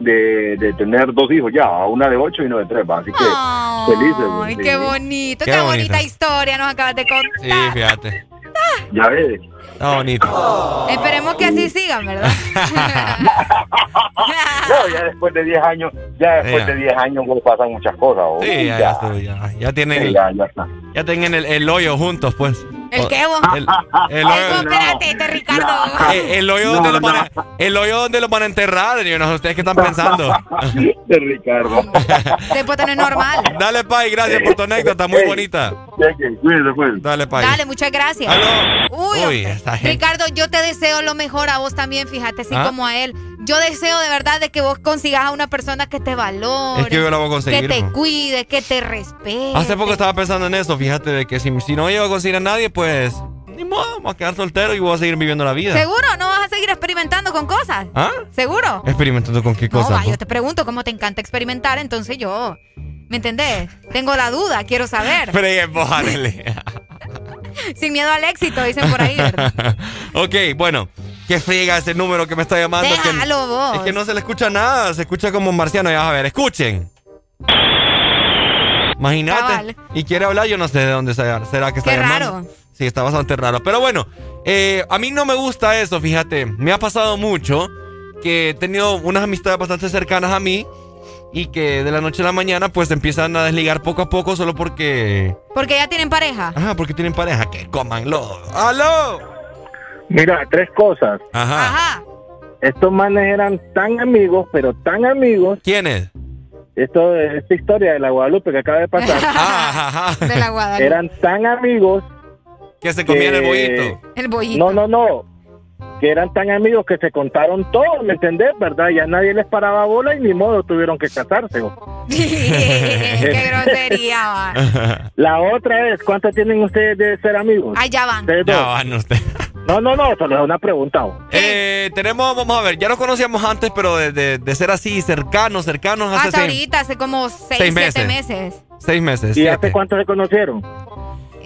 de, de tener dos hijos ya, una de ocho y una de tres, va. Así que felices. Ay, qué bonito, qué, Qué bonita bonito. historia nos acabas de contar. Sí, fíjate. Ya ves. Está bonito. Esperemos que así sigan, ¿verdad? No, ya después de 10 años, ya después Ya. de 10 años pues, pasan muchas cosas. ¿o? Sí, ya, ya, ya, ya tienen, Sí, ya, ya está. ya tienen el, el hoyo juntos, pues. ¿El qué, vos? El, el hoyo, espérate, este Ricardo. el, el hoyo donde lo van a, el hoyo donde lo van a enterrar, yo no sé ustedes qué están pensando. De Ricardo. Después no es normal. Dale, Pai, gracias por tu anécdota, muy bonita. Pues. Dale, Pai. Dale, muchas gracias. Uy, Uy, esa gente. Ricardo, yo te deseo lo mejor a vos también, fíjate, así ¿Ah? como a él. Yo deseo de verdad de que vos consigas a una persona que te valore, Es que yo la voy a conseguir, que te ¿no? cuide, que te respete. Hace poco estaba pensando en eso, fíjate, de que si, si no llego a conseguir a nadie, pues ni modo, vamos a quedar soltero y voy a seguir viviendo la vida. ¿Seguro? ¿No vas a seguir experimentando con cosas? ¿Ah? ¿Seguro? Experimentando con qué No, cosa. va, yo te pregunto cómo te encanta experimentar, entonces yo, ¿me entendés? Tengo la duda, quiero saber. Fregue, vos, Arely. Sin miedo al éxito, dicen por ahí, ok, bueno. ¿Qué friega ese número que me está llamando? Que- vos. Es que no se le escucha nada, se escucha como un marciano. Ya vas a ver, escuchen. Imagínate. Y quiere hablar, yo no sé de dónde será, será que está Qué llamando. raro. Sí, está bastante raro. Pero bueno, eh, a mí no me gusta eso, fíjate. Me ha pasado mucho que he tenido unas amistades bastante cercanas a mí y que de la noche a la mañana pues empiezan a desligar poco a poco solo porque... Porque ya tienen pareja. Ajá, porque tienen pareja. Que comanlo. ¡Aló! Mira, tres cosas. Ajá. Estos manes eran tan amigos, pero tan amigos. ¿Quiénes? Esto, esta historia de la Guadalupe que acaba de pasar. De la Guadalupe. eran tan amigos. Que se comían el bollito. El bollito. No, no, no. Que eran tan amigos que se contaron todo, ¿me entendés? ¿Verdad? Ya nadie les paraba bola y ni modo tuvieron que casarse. Qué grosería, va. La otra es, ¿cuánto tienen ustedes de ser amigos? Ahí ya van. Ustedes dos. Ya van usted. No, no, no, solo es una pregunta. Eh, tenemos, vamos a ver, ya nos conocíamos antes, pero de, de- de ser así cercanos, cercanos hace Hasta seis, ahorita, hace como seis, seis siete meses. meses. seis meses. ¿Y siete. hace cuánto se conocieron?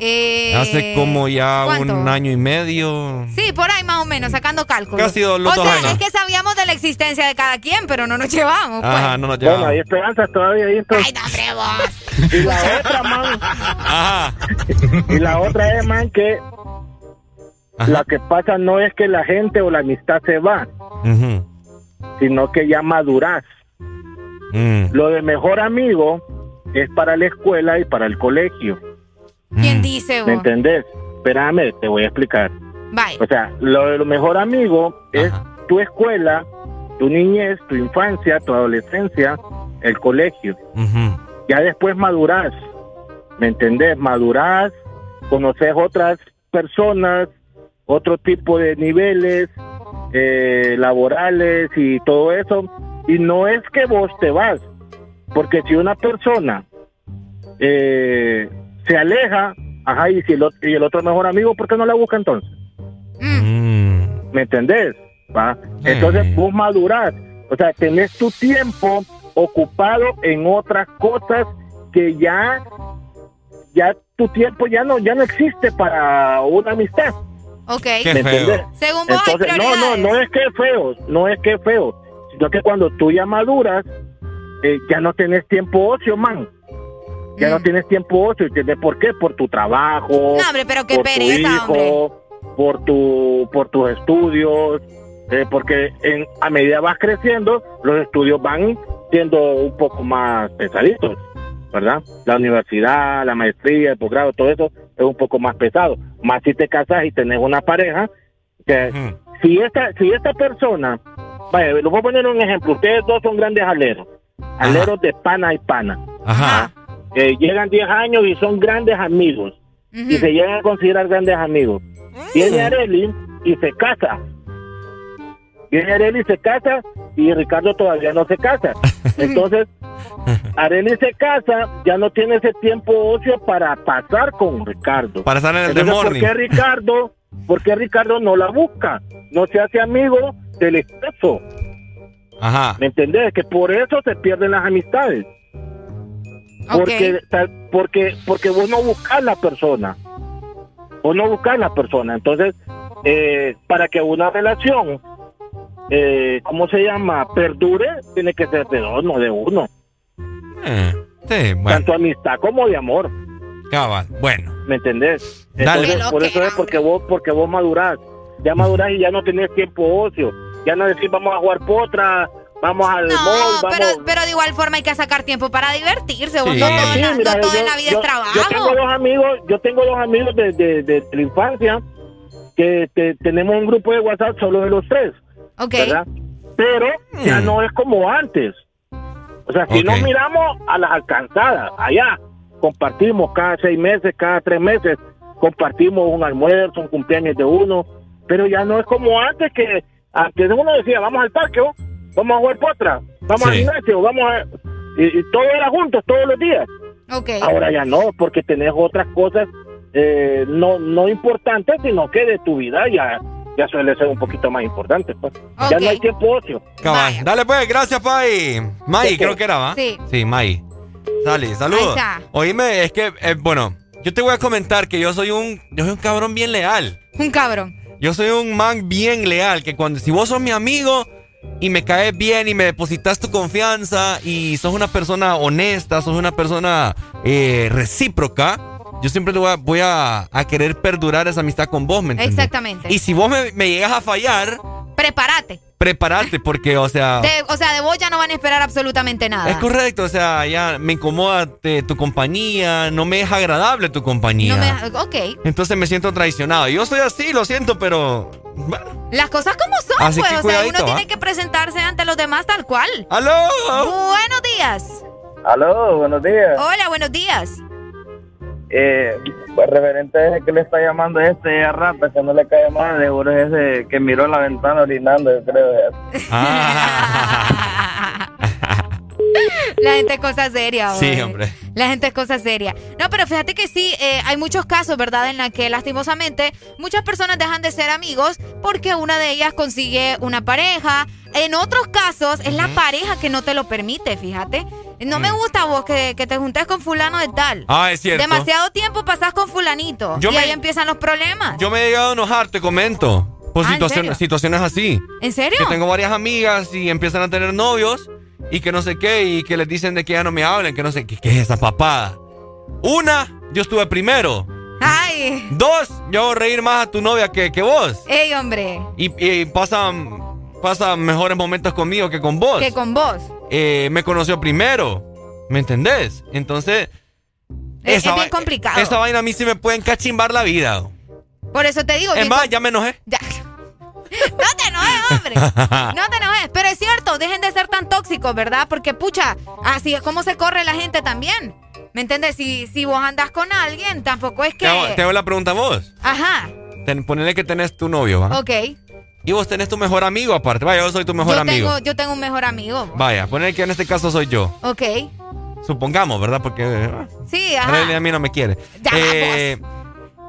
Eh, Hace como ya ¿cuánto? un año y medio. Sí, por ahí más o menos, sacando cálculos. Casi dos- los o dos sea, años. es que sabíamos de la existencia de cada quien, pero no nos llevamos. Pues. Ajá, no nos Bueno, llevamos. hay esperanzas todavía ahí entonces. Ay, hombre, vos. Y la otra, man. Ajá. Y la otra es, man, que lo que pasa no es que la gente o la amistad se va, sino que ya maduras. Mm. Lo de mejor amigo es para la escuela y para el colegio. ¿Quién dice ¿Me vos? entendés? Espérame, te voy a explicar. Bye. O sea, lo de lo mejor amigo es tu escuela, tu niñez, tu infancia, tu adolescencia, el colegio. Ya después madurás, ¿me entendés? Madurás, conoces otras personas, otro tipo de niveles eh, laborales y todo eso. Y no es que vos te vas, porque si una persona eh, se aleja, ajá, y si el, ot- y el otro mejor amigo, ¿por qué no la busca entonces? Mm. ¿Me entendés? ¿Va? Entonces vos madurás, o sea, tenés tu tiempo ocupado en otras cosas que ya, ya tu tiempo ya no, ya no existe para una amistad. Ok. ¿Me entendés? Según vos hay Entonces, no, no, no es que es feo, no es que es feo, sino que cuando tú ya maduras, eh, ya no tienes tiempo ocio, man. Ya no tienes tiempo ocio, ¿entiendes por qué? Por tu trabajo, No, hombre, pero qué por pereza, tu hijo, por tu, por tus estudios, eh, porque en, a medida vas creciendo, los estudios van siendo un poco más pesaditos, ¿verdad? La universidad, la maestría, el posgrado, todo eso es un poco más pesado. Más si te casas y tenés una pareja, que si esta, si esta persona, vaya, les voy a poner un ejemplo, ustedes dos son grandes aleros, aleros de pana y pana. Ajá. Eh, llegan 10 años y son grandes amigos. Y se llegan a considerar grandes amigos. Viene Areli y se casa. Viene Areli se casa y Ricardo todavía no se casa. Entonces, Areli se casa, ya no tiene ese tiempo ocio para pasar con Ricardo. Para estar en el Entonces, ¿por qué Ricardo, por qué Ricardo no la busca? No se hace amigo del esposo. Ajá. ¿Me entendés? Que por eso se pierden las amistades. Porque, tal- porque, porque vos no buscas la persona. Vos no buscas la persona. Entonces, eh, para que una relación, eh, ¿cómo se llama? Perdure, tiene que ser de dos, no de uno. Eh, sí, bueno. Tanto amistad como de amor. Cabal. Bueno. ¿Me entendés? Dale. Entonces, por eso es porque vos, porque vos madurás. Ya madurás y ya no tenés tiempo ocio. Ya no decís vamos a jugar potra, vamos al No, mall, vamos... pero, pero de igual forma hay que sacar tiempo para divertirse. vos Sí. No, todo, en la- Sí, mira, no todo yo- en la vida yo- es trabajo. Yo tengo dos amigos, yo tengo dos amigos de, de- de la infancia que te- tenemos un grupo de WhatsApp solo de los tres. Ok. ¿verdad? Pero ya no es como antes. O sea, si Ok. nos miramos a las alcanzadas, allá, compartimos cada seis meses, cada tres meses, compartimos un almuerzo, un cumpleaños de uno, pero ya no es como antes que antes uno decía, vamos al parque, ¿o? vamos a jugar potra, vamos al gimnasio, vamos a... Y, y todo era juntos, todos los días. Ok. Ahora ya no, porque tenés otras cosas eh, no, no importantes, sino que de tu vida ya, ya suele ser un poquito más importante. Pues. Ya no hay tiempo ocio. Cabal. Dale pues, gracias, Pai. Mai, creo que era, ¿va? Sí. Sí, Mai. Dale, saludos. Ahí está. Oíme, es que, eh, bueno, yo te voy a comentar que yo soy un, yo soy un cabrón bien leal. Un cabrón. Yo soy un man bien leal, que cuando, si vos sos mi amigo y me caes bien y me depositas tu confianza y sos una persona honesta, sos una persona eh, recíproca, yo siempre te voy, a, voy a, a querer perdurar esa amistad con vos, ¿me entiendes? Exactamente. Y si vos me, me llegas a fallar, Prepárate. prepárate porque, o sea... De- o sea, de vos ya no van a esperar absolutamente nada. Es correcto, o sea, ya me incomoda te- tu compañía, no me es agradable tu compañía. No me- ok. Entonces me siento traicionado. Yo soy así, lo siento, pero... bueno. Las cosas como son, Así pues. que o sea, uno tiene que presentarse ante los demás tal cual. ¡Aló! Buenos días. Aló, buenos días. Hola, buenos días. Eh, pues, referente a ese que le está llamando este a rata, que no le cae mal, seguro es ese que miró la ventana orinando, yo creo. La gente es cosa seria, Sí, güey. hombre. La gente es cosa seria. No, pero fíjate que sí, eh, hay muchos casos, ¿verdad? En la que lastimosamente muchas personas dejan de ser amigos porque una de ellas consigue una pareja. En otros casos es la pareja que no te lo permite, fíjate. No me gusta vos que, que te juntes con fulano de tal. Mm. Ah, es cierto. Demasiado tiempo pasás con fulanito. Yo y me- ahí empiezan los problemas. Yo me he llegado a enojar, te comento. Por Ah, ¿en situaciones, situaciones así. ¿En serio? Que tengo varias amigas y empiezan a tener novios y que no sé qué y que les dicen de que ya no me hablen, que no sé qué, qué es esa papada. Una, yo estuve primero. Ay. Dos, yo hago reír más a tu novia que, que vos. Ey, hombre. Y, y pasan, pasan mejores momentos conmigo que con vos. Que con vos. Eh, me conoció primero. ¿Me entendés? Entonces. Es- es esa bien va- complicado. Esa vaina a mí sí me puede encachimbar la vida. Por eso te digo. Es bien más, ya me enojé. Ya. No te enojes, hombre. No te enojes. Pero es cierto, dejen de ser tan tóxicos, ¿verdad? Porque, pucha, así es como se corre la gente también. ¿Me entiendes? Si, si vos andás con alguien, tampoco es que. Te hago, te hago la pregunta a vos. Ajá. Ten- ponele que tenés tu novio, ¿va? Ok. Y vos tenés tu mejor amigo aparte. Vaya, yo soy tu mejor yo, amigo. tengo, yo tengo un mejor amigo. Vaya, ponele que en este caso soy yo. Ok. Supongamos, ¿verdad? Porque Sí, ajá. a mí no me quiere. Ya, Eh,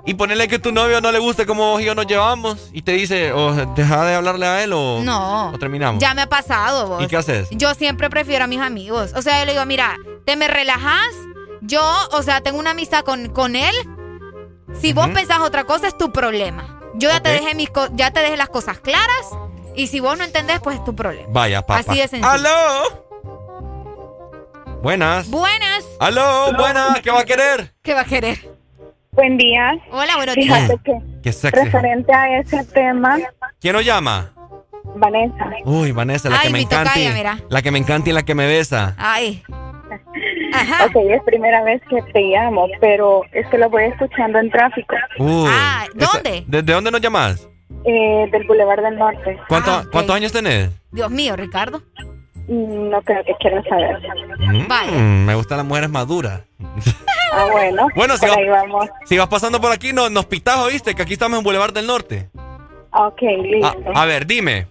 y ponele que tu novio no le gusta cómo vos y yo nos llevamos y te dice, o deja de hablarle a él o, No. o terminamos. Ya me ha pasado, vos. ¿Y qué haces? Yo siempre prefiero a mis amigos. O sea, yo le digo, mira, te me relajas. Yo, o sea, tengo una amistad con, con él. Si vos pensás otra cosa, es tu problema. Yo ya te dejé mis co- ya te dejé las cosas claras. Y si vos no entendés, pues es tu problema. Vaya, papá. Así de sencillo. ¡Aló! Buenas. Buenas. ¡Aló! Buenas. ¿Qué va a querer? ¿Qué va a querer? Buen día. Hola, buenos días. Fíjate que Qué sexy. referente a ese tema, ¿Quién nos llama? Vanessa. Uy, Vanessa, la Ay, que me encanta. La que me encanta y la que me besa. Ay. Ok, es primera vez que te llamo, pero es que lo voy escuchando en tráfico. Uy. Ah, ¿dónde? ¿Desde dónde nos llamas? Eh, del Boulevard del Norte. ¿Cuánto- Ah, ¿Cuántos años tenés? Dios mío, Ricardo. No creo que quieran saber. Mm, me gustan las mujeres maduras. Ah, bueno. Bueno, si por va- ahí vamos. Si vas pasando por aquí, no, nos pitas, ¿oíste? Que aquí estamos en Boulevard del Norte. Ok, listo. Ah, a ver, dime.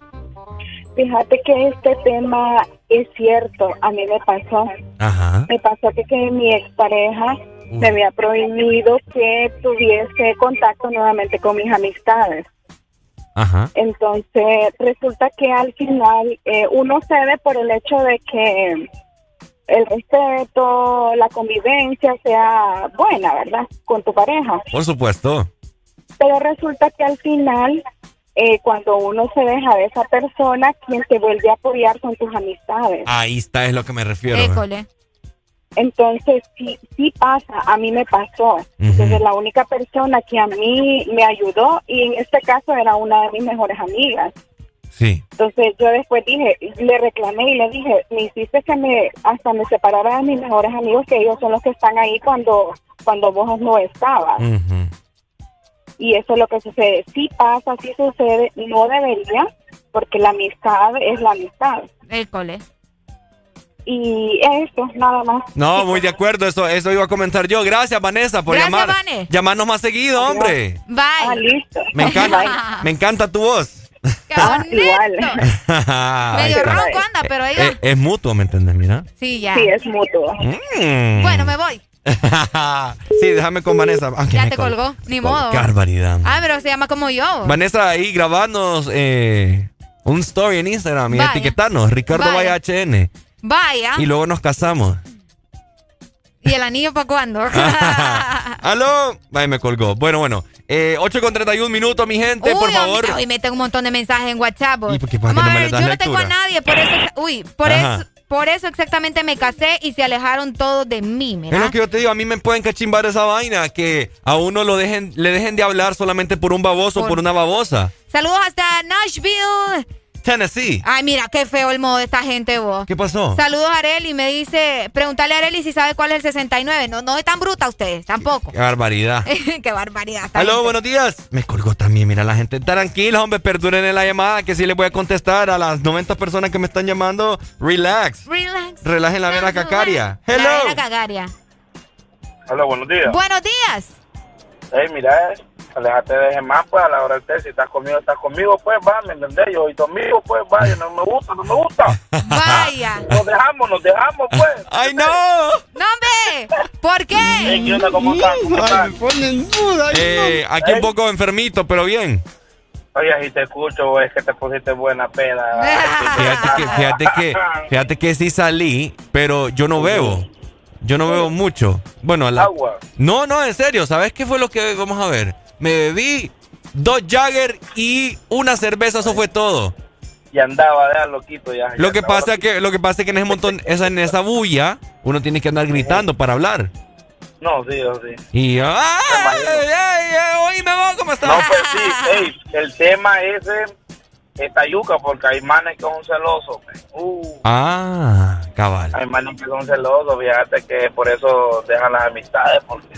Fíjate que este tema es cierto, a mí me pasó. Ajá. Me pasó que, que mi expareja me había prohibido que tuviese contacto nuevamente con mis amistades. Ajá. Entonces, resulta que al final eh, uno cede por el hecho de que el respeto, la convivencia sea buena, ¿verdad? Con tu pareja. Por supuesto. Pero resulta que al final, eh, cuando uno se deja de esa persona, quien te vuelve a apoyar son tus amistades. Ahí está, es lo que me refiero. École. Entonces, sí, sí pasa, a mí me pasó. Entonces, la única persona que a mí me ayudó, y en este caso era una de mis mejores amigas. Sí. Entonces, yo después dije, le reclamé y le dije, me hiciste que me, hasta me separara de mis mejores amigos, que ellos son los que están ahí cuando, cuando vos no estabas. Y eso es lo que sucede. Sí pasa, sí sucede, no debería, porque la amistad es la amistad. École. Y esto, nada más. No, muy de acuerdo, eso, eso iba a comentar yo. Gracias, Vanessa, por Gracias, llamar. Vane. Llamarnos más seguido, hombre. Bye. Ah, listo. Me encanta, me encanta tu voz. Qué bonito. Ahí Medio ronco anda, pero ahí va. Eh, es mutuo, ¿me entiendes? Mira. Sí, ya. Sí, es mutuo. Mm. Bueno, me voy. sí, déjame con Vanessa. Ah, Ya te col- colgó. Ni modo. Qué barbaridad. Ah, pero se llama como yo. Vanessa, ahí grabarnos eh, un story en Instagram y Vaya. etiquetarnos, Ricardo Vaya. Vaya HN. Vaya. Y luego nos casamos. ¿Y el anillo para cuándo? ¿Aló? Ay, me colgó. Bueno, bueno. Eh, 8 con 31 minutos, mi gente, por Uy, favor. Hoy me tengo un montón de mensajes en WhatsApp. ¿Y por qué- por Vamos a ver, yo no tengo a nadie, por eso, uy, por Ajá. eso, por eso exactamente me casé y se alejaron todos de mí, mira. Es lo que yo te digo, a mí me pueden cachimbar esa vaina, que a uno lo dejen, le dejen de hablar solamente por un baboso o por una babosa. Saludos hasta Nashville. Tennessee. Ay, mira, qué feo el modo de esta gente, vos. ¿Qué pasó? Saludos a Areli, me dice, preguntarle a Areli si sabe cuál es el 69. No, no es tan bruta ustedes, tampoco. Qué barbaridad. qué barbaridad. Aló, buenos días. Me colgó también, mira la gente. Tranquila, hombre, perduren en la llamada, que sí les voy a contestar a las 90 personas que me están llamando. Relax. Relax. Relajen la vena cacaria. La Hello. vena cagaria. Hola, buenos días. Buenos días. Ey, mira, alejate de más, pues, a la hora del té. Si estás conmigo, estás conmigo, pues, va, ¿me entendés? Yo y tu amigo, pues, vaya, no me gusta, no me gusta. Vaya. Nos dejamos, nos dejamos, pues. ¡Ay, no! ¡No, hombre! ¿Por qué? Ey, ¿qué onda? ¿Cómo están? ¿Cómo están? Eh, aquí un poco enfermito, pero bien. Oye, si te escucho, es que te pusiste buena peda. Fíjate que, fíjate que, fíjate que sí salí, pero yo no bebo. Yo no bebo mucho. Bueno, la... Agua. No, no, en serio. ¿Sabes qué fue lo que vamos a ver? Me bebí dos Jagger y una cerveza, eso fue todo. Y andaba, de loquito ya. Lo que pasa que lo que pasa es que en ese montón, esa, en esa bulla, uno tiene que andar gritando para hablar. No, sí, yo sí. Y yo, ¡ay, ay, ay! Vos, ¿cómo estás? No, pues sí, ey, el tema ese está yuca porque hay manes que son celosos. Uh, Ah, cabal. hay manes que son celosos, fíjate que por eso dejan las amistades porque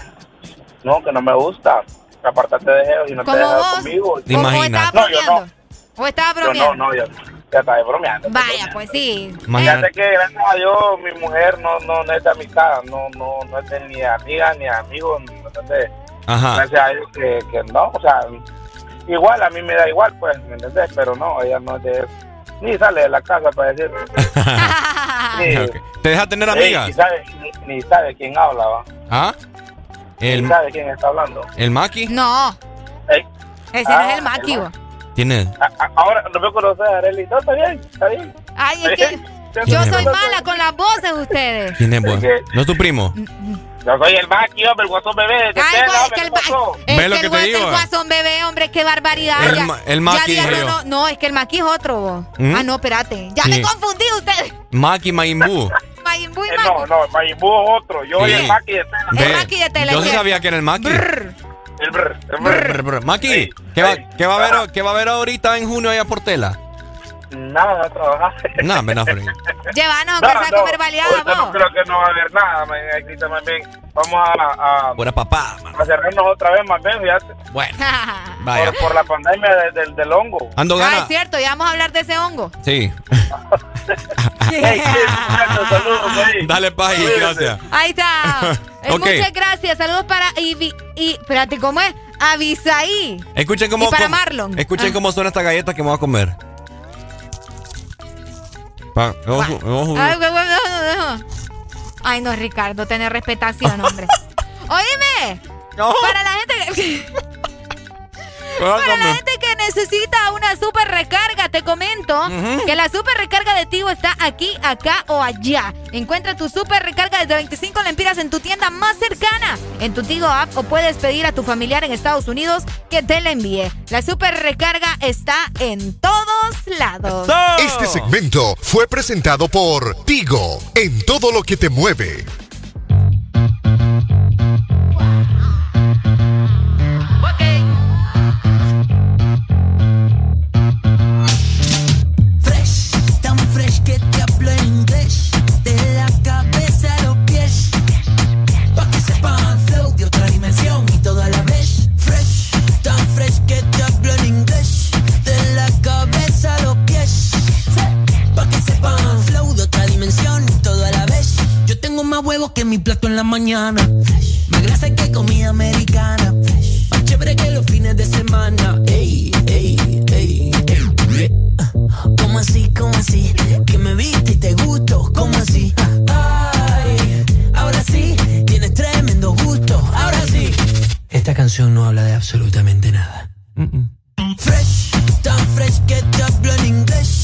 no, que no me gusta. Apartate de ellos y no te ¿Como dejas vos? conmigo. ¿Te imaginas? No, yo no. ¿O estaba Yo no, bromeando? no, yo ya estaba bromeando. Vaya, pues sí. Fíjate que gracias a Dios mi mujer no, no, no es de amistad, no, no, no es de ni amiga ni amigo, ¿me entiendes? Ajá. Gracias a Dios que, que no, o sea, igual a mí me da igual, pues, ¿me entendés? Pero no, ella no es de eso. Ni sale de la casa para decir. ¿Te deja tener Ey, amigas? ni, sabe, ni, ni sabe quién habla, va. ¿Ah? ¿El, sabe quién está hablando. el Maki? No, Ey, ese no Ah, es el Maki, vos. ¿Tiene? a- a- ahora no me conoces, Arely. No, está bien, está bien. Ay, es que yo ¿Quién soy es? mala con las voces ustedes. ¿Quién es vos? que- ¿No es tu primo? Yo soy el Maki, hombre, el guasón bebé. De Ay, pues, es hombre, que el, ¿qué pasó? es Ve lo que el, te gua- digo, el guasón bebé, hombre, qué barbaridad. El ya- ma- el ya Maki, no, no, es que el Maki es otro. vos. ¿Mm? Ah, no, espérate. Ya Sí. me confundí usted. Maki Maimbu. Majin Buu y Eh, Maki. no, no, Majimbu es otro. Yo soy Sí. el Maki de tela. Ve, Maki de tela, Yo sí sabía que era el Maki. El brr, el brr. Brr, brr. Maki, ¿qué va, qué va a haber, qué va a haber ahorita en junio allá por tela? Nada, trabajar. No, me no, Freddy. Llévanos, No, aunque sea a no, comer baleada, ahorita no vos. creo que no va a haber nada, man, vamos a, a, Pura papá. a cerrarnos otra vez más bien, fíjate. Bueno, vaya. Por, por la pandemia de- del- del hongo. Ando Ah, es gana. cierto, ya vamos a hablar de ese hongo. Sí. Hey, sí, muchachos, saludos ahí. Dale paz y Cuídense. gracias. Ahí está. Eh, Ok. Muchas gracias. Saludos para Ivi, y, espérate, ¿cómo es? Avisaí. Escuchen cómo, Y para Marlon. Escuchen Ah. cómo suena esta galleta que me voy a comer. Pa- ojo, ojo. Ay, no, no, no. Ay, no, Ricardo, tener respetación, hombre. Oíme. Para la gente que... Para la gente que necesita una super recarga, te comento que la super recarga de Tigo está aquí, acá o allá. Encuentra tu super recarga desde 25 lempiras en tu tienda más cercana, en tu Tigo app o puedes pedir a tu familiar en Estados Unidos que te la envíe. La super recarga está en todos lados. Este segmento fue presentado por Tigo, en todo lo que te mueve. Pa' que sepan flow de otra dimensión y todo a la vez. Yo tengo más huevos que mi plato en la mañana. Más grasa que comida americana. Más chévere que los fines de semana. Ey, ey, ey, ey. ¿Cómo así? ¿Cómo así? Que me viste y te gusto. ¿Cómo así? Ay, ahora sí, tienes tremendo gusto. Ahora sí. Esta canción no habla de absolutamente nada. Fresh, tan fresh que te hablo en inglés.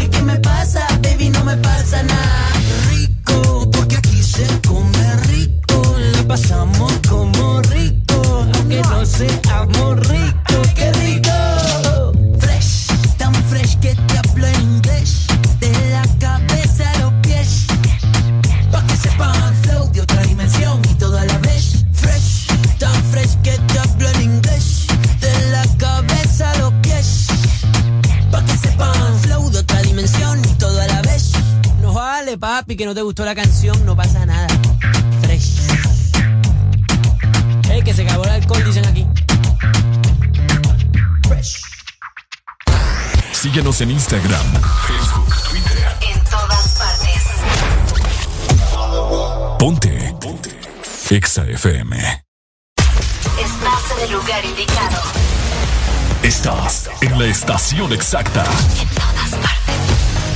¿Y qué me pasa, baby? No me pasa nada. Papi, que no te gustó la canción, no pasa nada. Fresh. Ey, que se acabó el alcohol, dicen aquí. Fresh. Síguenos en Instagram, Facebook, Twitter. En todas partes. Ponte. Ponte. Exa FM. Estás en el lugar indicado. Estás en la estación exacta. En todas partes.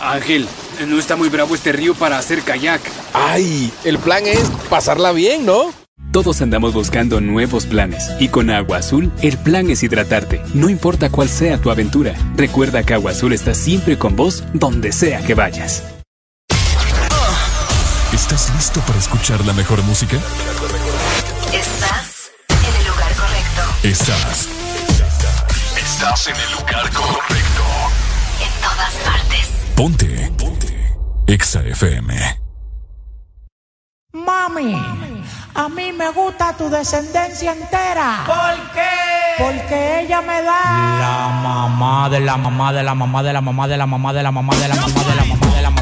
Ángel, no está muy bravo este río para hacer kayak. ¡Ay! El plan es pasarla bien, ¿no? Todos andamos buscando nuevos planes y con Agua Azul el plan es hidratarte, no importa cuál sea tu aventura. Recuerda que Agua Azul está siempre con vos donde sea que vayas. ¿Estás listo para escuchar la mejor música? Estás en el lugar correcto. Estás. Estás en el lugar correcto. Ponte. Ponte. Exa FM. Mami, a mí me gusta tu descendencia entera. ¿Por qué? Porque ella me da. La mamá de la mamá de la mamá de la mamá de la mamá de la mamá de la mamá de la mamá de la mamá de la mamá.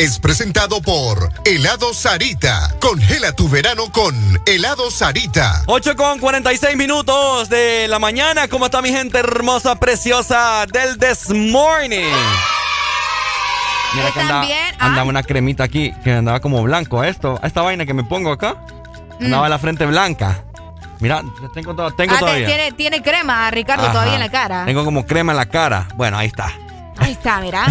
es presentado por Helado Sarita. Congela tu verano con Helado Sarita. 8 con 46 minutos de la mañana. ¿Cómo está mi gente hermosa, preciosa del This Morning? Mira que También, ah. andaba una cremita aquí que andaba como blanco. Esto, esta vaina que me pongo acá, andaba la frente blanca. Mira, tengo, to- tengo Mm. Ah, todavía. tiene, tiene crema, Ricardo, Ajá. todavía en la cara. Tengo como crema en la cara. Bueno, ahí está. Ahí está, mira.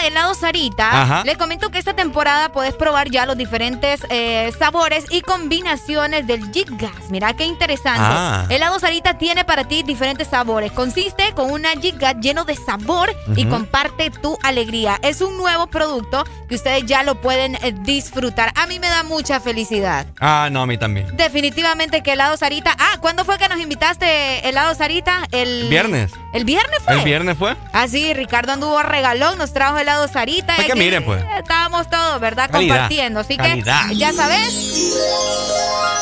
De helado Sarita, Ajá. les comento que esta temporada puedes probar ya los diferentes eh, sabores y combinaciones del Jig Gas. Mira qué interesante. Ah. Helado Sarita tiene para ti diferentes sabores. Consiste con una Jig Gas lleno de sabor y comparte tu alegría. Es un nuevo producto que ustedes ya lo pueden eh, disfrutar. A mí me da mucha felicidad. Ah, no, a mí también. Definitivamente que helado Sarita. Ah, ¿cuándo fue que nos invitaste helado Sarita? El Viernes. ¿El viernes fue? ¿El viernes fue? Ah, sí, Ricardo anduvo regalón, nos trajo helado Sarita. Y que miren, pues. Estábamos todos, ¿verdad? Calidad, Compartiendo. Así calidad. que, ya sabes.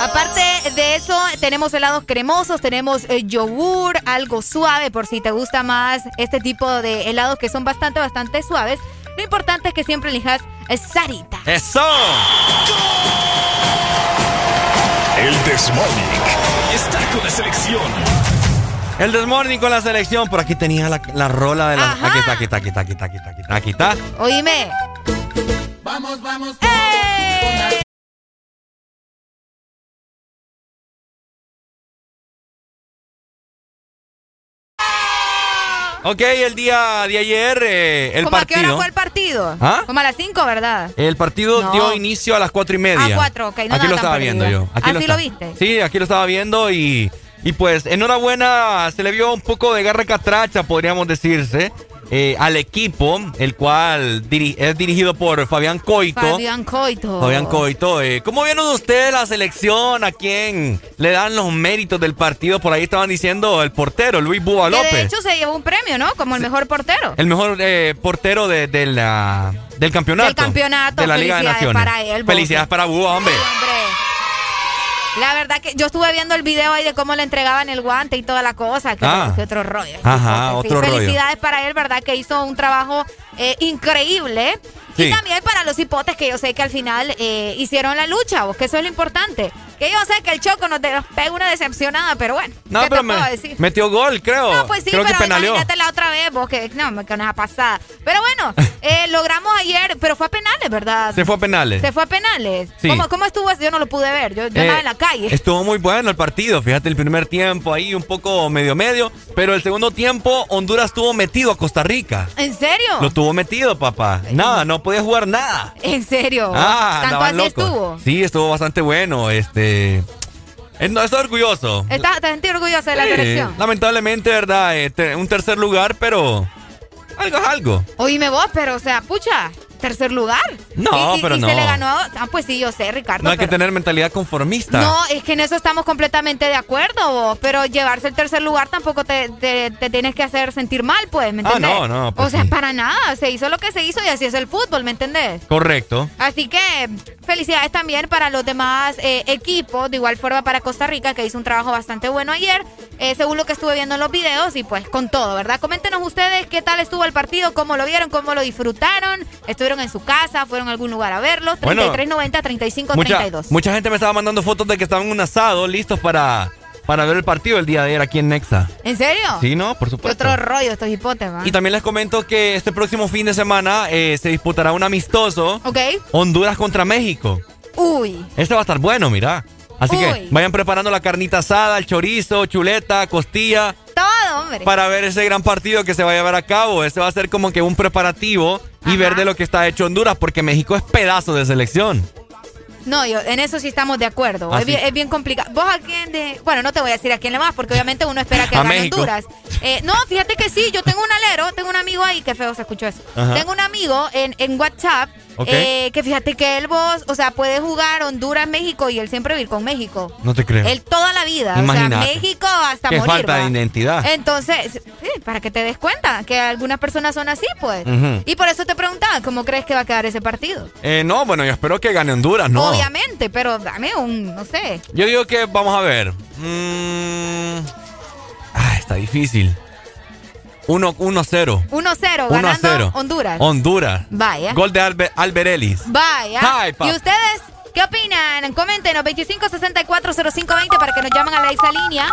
Aparte de eso, tenemos helados cremosos, tenemos eh, yogur, algo suave, por si te gusta más este tipo de helados que son bastante, bastante suaves. Lo importante es que siempre elijas eh, Sarita. ¡Eso! El Desmorning está con la selección. El Desmorning con la selección. Por aquí tenía la, la rola de la. Ajá. Aquí está, aquí está, aquí está, aquí está, aquí está, aquí está, aquí está. Oíme. Vamos, vamos. ¡Eh! Ok, el día de ayer, eh, el ¿Cómo a qué hora partido. fue el partido? ¿Ah? Como a las 5, ¿verdad? El partido No. dio inicio a las cuatro y media. A cuatro, ok, no aquí lo estaba viendo yo. Aquí ¿Ah, sí está- lo viste? Sí, aquí lo estaba viendo y, y pues enhorabuena, se le vio un poco de garra catracha, podríamos decirse, eh, al equipo, el cual diri- es dirigido por Fabián Coito. Fabián Coito. Fabián Coito, eh, ¿cómo vieron ustedes la selección? ¿A quién le dan los méritos del partido? Por ahí estaban diciendo el portero, Luis Búa Que de López. hecho se llevó un premio, ¿no? Como el mejor portero. El mejor eh, portero de, de la, del campeonato. Del campeonato. De la Liga de Felicidades Naciones. para él. Felicidades para Búa, hombre. Hombre. La verdad que yo estuve viendo el video ahí de cómo le entregaban el guante y toda la cosa. Que, Ah. otro rollo. Ajá, Sí, otro rollo. Felicidades para él, ¿verdad? Que hizo un trabajo eh, increíble. Sí. Y también para los hipotes que yo sé que al final eh, hicieron la lucha, vos, que eso es lo importante. Que yo sé que el Choco nos, nos pega una decepcionada, pero bueno. No, ¿qué pero te me- puedo decir? metió gol, creo. No, pues sí, creo pero que penaleó. imagínate la otra vez, vos, que no, que nos ha pasado. Pero bueno, eh, logramos ayer, pero fue a penales, ¿verdad? Se fue a penales. Se fue a penales. Sí. ¿Cómo, cómo estuvo? Yo no lo pude ver. Yo, yo Eh, andaba en la calle. Estuvo muy bueno el partido. Fíjate, el primer tiempo ahí un poco medio medio. Pero el segundo tiempo, Honduras estuvo metido a Costa Rica. ¿En serio? Lo tuvo metido, papá. Nada, no podía jugar nada. ¿En serio? Ah, ¿Tanto así locos. estuvo? Sí, estuvo bastante bueno. Este. eh, no, estoy orgulloso. ¿Estás, ¿Te sentís orgulloso de la Sí, selección? lamentablemente, ¿verdad? Eh, te- un tercer lugar, pero. Algo es algo. Oíme vos, pero o sea, pucha. Tercer lugar. No, y, pero y no. se le ganó. Ah, pues sí, yo sé, Ricardo. No hay que tener mentalidad conformista. No, es que en eso estamos completamente de acuerdo, vos, pero llevarse el tercer lugar tampoco te, te- te tienes que hacer sentir mal, pues, ¿me Ah, entendés? no, no, pues o sea, sí. para nada, se hizo lo que se hizo y así es el fútbol, ¿me entendés? Correcto. Así que felicidades también para los demás eh, equipos, de igual forma para Costa Rica, que hizo un trabajo bastante bueno ayer, eh, según lo que estuve viendo en los videos y pues con todo, ¿verdad? Coméntenos ustedes qué tal estuvo el partido, cómo lo vieron, cómo lo disfrutaron, estuvieron en su casa, fueron a algún lugar a verlo, Bueno, 3390 3532 Mucha, mucha gente me estaba mandando fotos de que estaban en un asado listos para, para ver el partido el día de ayer aquí en Nexa. ¿En serio? Sí, no, por ¿Qué supuesto. otro rollo estos hipotes, va? Y también les comento que este próximo fin de semana eh, se disputará un amistoso Ok. Honduras contra México. Uy. Este va a estar bueno, mira. Así que Uy. vayan preparando la carnita asada, el chorizo, chuleta, costilla, Todo, hombre. para ver ese gran partido que se va a llevar a cabo. Este va a ser como que un preparativo y ver de lo que está hecho Honduras, porque México es pedazo de selección. No, yo en eso sí estamos de acuerdo. Ah, es, bien, sí. es bien complicado. ¿Vos a quién de.? Bueno, no te voy a decir a quién le vas, porque obviamente uno espera que A gane México. Honduras. Eh, no, fíjate que sí, yo tengo un alero, tengo un amigo ahí, qué feo se escuchó eso. Ajá. Tengo un amigo en, en WhatsApp. Eh, que fíjate que él vos, o sea, puede jugar Honduras, México y él siempre vivir con México. No te creo. Él toda la vida. O sea, México hasta Qué morir. falta de ¿va? identidad. Entonces, sí, para que te des cuenta que algunas personas son así, pues. Y por eso te preguntaba, ¿cómo crees que va a quedar ese partido? Eh, no, bueno, yo espero que gane Honduras, ¿no? Obviamente, pero dame un, no sé. Yo digo que vamos a ver. Mm, ah, está difícil. 1-0. 1-0, 1 a ganando 0. Honduras. Honduras. Vaya. Gol de Albe- Alberelis. Vaya. Ay, pa. ¿Y ustedes qué opinan? Coméntenos 25640520 para que nos llamen a la exa línea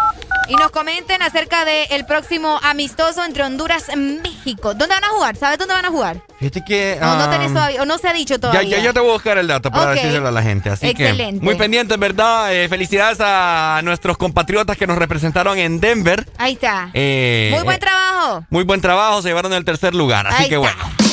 y nos comenten acerca del próximo amistoso entre Honduras y México. ¿Dónde van a jugar? ¿Sabes dónde van a jugar? Fíjate que. No ah, tenés todavía, o no se ha dicho todavía. ya, ya te voy a buscar el dato para Ok. decírselo a la gente. Así Excelente. que muy pendientes, ¿verdad? Eh, felicidades a nuestros compatriotas que nos representaron en Denver. Ahí está. Eh, Muy buen eh, trabajo. Muy buen trabajo, se llevaron el tercer lugar. Así Ahí que está. bueno.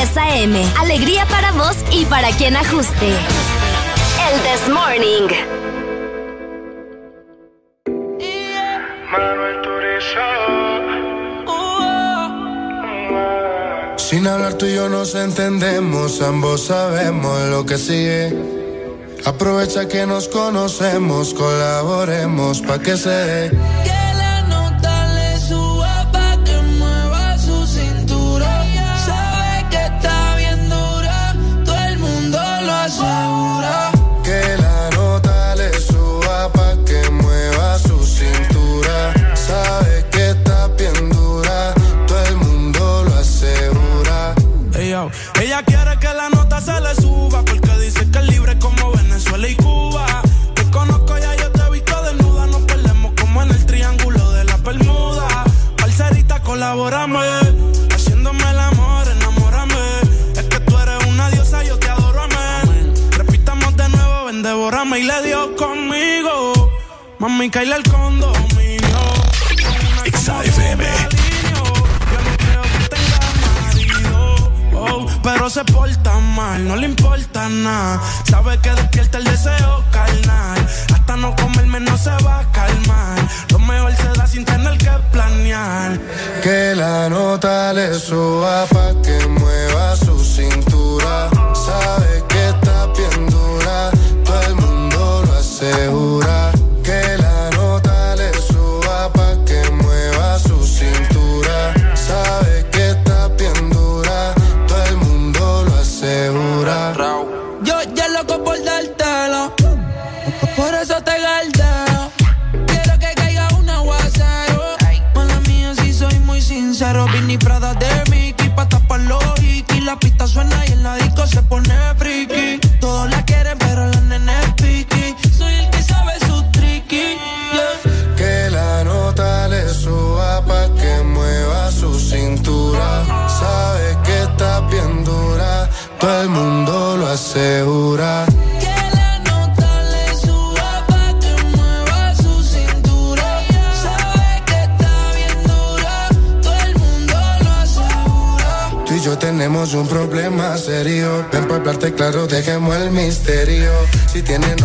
10 a.m. Alegría para vos y para quien ajuste. El This Morning. Manuel Sin hablar tú y yo nos entendemos, ambos sabemos lo que sigue. Aprovecha que nos conocemos, colaboremos pa' que se. mami, caile al condominio. XAFM. Oh, pero se porta mal, no le importa nada. Sabe que despierta el deseo carnal. Hasta no comerme no se va a calmar. Lo mejor se da sin tener que planear. Que la nota le suba pa' quemó el misterio. Si tienen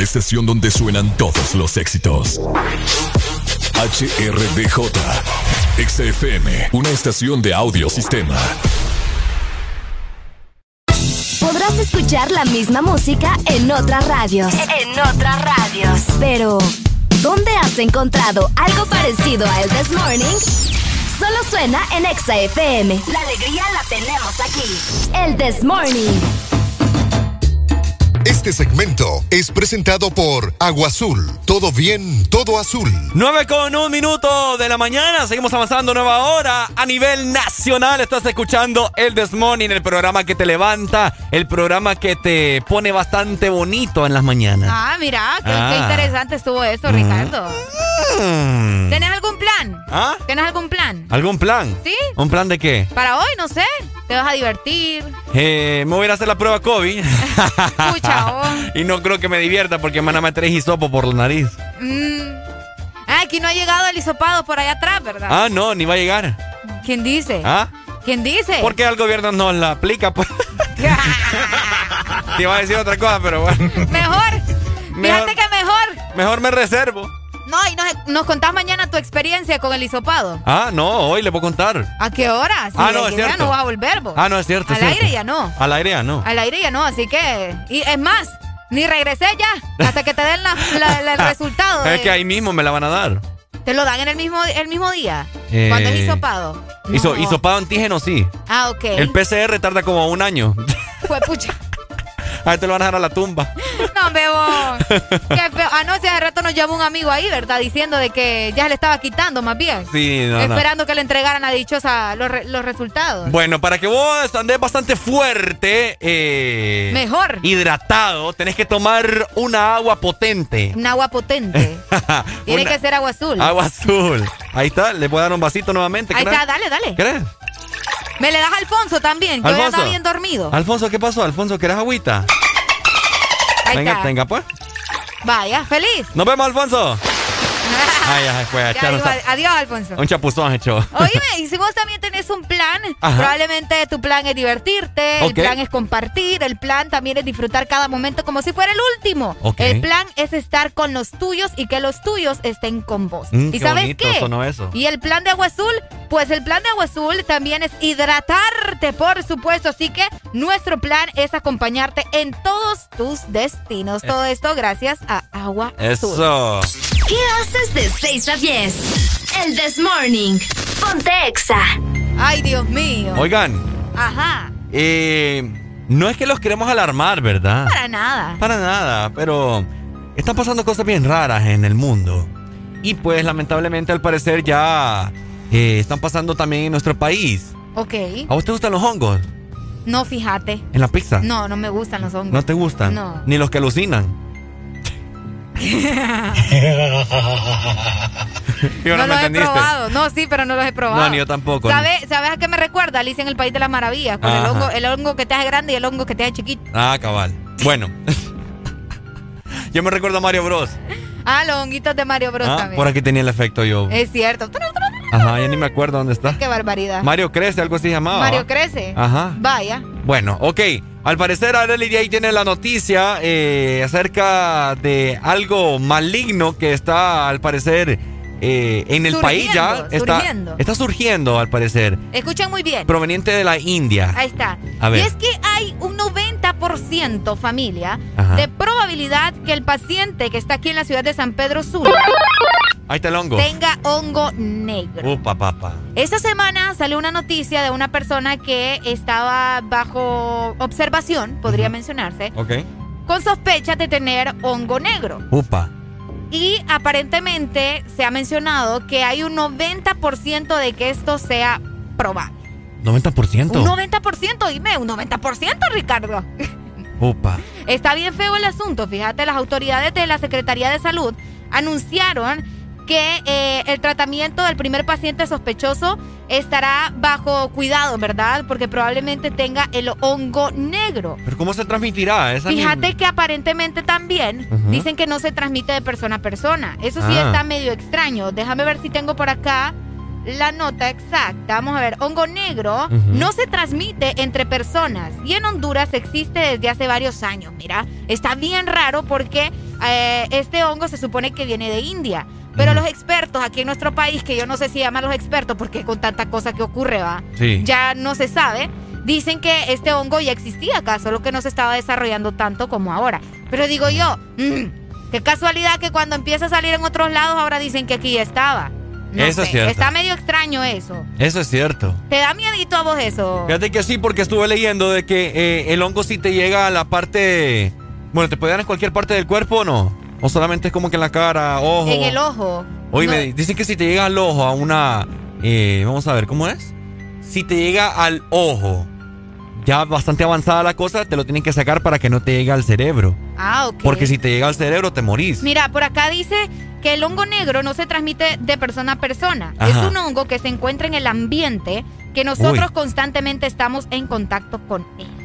la estación donde suenan todos los éxitos. HRDJ, XFM, una estación de audiosistema. Podrás escuchar la misma música en otras radios. En otras radios. Pero, ¿dónde has encontrado algo parecido a El This Morning? Solo suena en ExaFM. La alegría la tenemos aquí. El This Morning. Este segmento es presentado por Agua Azul. Todo bien, todo azul. 9 con un minuto de la mañana. Seguimos avanzando nueva hora a nivel nacional. Estás escuchando el Desmorning, el programa que te levanta, el programa que te pone bastante bonito en las mañanas. Ah, mira, qué, qué Ah. interesante estuvo eso, Ricardo. Mm. ¿Tenés algún plan? ¿Ah? ¿Tienes algún plan? ¿Algún plan? ¿Sí? ¿Un plan de qué? Para hoy, no sé. ¿Te vas a divertir? Eh, me voy a ir a hacer la prueba COVID. Pucha, oh. y no creo que me divierta porque me van a meter hisopo por la nariz. Mm. Ah, aquí no ha llegado el hisopado por allá atrás, ¿verdad? Ah, no, ni va a llegar. ¿Quién dice? ¿Ah? ¿Quién dice? Porque el gobierno no la aplica, pues. Te iba a decir otra cosa, pero bueno. Mejor. Mejor. Fíjate que mejor. Mejor me reservo. No, y nos, nos contás mañana tu experiencia con el hisopado. Ah, no, hoy le puedo contar. ¿A qué hora? Si Ah, no, es que ya cierto. no vas a volver, vos. Ah, no, es cierto. Al cierto. aire ya no. Al aire ya no. Al aire ya no, así que. Y es más, ni regresé ya hasta que te den la- la- la- el resultado. Es que ahí mismo me la van a dar. ¿Te lo dan en el mismo, el mismo día? Eh, Cuando es hisopado. Hizo, No. hisopado antígeno, sí. Ah, ok. El PCR tarda como un año. Fue pucha. Ahí te lo van a dejar a la tumba. No, bebo. Qué feo. Anoche de rato nos llamó un amigo ahí, ¿verdad? Diciendo de que ya se le estaba quitando más bien. Sí, no, no. Esperando que le entregaran a dichosa los, re- los resultados. Bueno, para que vos andes bastante fuerte, eh, Mejor. hidratado, tenés que tomar una agua potente. Un agua potente. Tiene Una- que ser agua azul. Agua azul. Ahí está, le voy a dar un vasito nuevamente. Ahí está, dale, dale. ¿Querés? Me le das a Alfonso también, que hoy Alfonso. anda bien dormido. Alfonso, ¿qué pasó? Alfonso, ¿querés agüita? Ahí venga, está. tenga pues. Vaya, feliz. Nos vemos, Alfonso. Ya se fue a echar adiós, Alfonso. un chapuzón hecho. Oíme, y si vos también tenés un plan, Ajá. probablemente tu plan es divertirte, el plan es compartir, el plan también es disfrutar cada momento como si fuera el último. El plan es estar con los tuyos y que los tuyos estén con vos. Mm, ¿Y qué sabes bonito qué? sonó eso. Y el plan de Agua Azul, pues el plan de Agua Azul también es hidratarte, por supuesto. Así que nuestro plan es acompañarte en todos tus destinos. Todo esto gracias a Agua Azul. Eso. ¿Qué haces de 6 a 10? El This Morning. Ponte Exa. Ay, Dios mío. Oigan, Ajá. eh, no es que los queremos alarmar, ¿verdad? Para nada. Para nada, pero están pasando cosas bien raras en el mundo. Y pues lamentablemente al parecer ya eh, están pasando también en nuestro país. Ok. ¿A vos te gustan los hongos No, fíjate. en la pizza? No, no me gustan los hongos. ¿No te gustan? No. Ni los que alucinan. Yo no no los he probado. No, sí, pero no los he probado. No, ni yo tampoco. ¿Sabes, ¿Sabes a qué me recuerda? Alicia en el País de las Maravillas. Con el hongo, el hongo que te hace grande y el hongo que te hace chiquito. Ah, cabal. Bueno. yo me recuerdo a Mario Bros. Ah, los honguitos de Mario Bros. Ah, también. por aquí tenía el efecto yo. Es cierto. Ajá, ya ni me acuerdo dónde está. Qué barbaridad. Mario crece, algo así llamaba. Mario crece. Ajá. Vaya. Bueno, ok. Al parecer, Arely de ahí tiene la noticia eh, acerca de algo maligno que está, al parecer, eh, en el país ya. Está surgiendo. está surgiendo, al parecer, Escuchen muy bien. proveniente de la India. Ahí está. A ver. Y es que hay un 90% familia Ajá. de probabilidad que el paciente que está aquí en la ciudad de San Pedro Sula Ahí está el hongo. tenga hongo negro. Upa, papa. Esta semana salió una noticia de una persona que estaba bajo observación, podría mencionarse, Ok. con sospechas de tener hongo negro. Upa. Y aparentemente se ha mencionado que hay un 90% de que esto sea probable. 90%. Un 90%, dime, un 90%, Ricardo. Upa. Está bien feo el asunto. Fíjate, las autoridades de la Secretaría de Salud anunciaron que eh, el tratamiento del primer paciente sospechoso estará bajo cuidado, ¿verdad? Porque probablemente tenga el hongo negro. ¿Pero cómo se transmitirá? Esa Fíjate que aparentemente también dicen que no se transmite de persona a persona. Eso sí Ah. está medio extraño. Déjame ver si tengo por acá la nota exacta. Vamos a ver, hongo negro no se transmite entre personas y en Honduras existe desde hace varios años. Mira, está bien raro porque eh, este hongo se supone que viene de India. Pero los expertos aquí en nuestro país, que yo no sé si llaman los expertos porque con tanta cosa que ocurre va, Sí. ya no se sabe, dicen que este hongo ya existía acá, solo que no se estaba desarrollando tanto como ahora. Pero digo yo, mm, qué casualidad que cuando empieza a salir en otros lados ahora dicen que aquí ya estaba. No Eso es cierto. Está medio extraño eso. Eso es cierto. ¿Te da miedito a vos eso? Fíjate que sí, porque estuve leyendo de que eh, el hongo sí te llega a la parte Bueno, ¿te puede dar en cualquier parte del cuerpo o no? ¿O solamente es como que en la cara, ojo? En el ojo. Oye, me dicen que si te llega al ojo a una... Eh, vamos a ver, ¿cómo es? Si te llega al ojo, ya bastante avanzada la cosa, te lo tienen que sacar para que no te llegue al cerebro. Ah, ok. Porque si te llega al cerebro, te morís. Mira, por acá dice que el hongo negro no se transmite de persona a persona. Es un hongo que se encuentra en el ambiente que nosotros constantemente estamos en contacto con él.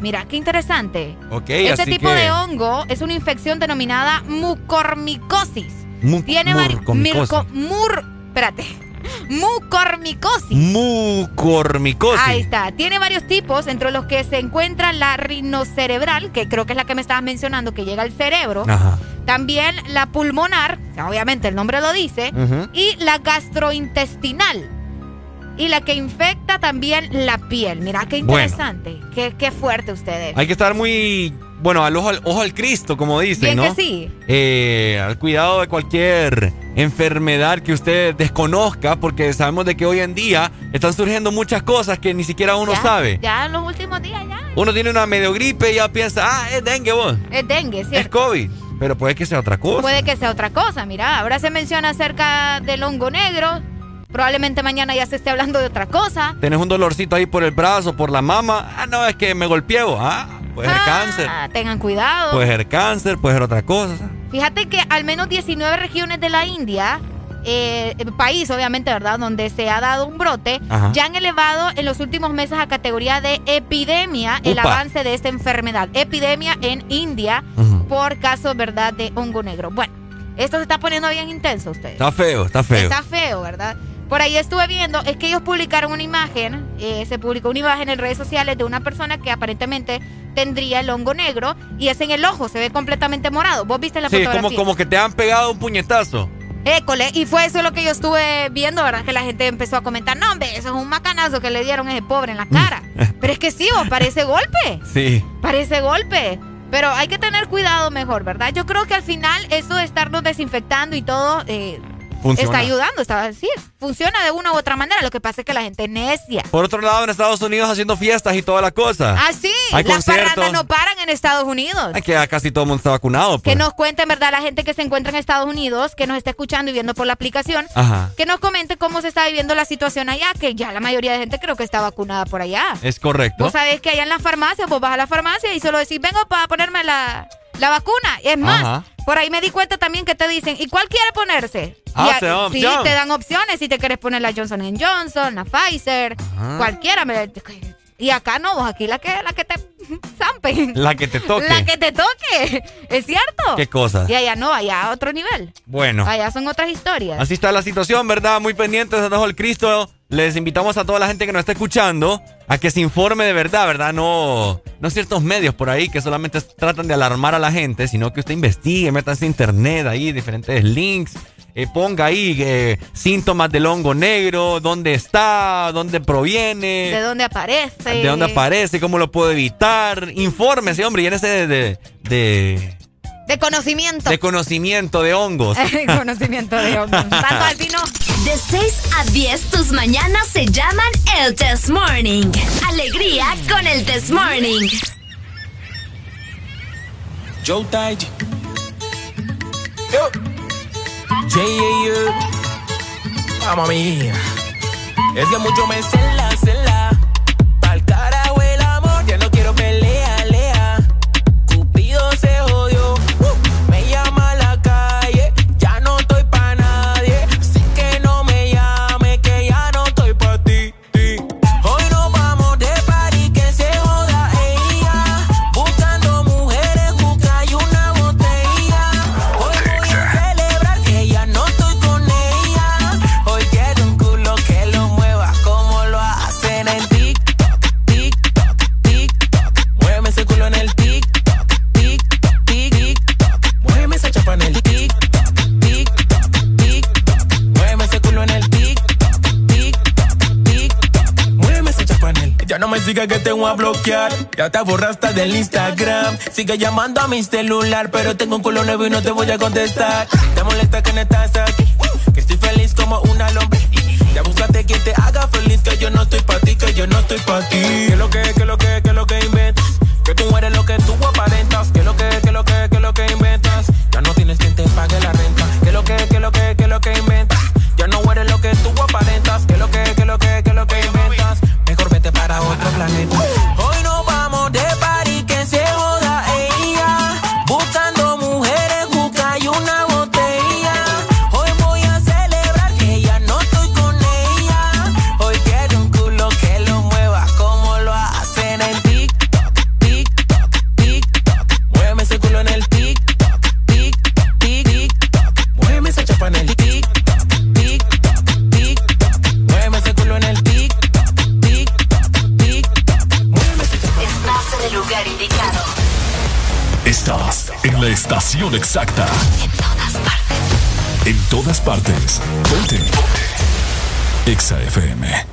Mira, qué interesante. Ok, Este así tipo que- de hongo es una infección denominada mucormicosis. Mu- Tiene mirco- mur, espérate. Mucormicosis. Mucormicosis. Ahí está. Tiene varios tipos, entre los que se encuentra la rinocerebral, que creo que es la que me estabas mencionando, que llega al cerebro. Ajá. También la pulmonar, obviamente el nombre lo dice. Y la gastrointestinal. Y la que infecta también la piel. Mira, qué Bueno. interesante. Qué, qué fuerte ustedes. Hay que estar muy, bueno, al ojo al, ojo al Cristo, como dicen, Bien ¿no? que sí. Eh, al cuidado de cualquier enfermedad que usted desconozca, porque sabemos de que hoy en día están surgiendo muchas cosas que ni siquiera uno Ya, sabe. Ya en los últimos días ya. Uno tiene una medio gripe y ya piensa, ah, es dengue vos, Es dengue, es ¿cierto? COVID, pero puede que sea otra cosa. Puede que sea otra cosa. Mira, ahora se menciona acerca del hongo negro. Probablemente mañana ya se esté hablando de otra cosa. Tenés un dolorcito ahí por el brazo, por la mama, ah, no, es que me golpeé vos, ah, puede ser cáncer, Ah, tengan cuidado. puede ser cáncer, puede ser otra cosa. Fíjate que al menos 19 regiones de la India, eh, el país obviamente, ¿verdad? Donde se ha dado un brote, Ajá. ya han elevado en los últimos meses a categoría de epidemia el avance de esta enfermedad. Epidemia en India por casos, ¿verdad? De hongo negro. Bueno, esto se está poniendo bien intenso ustedes. Está feo, está feo. Está feo, ¿verdad? Por ahí estuve viendo, es que ellos publicaron una imagen, eh, se publicó una imagen en redes sociales de una persona que aparentemente tendría el hongo negro y es en el ojo, se ve completamente morado. ¿Vos viste la Sí, fotografía? como, como que te han pegado un puñetazo. École, y fue eso lo que yo estuve viendo, ¿verdad? Que la gente empezó a comentar, no, hombre, eso es un macanazo que le dieron a ese pobre en la cara. Pero es que sí, vos, parece golpe, Sí. parece golpe. Pero hay que tener cuidado mejor, ¿verdad? Yo creo que al final eso de estarnos desinfectando y todo eh, Funciona. está ayudando, está, sí, funciona de una u otra manera. Lo que pasa es que la gente es necia. Por otro lado, en Estados Unidos haciendo fiestas y toda la cosa. Ah, sí, Hay las parrandas no paran en Estados Unidos. Ay, que ya casi todo el mundo está vacunado. Que Pues. nos cuente, en verdad, la gente que se encuentra en Estados Unidos, que nos está escuchando y viendo por la aplicación, Ajá. que nos comente cómo se está viviendo la situación allá, que ya la mayoría de gente creo que está vacunada por allá. Es correcto. Vos sabés que allá en las farmacias, vos vas a la farmacia y solo decís, vengo para ponerme la, la vacuna. Y es más, Ajá. por ahí me di cuenta también que te dicen, ¿y cuál quiere ponerse? Ah, te dan sí, te dan opciones si te quieres poner la Johnson Johnson, la Pfizer, Ajá. cualquiera. me- y acá no, vos aquí la que, la que te zampen. La que te toque. La que te toque. ¿Es cierto? ¿Qué cosa? Y allá no, allá a otro nivel. Bueno. Allá son otras historias. Así está la situación, ¿verdad? Muy pendientes Ojo el Cristo. Les invitamos a toda la gente que nos está escuchando a que se informe de verdad, ¿verdad? No, no ciertos medios por ahí que solamente tratan de alarmar a la gente, sino que usted investigue, métase a internet ahí, diferentes links. eh, ponga ahí eh, síntomas del hongo negro, dónde está, dónde proviene. ¿De dónde aparece? ¿De dónde aparece? ¿Cómo lo puedo evitar? Infórmese, hombre, llénese de, de, de, De conocimiento. de conocimiento de hongos. conocimiento de hongos. Tato Alpino. De 6 a 10, tus mañanas se llaman el Test Morning. Alegría con el Test Morning. Joe Tide. Yo. J.A.U. Mamma mía. Es que mucho me cela, cela. Pa'l carajo no me sigas que te voy a bloquear. Ya te borraste del Instagram. Sigue llamando a mi celular, pero tengo un culo nuevo y no te voy a contestar. Te molesta que no estás aquí. Que estoy feliz como una lombriz. Ya búscate quien te haga feliz, que yo no estoy pa' ti, que yo no estoy pa' ti. Que lo que, que lo que, estación exacta. En todas partes. En todas partes. Ponte. Exa FM.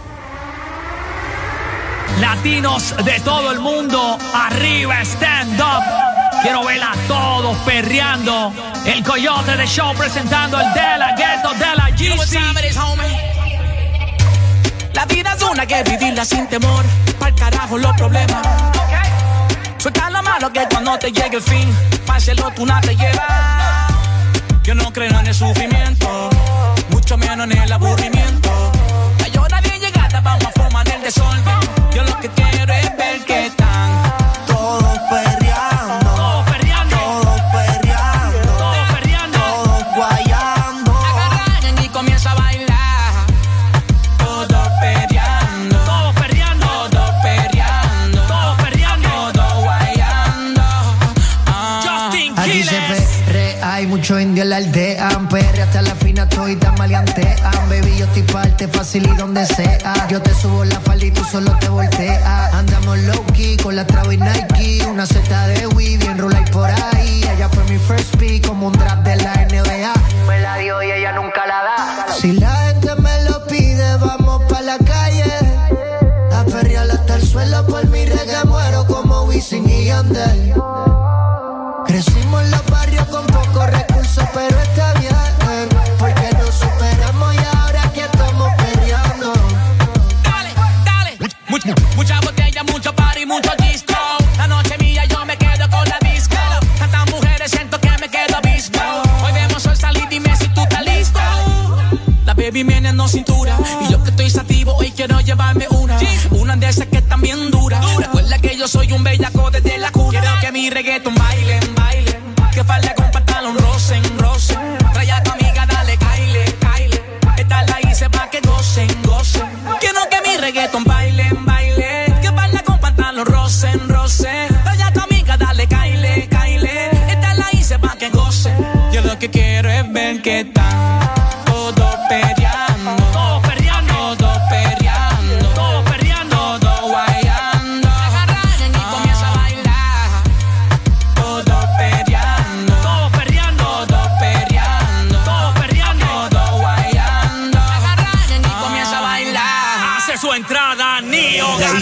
Latinos de todo el mundo, arriba stand up. Quiero ver a todos perreando. El coyote de show presentando el de la ghetto de la GC. La vida es una que vivirla sin temor. Pa'l carajo los problemas. Suelta lo malo que cuando te llegue el fin, páselo tú no te lleva. Yo no creo en el sufrimiento, mucho menos en el aburrimiento. La llora bien llegada, vamos a formar el desorden. Yo lo que quiero es ver que indio en la aldea. Perre hasta la fina, todita maleantean. Baby, yo estoy parte fácil y donde sea. Yo te subo la falda y tú solo te volteas. Andamos low key con la Travo y Nike. Una seta de Wii, bien rula y por ahí. Ella fue mi first pick, como un draft de la NBA. Me la dio y ella nunca la da. Si la gente me lo pide, vamos pa' la calle. A perrear hasta el suelo por mi reggae. Muero como Wisin y Yandel. Crecimos en los barrios con pocos recursos, pero está bien. Porque nos superamos y ahora que estamos peleando. Dale, dale. Much- much- mucha botella, mucho party, mucho disco. La noche mía, yo me quedo con la disco. Tantas mujeres, siento que me quedo abismo. Hoy vemos el salir, dime si tú estás listo. La baby viene no cintura. Y yo que estoy sativo, hoy quiero llevarme una. Una de esas que están bien duras. Recuerda que yo soy un bellaco desde la cuna. Quiero que mi reggaeton bailen, bailen. Que falta reggaeton bailen, bailen. Que baila con pantalón rosen, rosen. Trae a tu amiga, dale, caile, caile. Esta la hice pa' que gocen. Yo lo que quiero es ver que están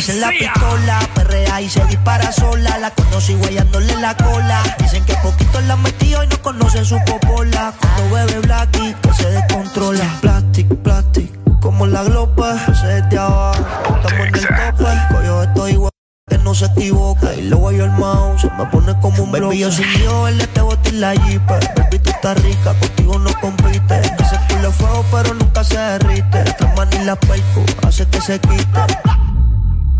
Dicen la pistola, perrea y se dispara sola. La conocí guayándole la cola. Dicen que poquito la metió y no conocen su popola. Cuando bebe Blacky, que se descontrola. Plastic, plastic, como la glopa. Se desde abajo, estamos en el tope. Coyo, estoy igual. Que no se equivoca y luego yo el mouse se me pone como un baby yo sin Dios él te boté la jeep baby tú estás rica contigo no compite ese culo fuego pero nunca se derrite esta manila perco hace que se quite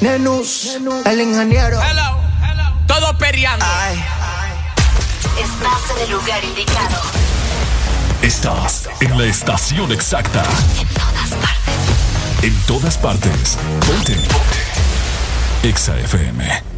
Nenus el ingeniero Hello. Todos perreando. Ay. Estás en el lugar indicado. Estás en la estación exacta. En todas partes. En todas partes. Ponte. Exa FM.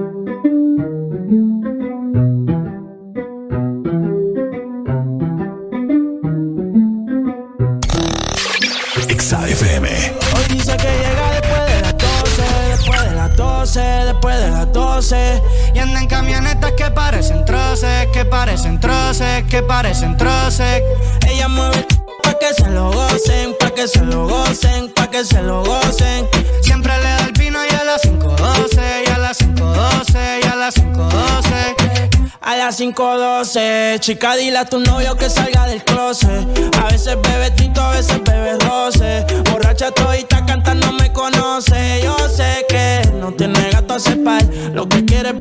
Que parecen troces, que parecen troces. Ella mueve pa' que se lo gocen, pa' que se lo gocen, pa' que se lo gocen. Siempre le da el vino y a las 5.12, y a las 5.12, y a las 5.12. A las 5.12, chica, dile a tu novio que salga del closet. A veces bebe tito, a veces bebe roce. Borracha todita cantando me conoce. Yo sé que no tiene gato a cepar. Lo que quiere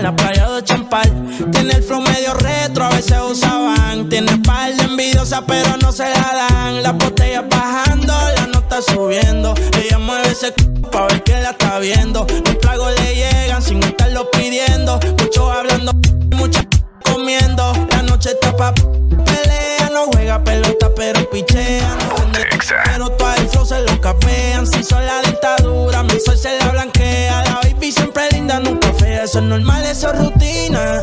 la playa de Champal. Tiene el flow medio retro, a veces usaban. Tiene par de envidiosa, pero no se la dan. Las botellas bajando, la nota subiendo. Ella mueve ese c pa' ver quién la está viendo. Los tragos le llegan sin estarlo pidiendo. Muchos hablando, muchas comiendo. La noche está pa' pelea, no juega pelota, pero pichea. Pero todo el flow se lo capean. Si son la dictadura, mi sol se la blanquea. Eso es normal, eso es rutina.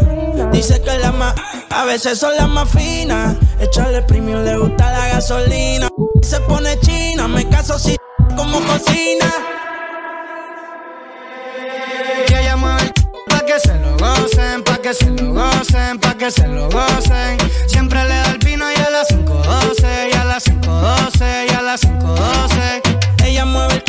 Dice que la más, a veces son las más finas. Echarle premium, le gusta la gasolina. Se pone china, me caso si como cocina. Que ella mueve pa' que se lo gocen, pa' que se lo gocen, pa' que se lo gocen. Siempre le da el vino y a las 5.12, y a las 5.12, y a las 5.12. Ella mueve el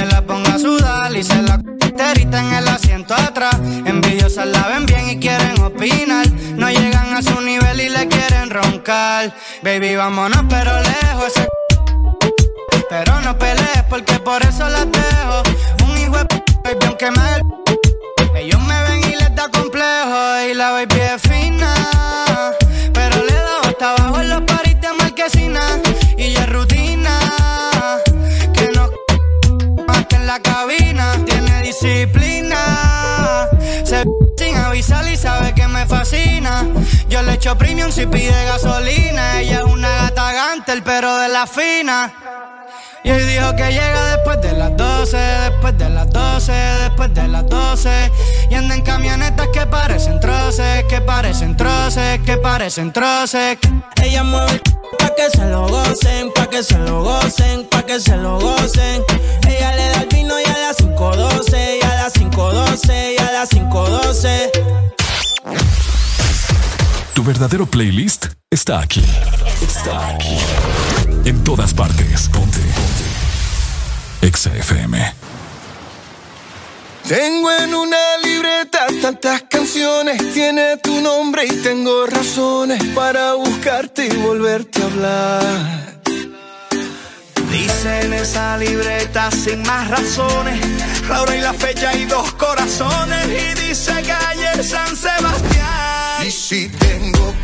la ponga a sudar y se la terita en el asiento atrás. Envidiosas la ven bien y quieren opinar. No llegan a su nivel y le quieren roncar. Baby, vámonos, pero lejos. Ese pero no pelees porque por eso las dejo. Un hijo de baby, aunque me. Ellos me ven y les da complejo. Y la baby es fina. Disciplina. Se sin avisar y sabe que me fascina. Yo le echo premium si pide gasolina. Ella es una gata gantel, pero de la fina. Y hoy dijo que llega después de las 12, después de las 12, después de las 12. Y anda en camionetas que parecen troces, que parecen troces, que parecen troces. Ella mueve pa' que se lo gocen, pa' que se lo gocen, pa' que se lo gocen. Ella le da el vino y a las 5.12, y a las 5.12, y a las 5.12. Tu verdadero playlist está aquí. Está aquí. En todas partes. Ponte. Ponte. Exa FM. Tengo en una libreta tantas canciones, tiene tu nombre y tengo razones para buscarte y volverte a hablar. Dice en esa libreta sin más razones, la hora y la fecha y dos corazones. Y dice calle San Sebastián. Y si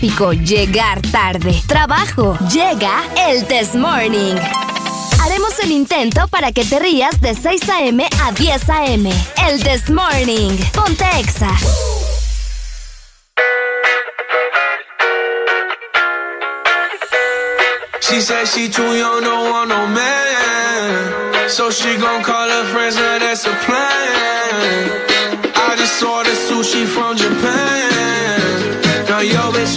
tráfico, llegar tarde, trabajo, llega el Test Morning. Haremos el intento para que te rías de 6 a.m. a 10 a.m. El Test Morning. Ponte Exa. She said she too young, don't want no man. So she gon' call her friends, now that's a plan. I just ordered sushi from Japan. Now yo bitch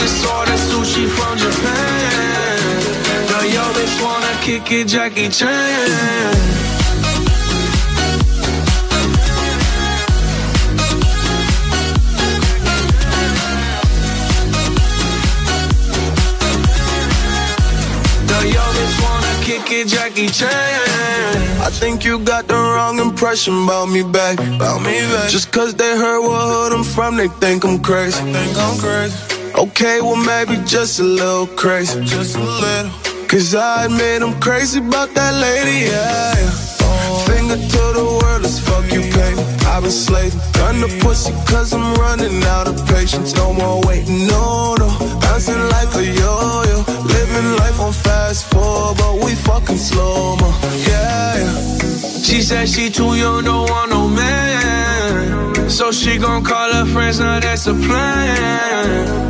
I just ordered sushi from Japan. Now yo bitch wanna kick it, Jackie Chan. Now yo wanna kick it, Jackie Chan. I think you got the wrong impression about me back. About me back. Just cause they heard what hood I'm from, they think I'm crazy. think I'm crazy. Okay, well maybe just a little crazy. Just a little. Cause I admit I'm crazy about that lady, yeah. yeah. Finger to the world, as fuck you pay. I've been slaving. Gun the pussy cause I'm running out of patience. No more waiting, no, no. Bouncing like a yo-yo. Living life on fast forward, but we fucking slow mo. Yeah, yeah. She said she too young, don't want no man. So she gon' call her friends, now that's a plan.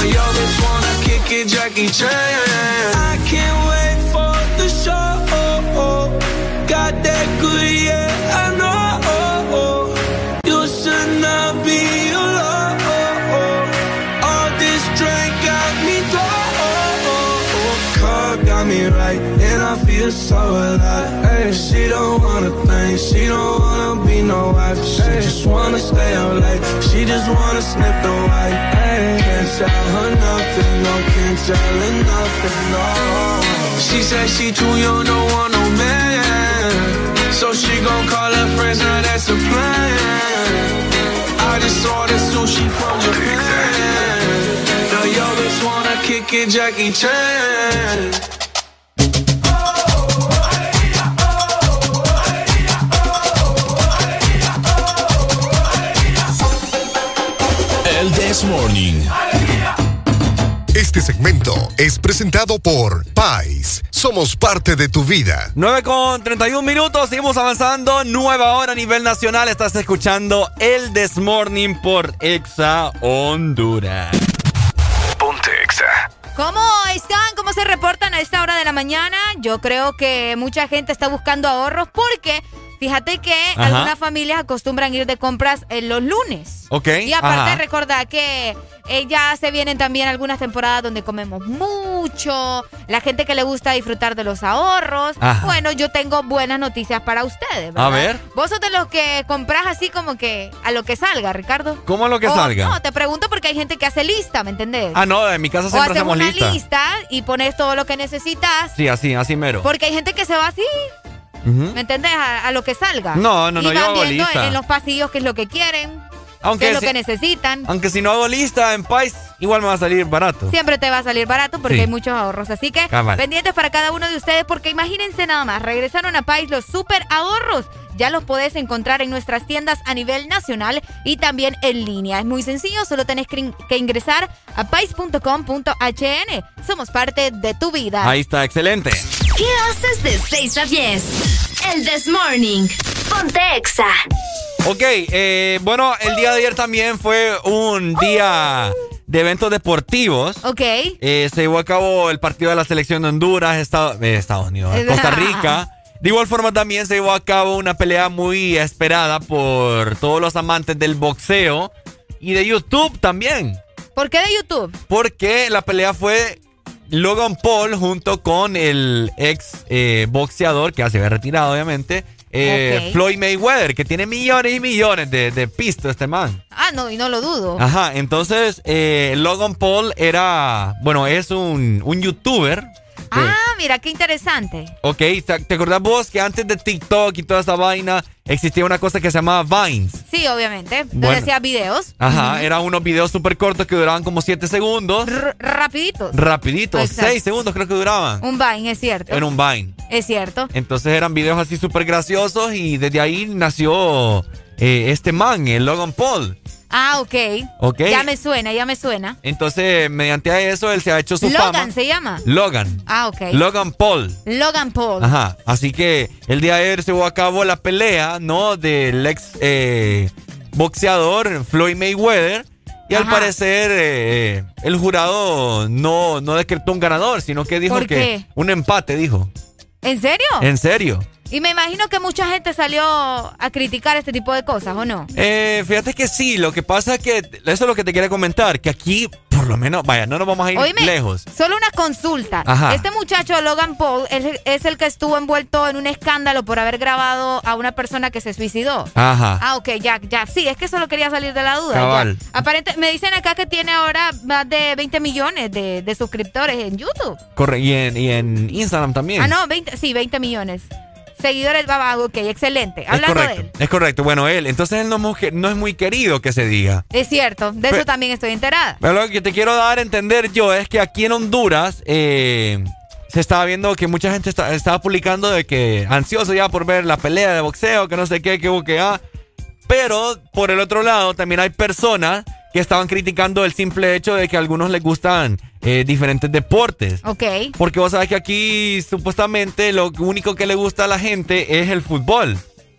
Now yo bitch wanna kick it, Jackie Chan. I can't wait so alive. Hey, she don't wanna think, she don't wanna be no wife. She just wanna stay out late, she just wanna snip the white. Can't tell her nothing, no, can't tell her nothing, no. She said she too young, don't want no man. So she gon' call her friends, now that's a plan. I just ordered sushi from Japan. Now yo bitch wanna kick it, Jackie Chan. This Morning. Este segmento es presentado por Pais. Somos parte de tu vida. 9 con 31 minutos, seguimos avanzando. Nueva hora a nivel nacional. Estás escuchando el This Morning por Exa Honduras. Ponte Exa. ¿Cómo están? ¿Cómo se reportan a esta hora de la mañana? Yo creo que mucha gente está buscando ahorros porque fíjate que Ajá. algunas familias acostumbran ir de compras en los lunes. Ok. Y aparte ajá. recordar que eh, ya se vienen también algunas temporadas donde comemos mucho, la gente que le gusta disfrutar de los ahorros. Ajá. Bueno, yo tengo buenas noticias para ustedes. ¿verdad? A ver. Vos sos de los que compras así como que a lo que salga, Ricardo. ¿Cómo a lo que O- salga? No, te pregunto porque hay gente que hace lista, ¿me entendés? Ah, no, en mi casa o siempre haces hacemos una lista. lista y pones todo lo que necesitas. Sí, así, así mero. Porque hay gente que se va así, ¿me entendés? A, a lo que salga. No, no, no, yo hago viendo lista. en los pasillos qué es lo que quieren, Aunque qué es lo si- que necesitan. Aunque si no hago lista en Pais, igual me va a salir barato. Siempre te va a salir barato porque Sí. hay muchos ahorros. Así que Cabal. pendientes para cada uno de ustedes porque imagínense nada más, regresaron a Pais los super ahorros. Ya los podés encontrar en nuestras tiendas a nivel nacional y también en línea. Es muy sencillo, solo tenés que ingresar a pais.com.hn. Somos parte de tu vida. Ahí está, excelente. ¿Qué haces de 6 a 10? El This Morning. Ponte Exa. Ok, eh, bueno, el día de ayer también fue un día de eventos deportivos. Ok. Eh, se llevó a cabo el partido de la selección de Honduras, Estado- eh, Estados Unidos, Costa Rica. De igual forma también se llevó a cabo una pelea muy esperada por todos los amantes del boxeo y de YouTube también. ¿Por qué de YouTube? Porque la pelea fue Logan Paul junto con el ex eh, boxeador, que ya se había retirado obviamente, eh. Floyd Mayweather, que tiene millones y millones de, de pistas este man. Ah, no, y no lo dudo. Ajá, entonces eh, Logan Paul era, bueno, es un, un youtuber. Ah, mira, qué interesante. Ok, ¿te acordás vos que antes de TikTok y toda esa vaina existía una cosa que se llamaba Vines? Sí, obviamente. Donde Bueno. hacía videos. Ajá, eran unos videos súper cortos que duraban como 7 segundos. R- rapiditos. Rapiditos, Exacto. 6 segundos creo que duraban. Un Vine, es cierto. En un Vine. Es cierto. Entonces eran videos así súper graciosos y desde ahí nació eh, este man, el Logan Paul. Ah, ok. Ok. Ya me suena, ya me suena. Entonces, mediante eso, él se ha hecho su Logan fama. se llama. Logan. Ah, ok. Logan Paul. Logan Paul. Ajá. Así que el día de ayer se llevó a cabo la pelea, ¿no? Del ex eh, boxeador Floyd Mayweather. Y al parecer eh, el jurado no, no decretó un ganador, sino que dijo ¿Por que un empate, dijo. ¿En serio? ¿En serio? Y me imagino que mucha gente salió a criticar este tipo de cosas, ¿o no? Eh, fíjate que sí, lo que pasa es que eso es lo que te quería comentar, que aquí por lo menos, vaya, no nos vamos a ir Oíme, lejos. Solo una consulta. Ajá. Este muchacho, Logan Paul, es, es el que estuvo envuelto en un escándalo por haber grabado a una persona que se suicidó. Ajá. Ah, ok, ya, ya. Sí, es que solo quería salir de la duda. Cabal. Aparente, me dicen acá que tiene ahora más de 20 millones de, de suscriptores en YouTube. Corre, y en, y en Instagram también. Ah, no, 20, sí, 20 millones. Seguidores, va, va, ok, excelente. Es Hablando de él. es correcto. Bueno, él, entonces él no, es muy- no es muy querido que se diga. Es cierto, de eso también estoy enterada. Pero lo que te quiero dar a entender yo es que aquí en Honduras eh, se estaba viendo que mucha gente está- estaba publicando de que ansioso ya por ver la pelea de boxeo, que no sé qué, que que ah. Pero por el otro lado también hay personas que estaban criticando el simple hecho de que a algunos les gustan eh, diferentes deportes. Ok. Porque vos sabés que aquí supuestamente lo único que le gusta a la gente es el fútbol,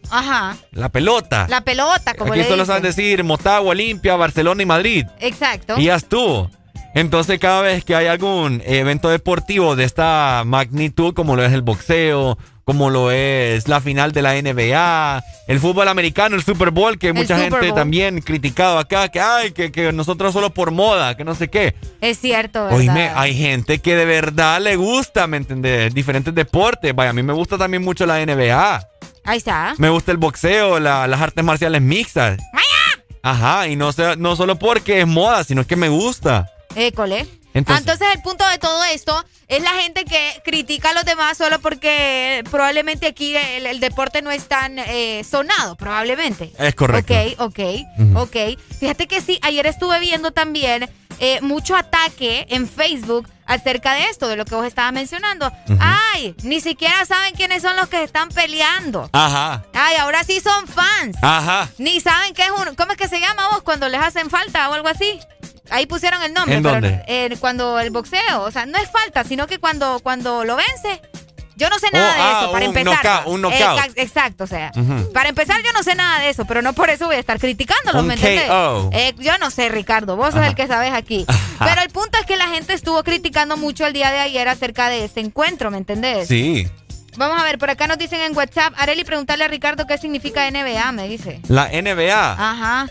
Ajá. la pelota. La pelota, como aquí le solo dicen. saben decir Motagua, Olimpia, Barcelona y Madrid. Exacto. Y ya estuvo. Entonces, cada vez que hay algún evento deportivo de esta magnitud, como lo es el boxeo, como lo es la final de la NBA, el fútbol americano, el Super Bowl, que mucha Super gente Bowl. también criticado acá, que ay, que, que nosotros solo por moda, que no sé qué. Es cierto, ¿verdad? Oíme, hay gente que de verdad le gusta, ¿me entendés? Diferentes deportes. Vaya, a mí me gusta también mucho la NBA. Ahí está. Me gusta el boxeo, la- las artes marciales mixtas. Ajá, y no, no solo porque es moda, sino que me gusta. École. Entonces- Entonces, el punto de todo esto es la gente que critica a los demás solo porque probablemente aquí el, el deporte no es tan eh, sonado, probablemente. Es correcto. Ok, ok, Ujú. ok. Fíjate que sí, ayer estuve viendo también eh, mucho ataque en Facebook acerca de esto, de lo que vos estabas mencionando. Ay, ni siquiera saben quiénes son los que están peleando. Ajá, Ay, ahora sí son fans. ajá. Ni saben qué es un. ¿Cómo es que se llama vos cuando les hacen falta o algo así? Ahí pusieron el nombre. ¿En pero, dónde? eh, cuando el boxeo. O sea, no es falta, sino que cuando, cuando lo vence. Yo no sé nada Oh, de ah, eso, para un empezar. knockout, un knockout. Exa- exacto, o sea. Para empezar, yo no sé nada de eso, pero no por eso voy a estar criticándolos, Un ¿me entiendes? Eh, yo no sé, Ricardo, vos sos el que sabes aquí. Pero el punto es que la gente estuvo criticando mucho el día de ayer acerca de ese encuentro, ¿me entendés? Sí. Vamos a ver, por acá nos dicen en WhatsApp, Areli, preguntarle a Ricardo qué significa NBA, me dice. La NBA. Ajá.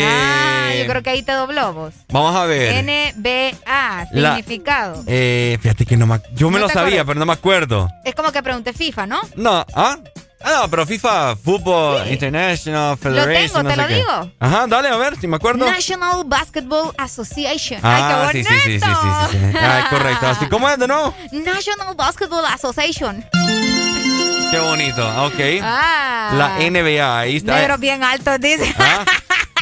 Eh, Ah, yo creo que ahí te dobló vos. Vamos a ver. NBA, La- significado. Eh, fíjate que no me... Yo me ¿No lo sabía, acuerdas? pero no me acuerdo. Es como que pregunté FIFA, ¿no? No, ¿ah? Ah, no, pero FIFA, Fútbol International Federation, tengo, no te lo qué. digo. Ajá, dale, a ver si me acuerdo. National Basketball Association. Ah, Ay, qué sí, sí, sí, sí, sí, sí. Ah, correcto. Así como es de nuevo. National Basketball Association. Qué bonito. Ah, Ok. Ah. La NBA, ahí está. Negros bien altos, dice. Ah,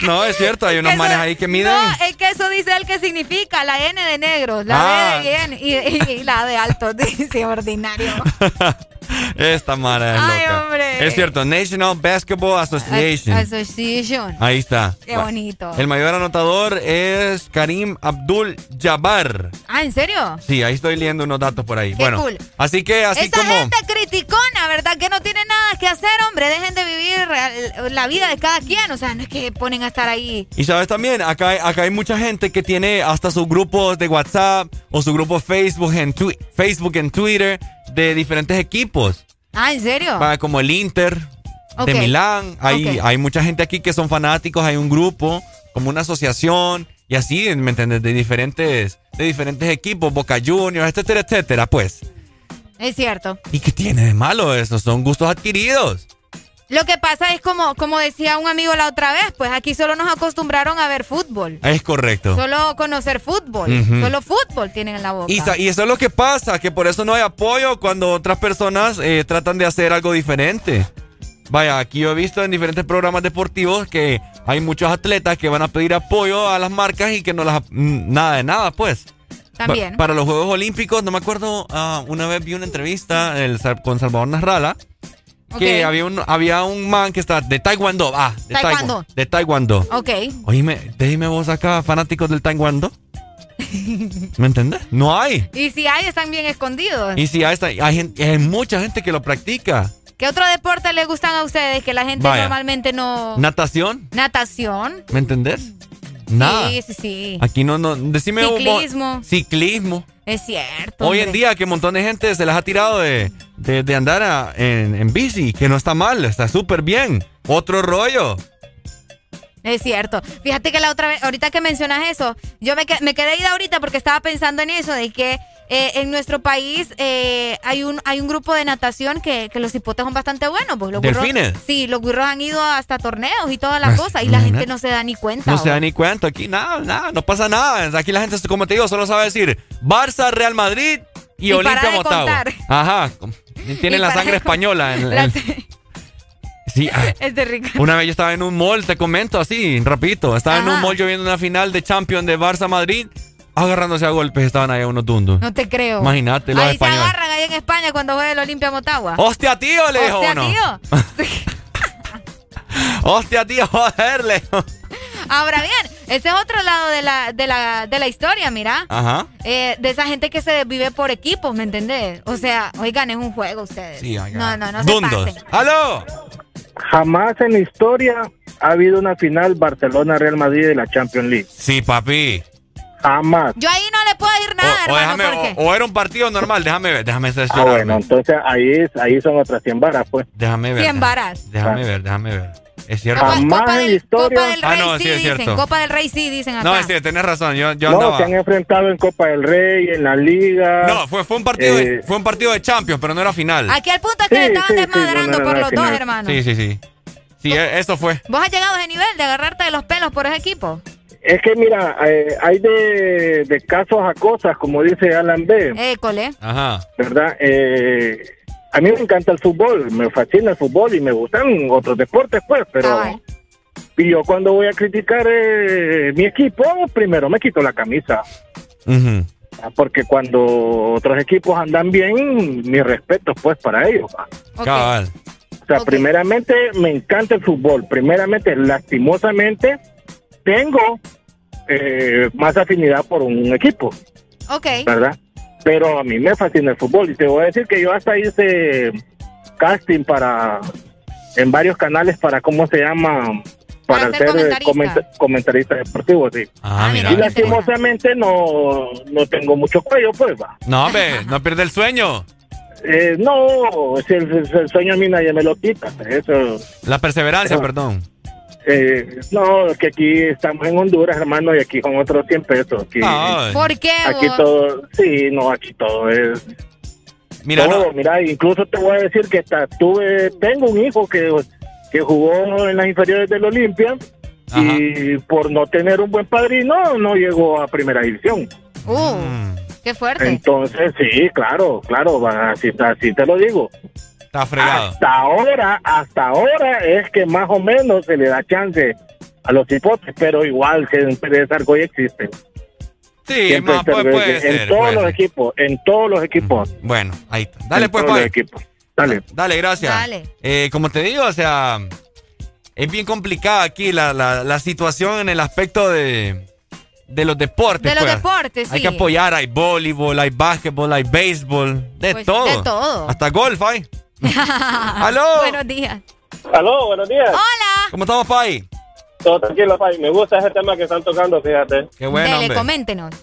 no, es cierto, hay unos Eso- manes ahí que miden. No, es que eso dice él que significa la N de negros, la Ah. B de bien y, y- y la de altos, dice ordinario. Esta mara es Ay, loca. hombre. Es cierto, National Basketball Association. Association. Ahí está. Qué bonito. El mayor anotador es Karim Abdul Jabbar. Ah, ¿en serio? Sí, ahí estoy leyendo unos datos por ahí. Qué bueno, cool. así que así Esa como gente criticona, ¿verdad? Que no tiene nada que hacer, hombre. Dejen de vivir la vida de cada quien. O sea, no es que ponen a estar ahí. Y sabes también, acá, hay- acá hay mucha gente que tiene hasta sus grupos de WhatsApp o su grupo Facebook en, Facebook en Twitter de diferentes equipos. Ah, ¿en serio? Va, Como el Inter de Milán. Hay, hay mucha gente aquí que son fanáticos, hay un grupo, como una asociación, y así, ¿me entiendes? De diferentes, de diferentes equipos, Boca Juniors, etcétera, etcétera, pues. Es cierto. ¿Y qué tiene de malo eso? Son gustos adquiridos. Lo que pasa es como, como decía un amigo la otra vez, pues aquí solo nos acostumbraron a ver fútbol. Es correcto. Solo conocer fútbol. Solo fútbol tienen en la boca. Y, y eso es lo que pasa, que por eso no hay apoyo cuando otras personas eh, tratan de hacer algo diferente. Vaya, aquí yo he visto en diferentes programas deportivos que hay muchos atletas que van a pedir apoyo a las marcas y que no las... Nada de nada, pues. También. Pa- para los Juegos Olímpicos, no me acuerdo, ah, una vez vi una entrevista el con Salvador Narrala, que había un, había un man que está de Taekwondo, ah, de Taekwondo. Taekwondo. De Taekwondo. Ok. Oíme, déjeme vos acá, fanáticos del Taekwondo. ¿Me entendés? No hay. Y si hay, están bien escondidos. Y si hay, esta- hay, gente- hay mucha gente que lo practica. ¿Qué otro deporte les gustan a ustedes que la gente Vaya. normalmente no... Natación, Natación. ¿me entendés? Nada. Sí, sí, sí. Aquí no, no, decime un mo- Ciclismo. Ciclismo. Es cierto. Hoy en día que un montón de gente se les ha tirado de, de, de andar a- en, en bici, que no está mal, está súper bien. Otro rollo. Es cierto. Fíjate que la otra vez, ahorita que mencionas eso, yo me, me quedé ida ahorita porque estaba pensando en eso, de que eh, en nuestro país eh, hay un hay un grupo de natación que, que los hipotes son bastante buenos. Pues los ¿Delfines? sí, los guirros han ido hasta torneos y todas las Pues, cosas y la gente no se da ni cuenta. No se da ni cuenta aquí, nada, nada, no pasa nada. Aquí la gente, como te digo, solo sabe decir Barça, Real Madrid y, Y Olimpia Motagua. Ajá, tienen la sangre española. en- La- en- sí, ah, es de rico. Una vez yo estaba en un mall, te comento así, rapidito. Estaba en un mall yo viendo una final de Champions de Barça Madrid, agarrándose a golpes, estaban ahí unos tundos. No te creo. Imagínate, los Ahí españoles. se agarran ahí en España cuando juega el Olimpia Motagua. ¡Hostia, tío! Le dijo Hostia, uno. tío. ¡Hostia, tío! ¡Joder! Ahora bien, ese es otro lado de la, de la, de la historia, mira. Ajá. Eh, de esa gente que se vive por equipos, ¿me entendés? O sea, oigan, es un juego ustedes. Sí, oigan. no, no, no se Dundos. pasen. ¡Aló! Jamás en la historia ha habido una final Barcelona-Real Madrid de la Champions League. Sí, papi. Jamás. Yo ahí no le puedo decir nada, O, hermano, déjame- porque... o- o era un partido normal, déjame ver, déjame Ah, cerciorarme. bueno, entonces ahí, es, ahí son otras 100 varas, pues. Déjame ver. 100 déjame- varas. Déjame ver, déjame ver. Es cierto. Copa, Copa del, Copa del Ah, Rey no, sí, sí, es dicen. cierto. Copa del Rey sí, dicen acá. No, es cierto, tenés razón. Yo, yo no, andaba. se han enfrentado en Copa del Rey, en la Liga. No, fue, fue un partido de, Eh, fue un partido de Champions, pero no era final. Aquí el punto es que Sí, le estaban sí, desmadrando no, por los al dos, final. hermano. Sí, sí, sí. Sí, e- eso fue. ¿Vos has llegado a ese nivel de agarrarte de los pelos por ese equipo? Es que mira, eh, hay de, de casos a cosas, como dice Alan B. École. Ajá. ¿verdad? Eh, a mí me encanta el fútbol, me fascina el fútbol y me gustan otros deportes, pues, pero... Y yo cuando voy a criticar eh, mi equipo, primero me quito la camisa. Ah, Porque cuando otros equipos andan bien, mi respeto pues para ellos. ¿va? Cabal. O sea, primeramente me encanta el fútbol. Primeramente, lastimosamente, tengo eh, más afinidad por un equipo. Ok. ¿verdad? Pero a mí me fascina el fútbol y te voy a decir que yo hasta hice casting para en varios canales para cómo se llama para, Para ser ser, eh, comentarista. comenta- comentarista deportivo, sí. Ah, mira. y lastimosamente no, no tengo mucho cuello, pues va. No, hombre, no pierde el sueño. Eh, no, si el, si el sueño a mí nadie me lo quita. Eso, La perseverancia, Pero- perdón. Eh, no, que aquí estamos en Honduras, hermano, y aquí con otros 100 pesos. Aquí, Ay. ¿Por qué Aquí vos? todo, sí, no, aquí todo es Mira, todo, no- mira, incluso te voy a decir que ta- tuve, tengo un hijo que, que jugó en las inferiores del Olimpia y por no tener un buen padrino no llegó a primera división. Uh, Mm. qué fuerte. Entonces, sí, claro, claro, así, así te lo digo. Está fregado. Hasta ahora, hasta ahora es que más o menos se le da chance a los hipotes, pero igual siempre esa argolla existe. Sí, Siempre ma, puede, puede en todos puede los ser. equipos, en todos los equipos. Bueno, ahí está. Dale, En pues, todos los equipos. Dale. Dale, gracias. Dale. Eh, como te digo, o sea, es bien complicada aquí la, la, la situación en el aspecto de, de los deportes. De los pues. deportes, Hay sí. que apoyar, hay voleibol, hay básquetbol, hay béisbol, de Pues, todo. de todo. Hasta golf hay. ¡Aló! Buenos días. Aló, buenos días. Hola. ¿Cómo estamos, Pai? Todo tranquilo, Pai. Me gusta ese tema que están tocando, fíjate. Qué bueno, Dele, hombre. coméntenos.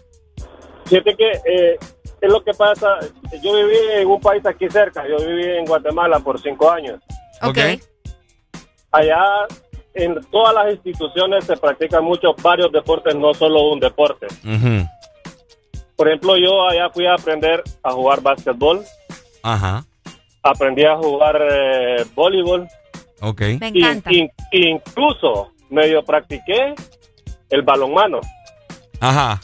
Fíjate que eh, es lo que pasa. Yo viví en un país aquí cerca. Yo viví en Guatemala por cinco años. Ok. Allá en todas las instituciones se practican muchos varios deportes, no solo un deporte. Por ejemplo, yo allá fui a aprender a jugar básquetbol, Ajá. Aprendí a jugar eh, voleibol. Ok. Me y- encanta. in- incluso medio practiqué el balonmano. Ajá.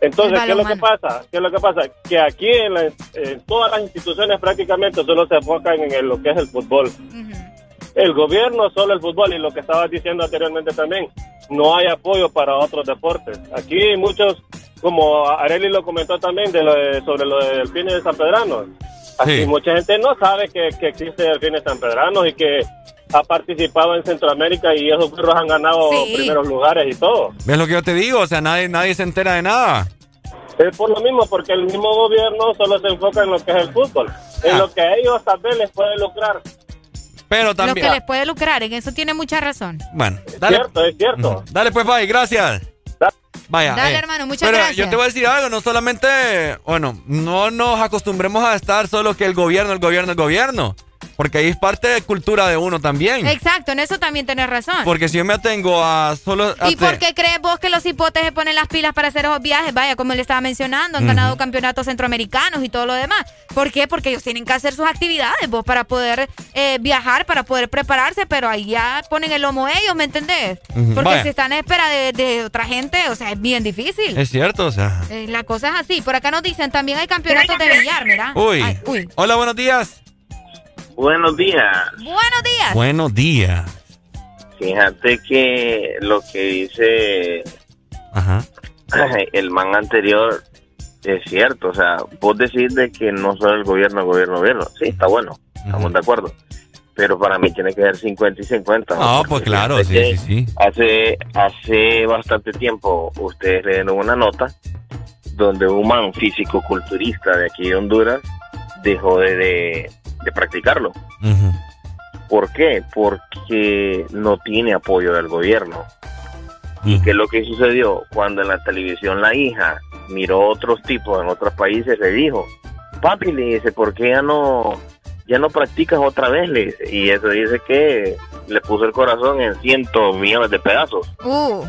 Entonces, ¿qué es lo que pasa? ¿Qué es lo que pasa? Que aquí en, la- en todas las instituciones prácticamente solo se enfocan en el- lo que es el fútbol. El gobierno solo el fútbol y lo que estabas diciendo anteriormente también, no hay apoyo para otros deportes. Aquí muchos, como Areli lo comentó también de lo de- sobre lo del Delfines de San Pedrano, aquí Sí. mucha gente no sabe que, que existe Delfines San Pedrano y que ha participado en Centroamérica y esos burros han ganado Sí. primeros lugares y todo. ¿Ves lo que yo te digo? O sea, nadie, nadie se entera de nada. Es por lo mismo, porque el mismo gobierno solo se enfoca en lo que es el fútbol, en Ah. lo que a ellos tal vez les puede lucrar. Pero Lo también. que les puede lucrar, en eso tiene mucha razón. Bueno, Es cierto, es cierto. Dale pues, Pai, gracias. Vaya. Dale, eh. hermano, muchas Pero gracias. yo te voy a decir algo, no solamente, bueno, no nos acostumbremos a estar solo que el gobierno, el gobierno, el gobierno. Porque ahí es parte de cultura de uno también. Exacto, en eso también tenés razón. Porque si yo me atengo a solo... a ¿Y por qué crees vos que los hipotes se ponen las pilas para hacer esos viajes? Vaya, como le estaba mencionando, han ganado campeonatos centroamericanos y todo lo demás. ¿Por qué? Porque ellos tienen que hacer sus actividades, vos, para poder eh, viajar, para poder prepararse, pero ahí ya ponen el lomo ellos, ¿me entendés? Porque Vaya. si están en espera de, de otra gente, o sea, es bien difícil. Es cierto, o sea... Eh, la cosa es así. Por acá nos dicen, también hay campeonatos de billar, mira. Uy. Ay, uy. Hola, buenos días. Buenos días. Buenos días. Buenos días. Fíjate que lo que dice Ajá. el man anterior es cierto. O sea, vos decís de que no solo el gobierno, el gobierno, gobierno. Sí, está bueno. Estamos de acuerdo. Pero para mí tiene que ser 50 y 50. No, Porque pues claro, sí, sí, sí. Hace, hace bastante tiempo ustedes le dieron una nota donde un man físico-culturista de aquí de Honduras dejó de, de, de practicarlo. ¿Por qué? Porque no tiene apoyo del gobierno. ¿Y qué es lo que sucedió? Cuando en la televisión la hija miró otros tipos en otros países, le dijo, papi, le dice, ¿por qué ya no, ya no practicas otra vez? Le dice. Y eso dice que le puso el corazón en cientos millones de pedazos. Uh,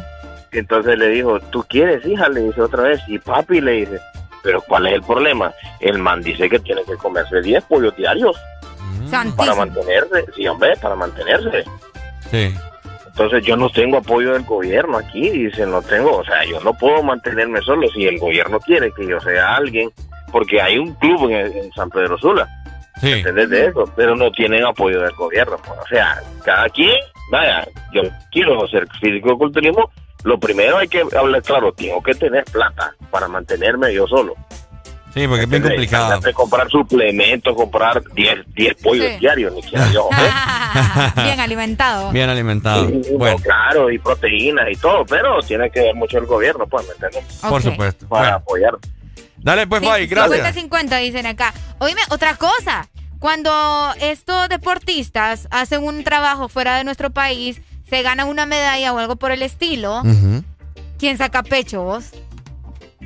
Entonces le dijo, ¿tú quieres, hija? Le dice otra vez. Y papi le dice, ¿pero cuál es el problema? El man dice que tiene que comerse 10 pollos diarios para santísimo. mantenerse. Sí, hombre, para mantenerse. Sí. Entonces yo no tengo apoyo del gobierno aquí, dice, no tengo, o sea, yo no puedo mantenerme solo si el gobierno quiere que yo sea alguien, porque hay un club en, en San Pedro Sula, Sí. ¿entendés de eso? Pero no tienen apoyo del gobierno, pues, o sea, cada quien, vaya, yo quiero hacer físico-culturismo, lo primero hay que hablar claro, tengo que tener plata para mantenerme yo solo. Sí, porque es bien complicado. Comprar suplementos, comprar 10 10 pollos Sí. diarios, ni siquiera yo. Bien alimentado. Bien alimentado. Sí, Bueno, no, claro, y proteínas y todo, pero tiene que ver mucho el gobierno, pues, ¿me entiendes? por supuesto. Para Bueno, apoyar. dale pues, Sí, Pai, gracias. 50-50 dicen acá. Oíme, otra cosa. Cuando estos deportistas hacen un trabajo fuera de nuestro país, se ganan una medalla o algo por el estilo. ¿quién saca pecho vos?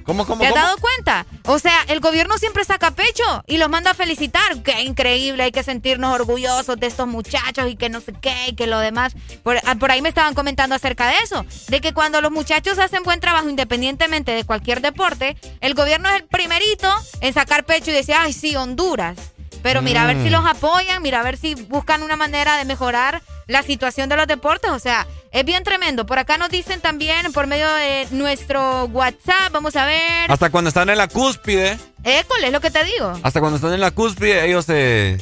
¿Cómo, cómo, ¿Te has cómo? dado cuenta? O sea, el gobierno siempre saca pecho y los manda a felicitar. Qué increíble, hay que sentirnos orgullosos de estos muchachos y que no sé qué y que lo demás. Por, ah, por ahí me estaban comentando acerca de eso, de que cuando los muchachos hacen buen trabajo independientemente de cualquier deporte, el gobierno es el primerito en sacar pecho y decir, ay, sí, Honduras. Pero mira a ver si Mm. los apoyan, mira a ver si buscan una manera de mejorar la situación de los deportes. O sea, es bien tremendo. Por acá nos dicen también por medio de nuestro WhatsApp, vamos a ver. Hasta cuando están en la cúspide, École, es lo que te digo. hasta cuando están en la cúspide, ellos se,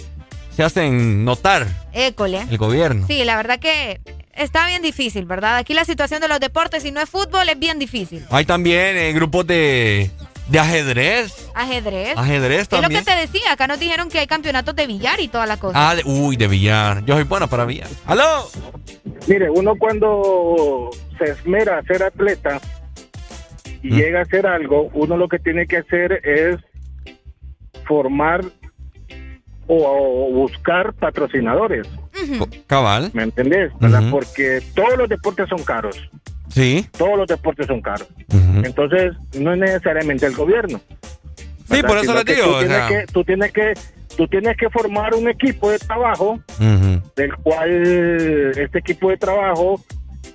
se hacen notar, École. el gobierno. Sí, la verdad que está bien difícil, ¿verdad? Aquí la situación de los deportes, si no es fútbol, es bien difícil. Hay también eh, grupos de, de ajedrez. Ajedrez. Ajedrez Es lo también. que te decía, acá nos dijeron que hay campeonatos de billar y toda la cosa. Ah, de- uy, de billar. Yo soy bueno para billar. ¡Aló! Mire, uno cuando se esmera a ser atleta y Mm. llega a hacer algo, uno lo que tiene que hacer es formar o, buscar patrocinadores. Cabal. ¿Me entendés? ¿Verdad? Porque todos los deportes son caros. Sí. Todos los deportes son caros. Entonces, no es necesariamente el gobierno. Sí, por eso que digo. Tú o tienes, sea, que, tú tienes que tú tienes que formar un equipo de trabajo del cual este equipo de trabajo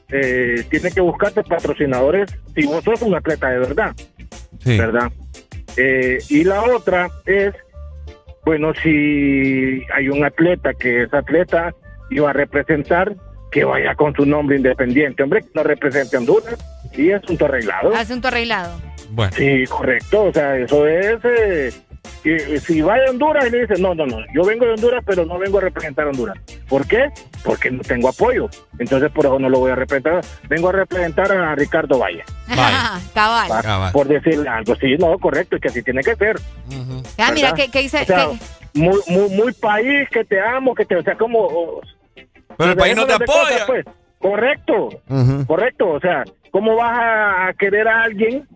eh, tiene que buscarte patrocinadores si vos sos un atleta de verdad, Sí. ¿verdad? Eh, y la otra es, bueno, si hay un atleta que es atleta y va a representar, que vaya con su nombre independiente, hombre, que no represente a Honduras y es un arreglado. Asunto arreglado. Bueno. Sí, correcto. O sea, eso es. eh, que si va de Honduras y le dice, no, no, no, yo vengo de Honduras, pero no vengo a representar a Honduras. ¿Por qué? Porque no tengo apoyo. Entonces, por eso no lo voy a representar. Vengo a representar a Ricardo Valle. Cabal. Pa- Por decirle algo. Sí, no, correcto, es que así tiene que ser. Ah, mira, que dice. O sea, que- muy, muy, muy país, que te amo, que te. O sea, como. Pero el país no te cosas, apoya. pues. Correcto. Correcto, o sea, ¿cómo vas a, querer a alguien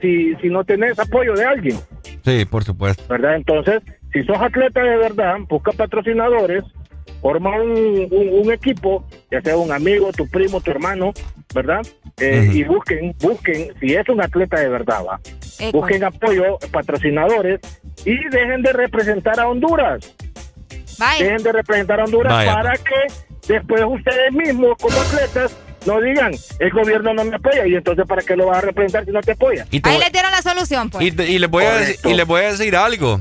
si, si no tenés apoyo de alguien? Sí, por supuesto. ¿Verdad? Entonces, si sos atleta de verdad, busca patrocinadores, forma un, un- un equipo, ya sea un amigo, tu primo, tu hermano, ¿verdad? Eh, Y busquen, busquen, si es un atleta de verdad, va. Eh, Busquen apoyo, patrocinadores y dejen de representar a Honduras. Dejen de representar a Honduras Vaya. para que después ustedes mismos como atletas no digan, el gobierno no me apoya y entonces para qué lo vas a representar si no te apoya. Y te Ahí voy- le dieron la solución, pues. Y, te- y les voy a decir, y les voy a decir algo.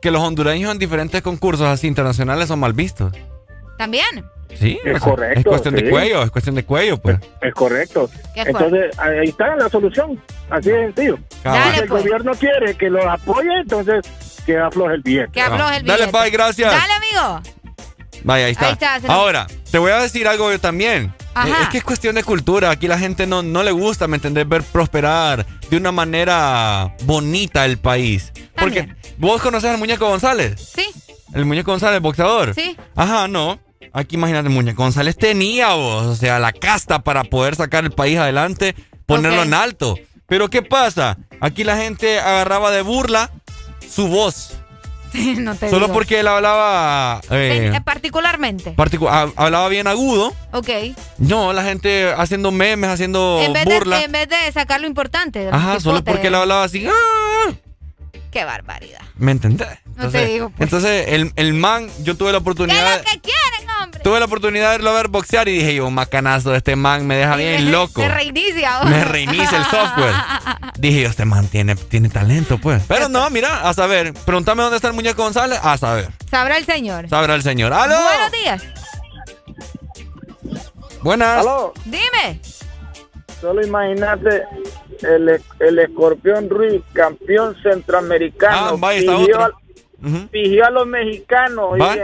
Que los hondureños en diferentes concursos así internacionales son mal vistos. También. Sí, Es o sea, correcto, Es cuestión de cuello, es cuestión de cuello, pues. Es correcto. Entonces, ahí está la solución. Así de sencillo. Cabal. Si el gobierno quiere que lo apoye, entonces que afloje el billete. Que afloje el Dale, billete. bye, gracias. Dale, amigo. Vaya, ahí está. Ahí Ahora, te voy a decir algo yo también. Ajá. Eh, Es que es cuestión de cultura. Aquí la gente no, no le gusta, ¿me entendés? Ver prosperar de una manera bonita el país. Porque vos conoces al muñeco González. Sí. El muñeco González, boxeador. Sí. Ajá, no. Aquí imagínate, el muñeco González tenía vos, o sea, la casta para poder sacar el país adelante, ponerlo en alto. Pero ¿qué pasa? Aquí la gente agarraba de burla su voz. no te Solo digo. porque él hablaba eh, Eh, particularmente. particu- ha- hablaba bien agudo. Ok. No, la gente haciendo memes, haciendo En vez, burla. de, en vez de sacar lo importante. Ajá, solo porque él hablaba así. ¡ah! Qué barbaridad. ¿Me entendés? No te digo, pues. Entonces, el, el man, yo tuve la oportunidad. ¿Qué quieren, hombre? Tuve la oportunidad de verlo ver boxear y dije yo, un macanazo de este man me deja bien loco. Se reinicia. Me reinicia el software. Dije yo, este man tiene, tiene talento, pues. Pero no, mira, a saber. Pregúntame dónde está el muñeco González. A saber. Sabrá el señor. Sabrá el señor. ¡Aló! Buenos días. Buenas. Dime. Solo imagínate el, el escorpión Ruiz, campeón centroamericano. Ah, vaya, está otro. a, pigió a los mexicanos, Va.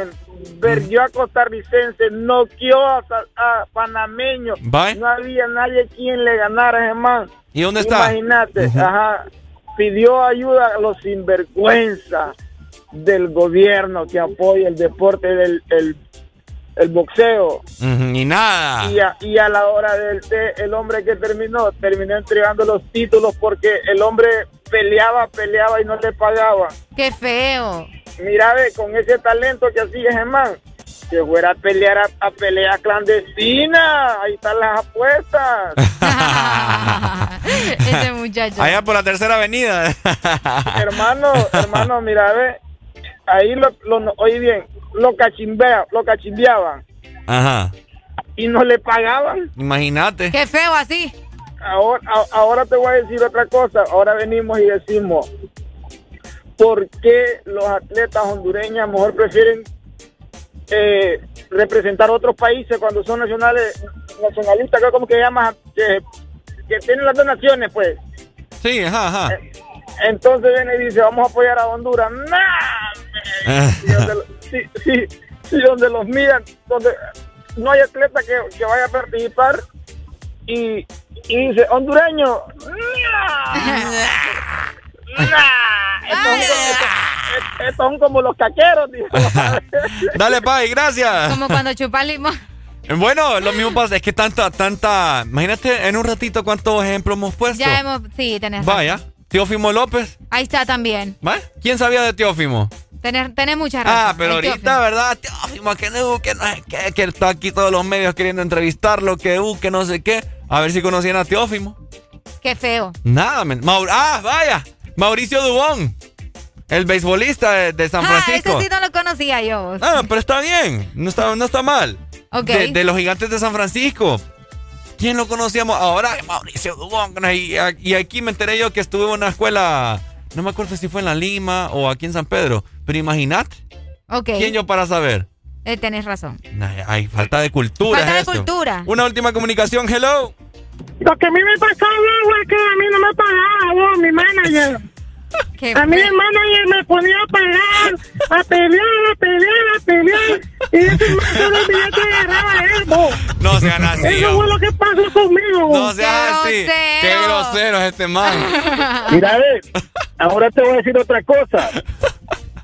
perdió a costarricenses, noqueó a, a panameños. Va. No había nadie quien le ganara man. ¿Y dónde está? Imagínate, ajá. Pidió ayuda a los sinvergüenza del gobierno que apoya el deporte del el, el boxeo. Ujú, Y nada. Y a, y a la hora del té, el hombre que terminó, terminó entregando los títulos porque el hombre peleaba, peleaba y no le pagaba. Qué feo. Mira, ve, con ese talento que hacía ese man, que fuera a pelear a, a pelea clandestina. Ahí están las apuestas. Ese muchacho. Allá por la tercera avenida. hermano, hermano, mira, ve, ahí lo, lo oye bien, lo cachimbea, lo cachimbeaban Ajá. y no le pagaban. Imagínate. Qué feo así. Ahora, ahora te voy a decir otra cosa. Ahora venimos y decimos, ¿por qué los atletas hondureños mejor prefieren eh, representar otros países cuando son nacionales, nacionalistas, como que llaman, que, que tienen las donaciones, pues? Sí, ajá, ajá. Entonces viene y dice, vamos a apoyar a Honduras. ¡Nah! Si donde, si- si donde los miran, donde no hay atleta que, que vaya a participar y, y dice, hondureño, estos, son como- estos son como los caqueros, dijo. Dale, Pai, gracias. Como cuando chupa limón. Bueno, lo mismo pasa, es que tanta, tanta. Imagínate en un ratito cuántos ejemplos hemos puesto. Ya hemos. Sí, tenés. razón. Vaya, Teófimo López. Ahí está también. ¿Va? ¿Quién sabía de Teófimo? Tenés, tenés mucha razón. Ah, pero ahorita, Teófimo. ¿verdad? Teófimo, que no, que no sé qué, que está aquí todos los medios queriendo entrevistarlo, que uh, que no sé qué. A ver si conocían a Teófimo. Qué feo. Nada, men. Maur- ah, vaya. Mauricio Dubón. El beisbolista de, de San Ah, Francisco. ese sí no lo conocía yo. Ah, pero está bien. No está, no está mal. Ok. De, de los gigantes de San Francisco. ¿Quién lo conocíamos? Ahora Mauricio Dubón. Y, y aquí me enteré yo que estuve en una escuela. No me acuerdo si fue en La Lima o aquí en San Pedro. Pero imagínate. Ok. ¿Quién yo para saber? Eh, tenés razón. Ay, Hay falta de cultura. Falta es de esto. cultura. Una última comunicación. Hello. Lo que a mí me pasaba, güey, que a mí no me pagaba, vos, mi manager. A mí el manager me ponía a pagar, a pelear, a pelear, a pelear. Y ese man todo el billete agarraba él, vos. No sean así. Eso fue lo que pasó conmigo. No seas así. Qué grosero es este man. Mira, ve, ahora te voy a decir otra cosa.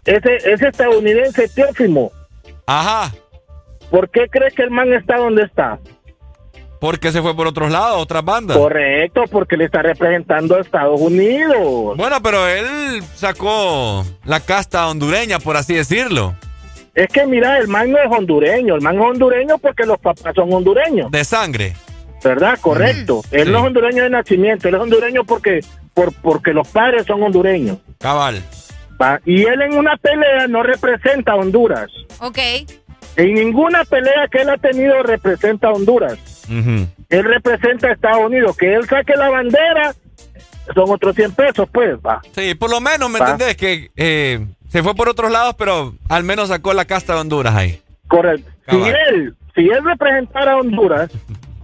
Ese, ese estadounidense Teófimo. Ajá. ¿Por qué crees que el man está donde está? Porque se fue por otros lados, otras bandas. Correcto, porque le está representando a Estados Unidos. Bueno, pero él sacó la casta hondureña, por así decirlo. Es que mira, el man no es hondureño, el man es hondureño porque los papás son hondureños. De sangre. ¿Verdad? Correcto. Él no es hondureño de nacimiento, él es hondureño porque, por, porque los padres son hondureños. Cabal. ¿Va? Y él en una pelea no representa a Honduras. Ok. En ninguna pelea que él ha tenido representa a Honduras. Él representa a Estados Unidos. Que él saque la bandera son otros 100 pesos, pues, va. Sí, por lo menos, ¿me Va. entendés? Que eh, se fue por otros lados, pero al menos sacó la casta de Honduras ahí. Correcto. Si él, si él representara a Honduras,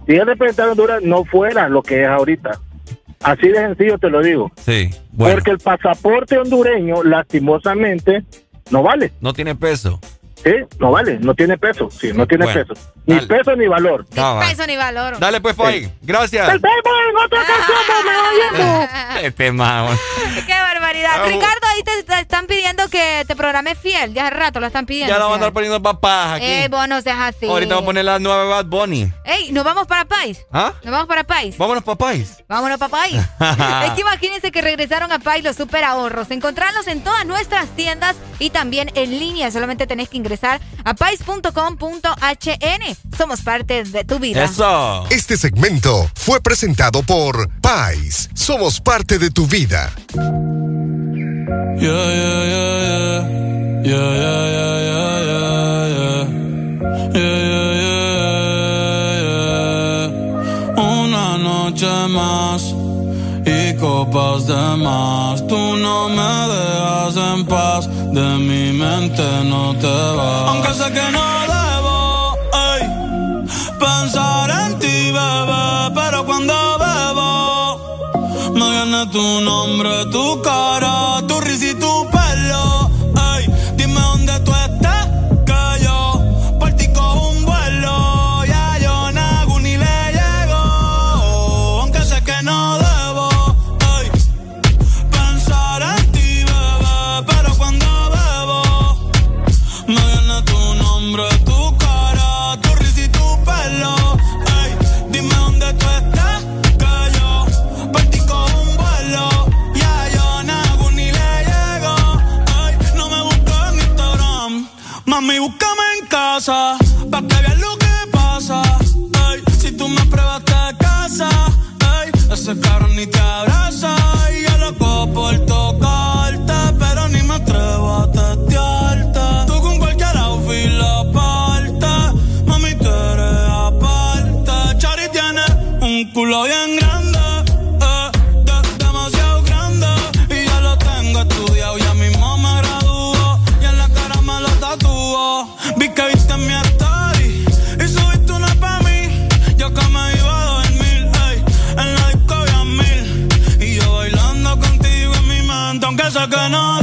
si él representara a Honduras, no fuera lo que es ahorita. Así de sencillo te lo digo. Sí, bueno. Porque el pasaporte hondureño, lastimosamente, no vale. No tiene peso. Sí, no vale, no tiene peso. Sí, no tiene Bueno, peso. Ni peso ni valor. Cabal. Peso ni valor. Dale pues, Foy. Gracias. Nos vemos en otra me. Este man. Qué barbaridad. Ah, Ricardo, ahí te, te están pidiendo que te programes fiel. Ya hace rato lo están pidiendo. Ya la vamos a andar poniendo papás aquí. Eh, vos no seas así. Ahorita vamos a poner la nueva Bad Bunny. Ey, ¿nos vamos para Pais? ¿Ah? ¿Nos vamos para Pais? Vámonos, papáis. Vámonos para Pais. es que imagínense que regresaron a Pais los super ahorros. Encontrarlos en todas nuestras tiendas y también en línea. Solamente tenés que ingresar a pais.com.hn. Somos parte de tu vida. Este segmento fue presentado por Pais. Somos parte de tu vida. Yeah, yeah. Yeah, yeah, yeah, yeah, yeah, yeah. Yeah, yeah, yeah, yeah. Una noche más y copas de más. Tú no me dejas en paz, de mi mente no te vas. Aunque sé que no debo ey, pensar en ti, bebé, pero cuando bebo me viene tu nombre, tu cara, tu risa y tu pelo. Ey, dime dónde tú estás, casa, pa' que veas lo que pasa. Si tú me pruebas te casa, ey, ese cabrón ni te abraza. Y yo loco por tocarte, pero ni me atrevo a testearte. Tú con cualquier outfit la parte, mami, tú eres aparte. Chari tiene un culo bien mente, aunque sé que no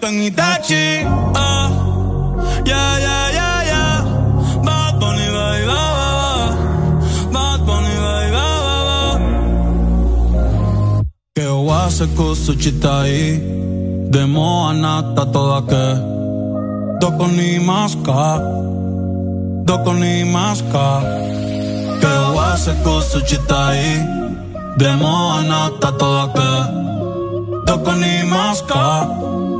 convierto en Itachi. Ah, ya, ya, ya, ya. Bad Bunny, bye, bye, bye. Bad Bunny, bye, bye, bye. Che ho a se questo città Demo a nata toda che Doko ni maska Doko ni maska Che ho a se questo città Demo a nata toda che Doko ni maska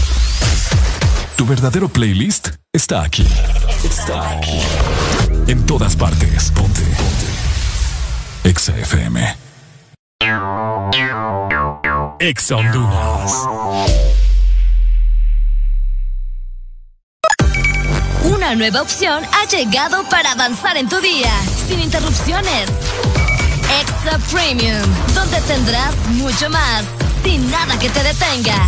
Tu verdadero playlist está aquí. Está aquí. En todas partes. Ponte. Ponte. Exa FM. Exa Honduras. Una nueva opción ha llegado para avanzar en tu día, sin interrupciones. Extra Premium, donde tendrás mucho más, sin nada que te detenga.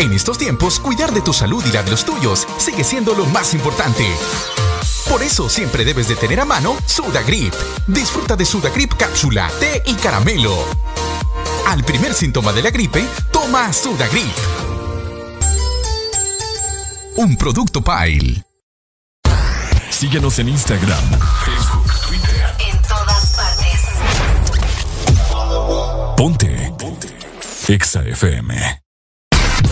En estos tiempos, cuidar de tu salud y la de los tuyos sigue siendo lo más importante. Por eso siempre debes de tener a mano Sudagrip. Disfruta de Sudagrip cápsula, té y caramelo. Al primer síntoma de la gripe, toma Sudagrip. Un producto Pile. Síguenos en Instagram, Facebook, Twitter. En todas partes. Ponte. Ponte. Exa FM.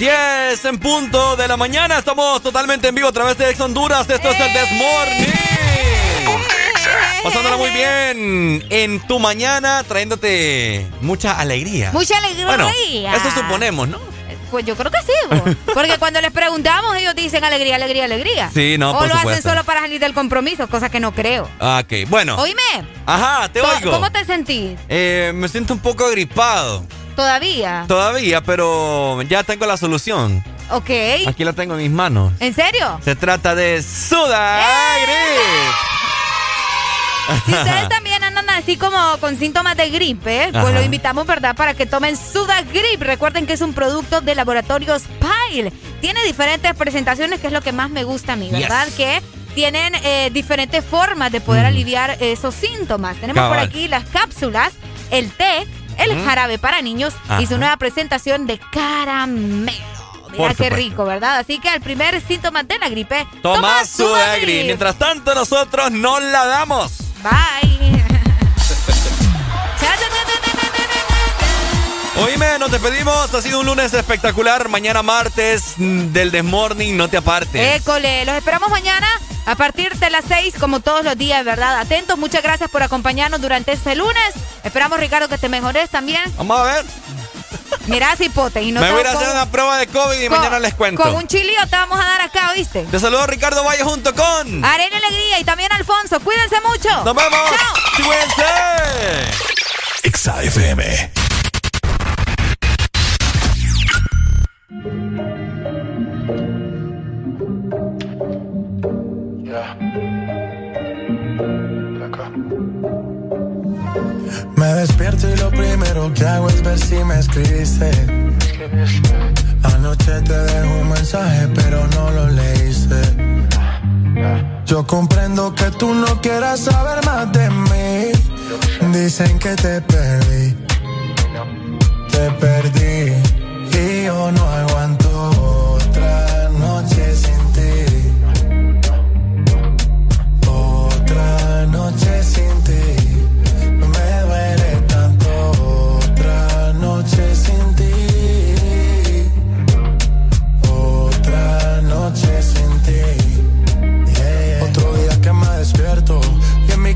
10 en punto de la mañana. Estamos totalmente en vivo a través de Ex Honduras. Esto es el This Morning. Pasándola muy bien en tu mañana, trayéndote mucha alegría. Mucha alegría. Bueno, eso suponemos, ¿no? Pues yo creo que sí, bo. porque cuando les preguntamos ellos dicen alegría, alegría, alegría. Sí, no, o por lo hacen solo para salir del compromiso, cosa que no creo. Ok, bueno. Oíme. Ajá, te oigo. ¿Cómo te sentís? Eh, me siento un poco agripado. ¿Todavía? Todavía, pero ya tengo la solución. Ok. Aquí la tengo en mis manos. ¿En serio? Se trata de Sudagrip. Si ustedes también andan así como con síntomas de gripe, pues lo invitamos, ¿verdad?, para que tomen Sudagrip. Recuerden que es un producto de laboratorios Pile. Tiene diferentes presentaciones, que es lo que más me gusta a mí, ¿verdad? Yes. Que tienen eh, diferentes formas de poder aliviar esos síntomas. Tenemos por aquí las cápsulas, el té, el jarabe para niños y su Ajá. nueva presentación de caramelo. Mira qué rico, ¿verdad? Así que al primer síntoma de la gripe, Toma Sudagrip. Sudagrip. Mientras tanto, nosotros no la damos. Bye. Oíme, nos despedimos. Ha sido un lunes espectacular. Mañana martes mm, del Desmorning. No te apartes. École, los esperamos mañana a partir de las 6, como todos los días, ¿verdad? Atentos, muchas gracias por acompañarnos durante este lunes. Esperamos, Ricardo, que te mejores también. Vamos a ver. Mira, cipote. Y no Me voy a hacer una prueba de COVID y mañana les cuento. Con un chilío te vamos a dar acá, ¿viste? Te saludo Ricardo Valle junto con... Arena Alegría y también Alfonso. Cuídense mucho. Nos vemos. Chao. Cuídense. XAFM. Me despierto y lo primero que hago es ver si me escribiste. Anoche te dejo un mensaje, pero no lo leíste. Yo comprendo que tú no quieras saber más de mí. Dicen que te perdí. Te perdí. Y yo no aguanto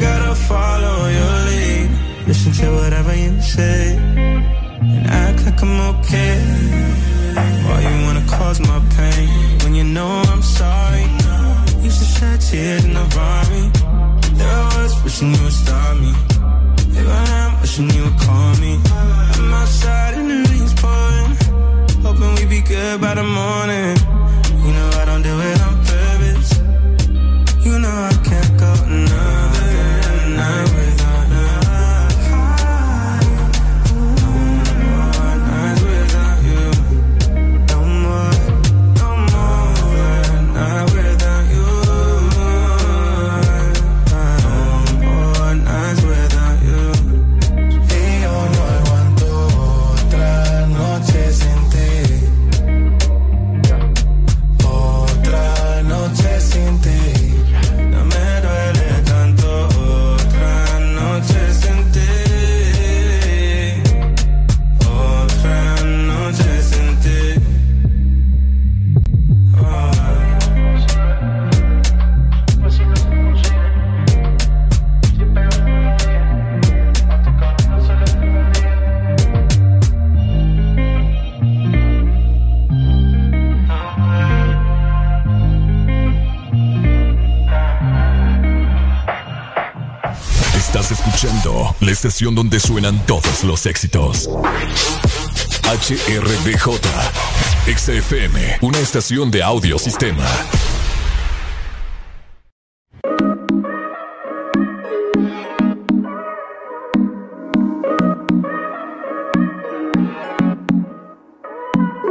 Gotta follow your lead. Listen to whatever you say. And act like I'm okay. Why you wanna cause my pain? When you know I'm sorry. Used to shed tears donde suenan todos los éxitos. HRDJ, XFM, una estación de audio sistema.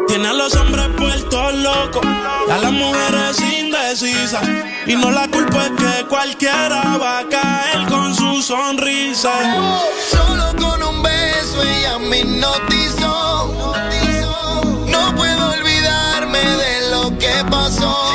Tiene a los hombres puestos locos a las mujeres indecisas. Y no la culpa es que cualquiera va a caer con su sonrisa. Solo con un beso ella me hipnotizó. No puedo olvidarme de lo que pasó.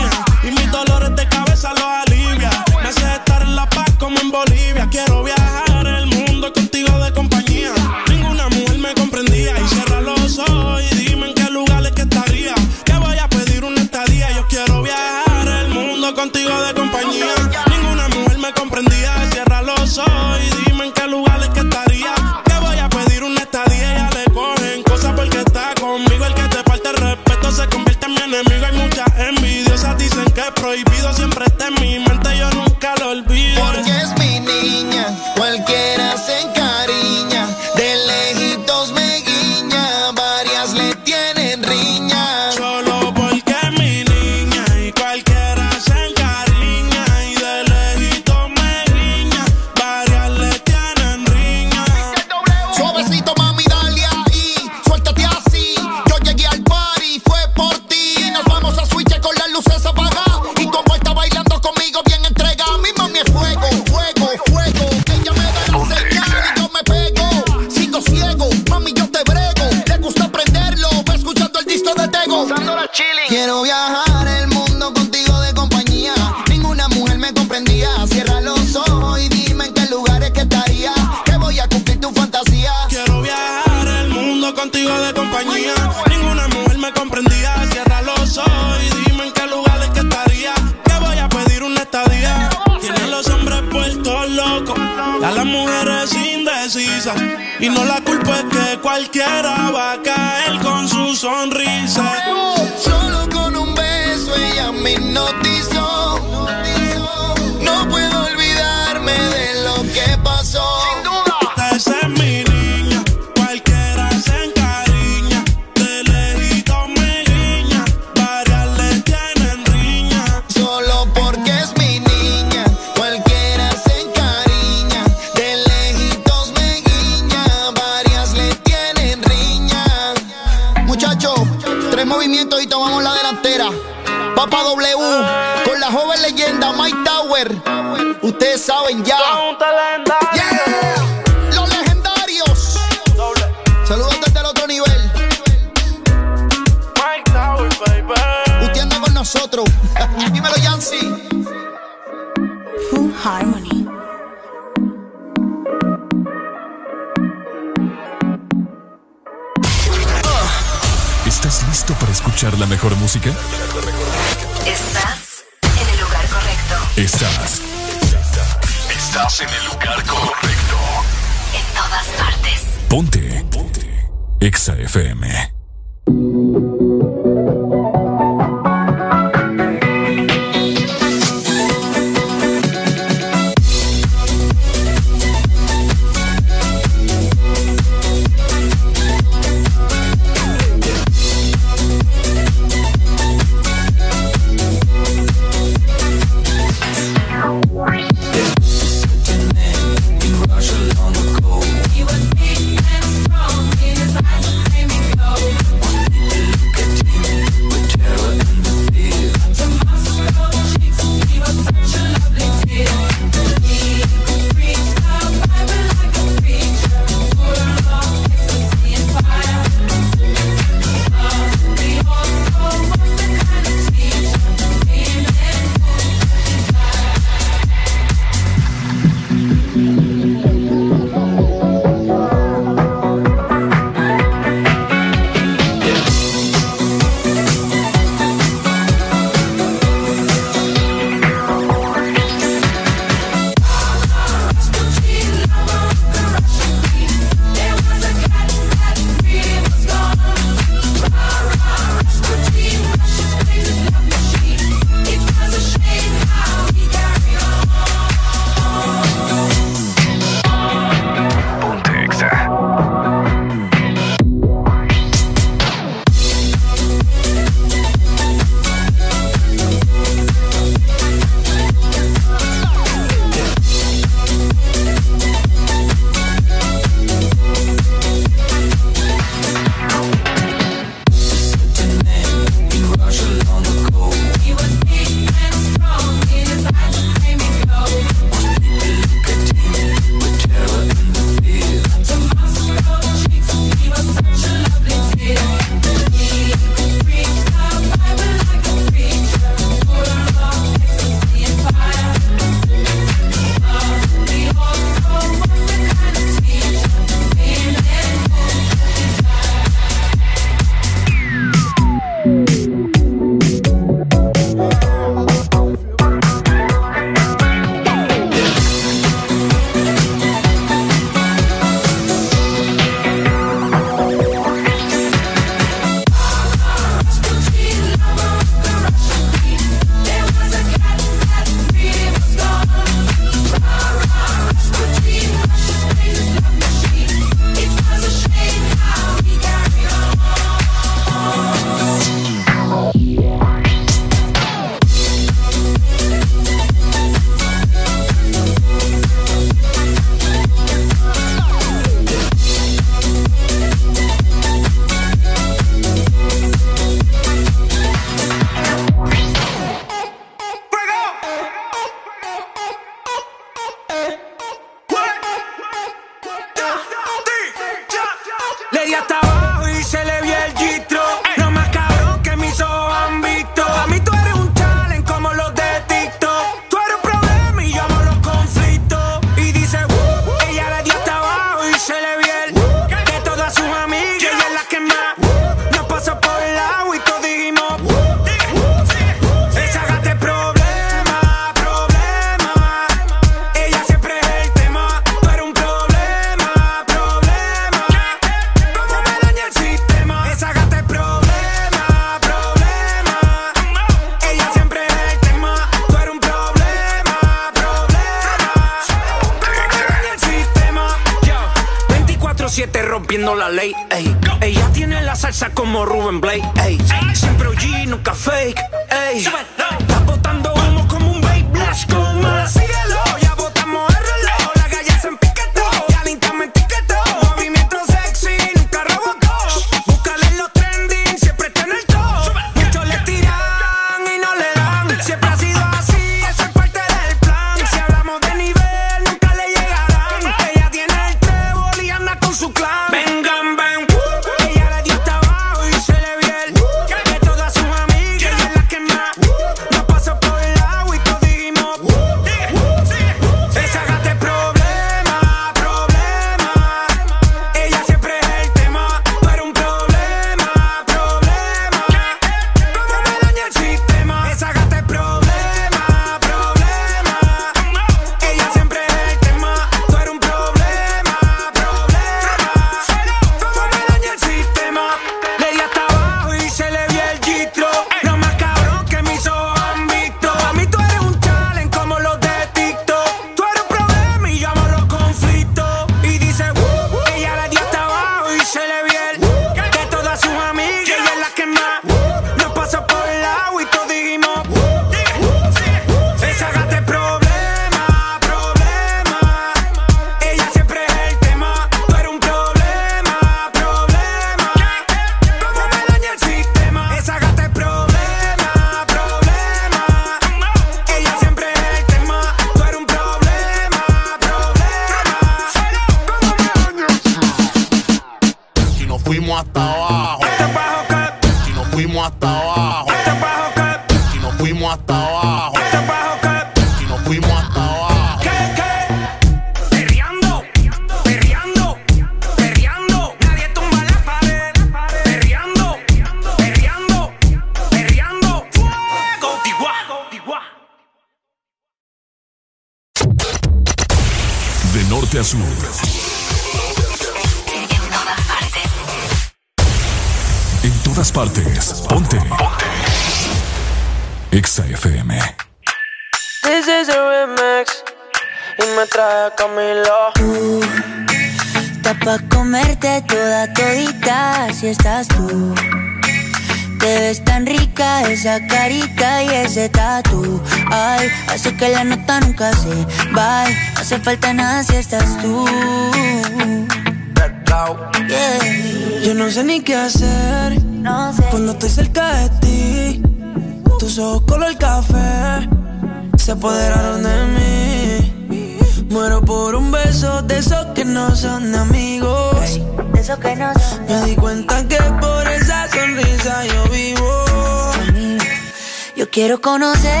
Quiero conocerte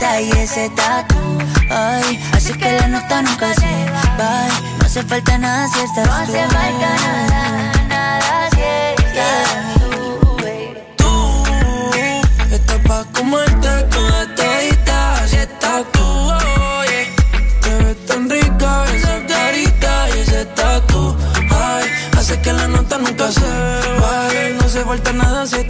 carita y ese tatu. Ay, hace que la nota nunca se va. No hace falta nada si estás No hace falta nada, nada si estás tú, Tú estás pa' comerte toda todita si estás tú, oye. Te ves tan rica esa carita y ese tatu, ay, hace que la nota nunca se baje. No hace falta nada si estás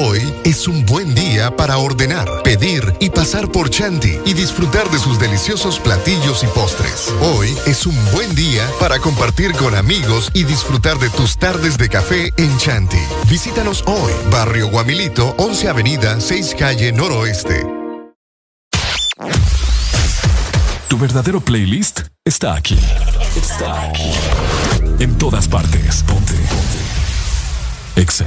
Hoy es un buen día para ordenar, pedir y pasar por Chanti y disfrutar de sus deliciosos platillos y postres. Hoy es un buen día para compartir con amigos y disfrutar de tus tardes de café en Chanti. Visítanos hoy, Barrio Guamilito, 11 Avenida, 6 Calle Noroeste. Tu verdadero playlist está aquí. Está aquí. En todas partes. Ponte. Ponte. Exa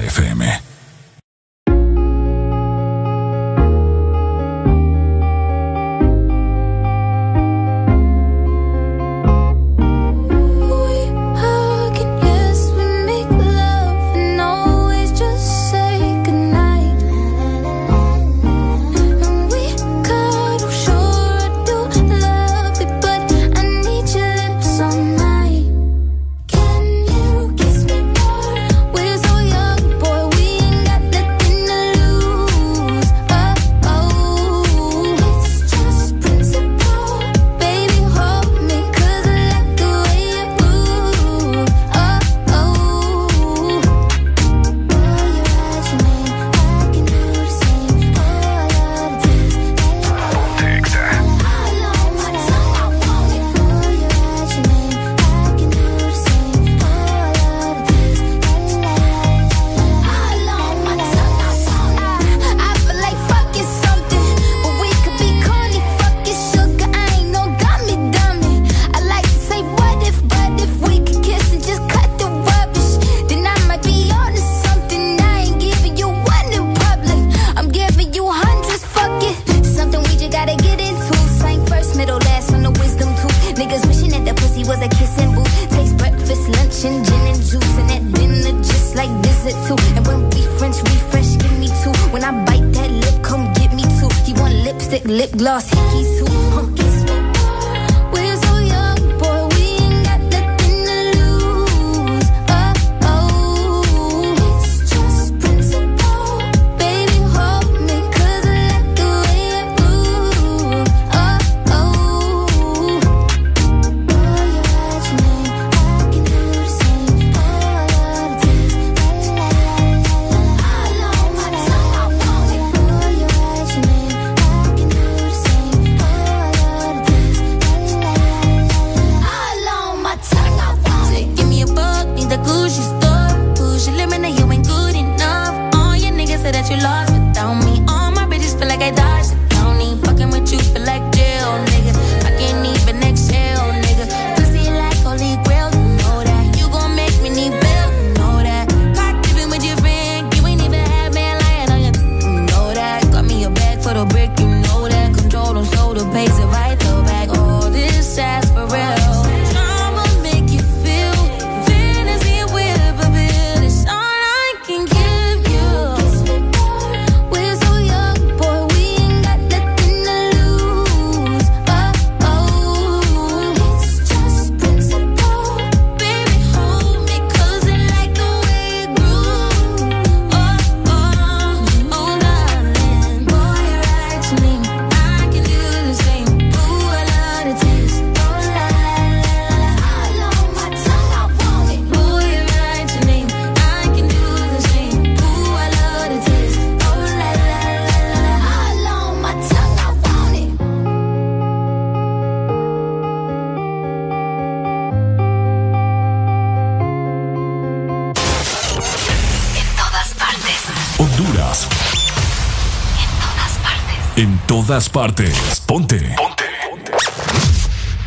todas partes. Ponte. Ponte. Ponte.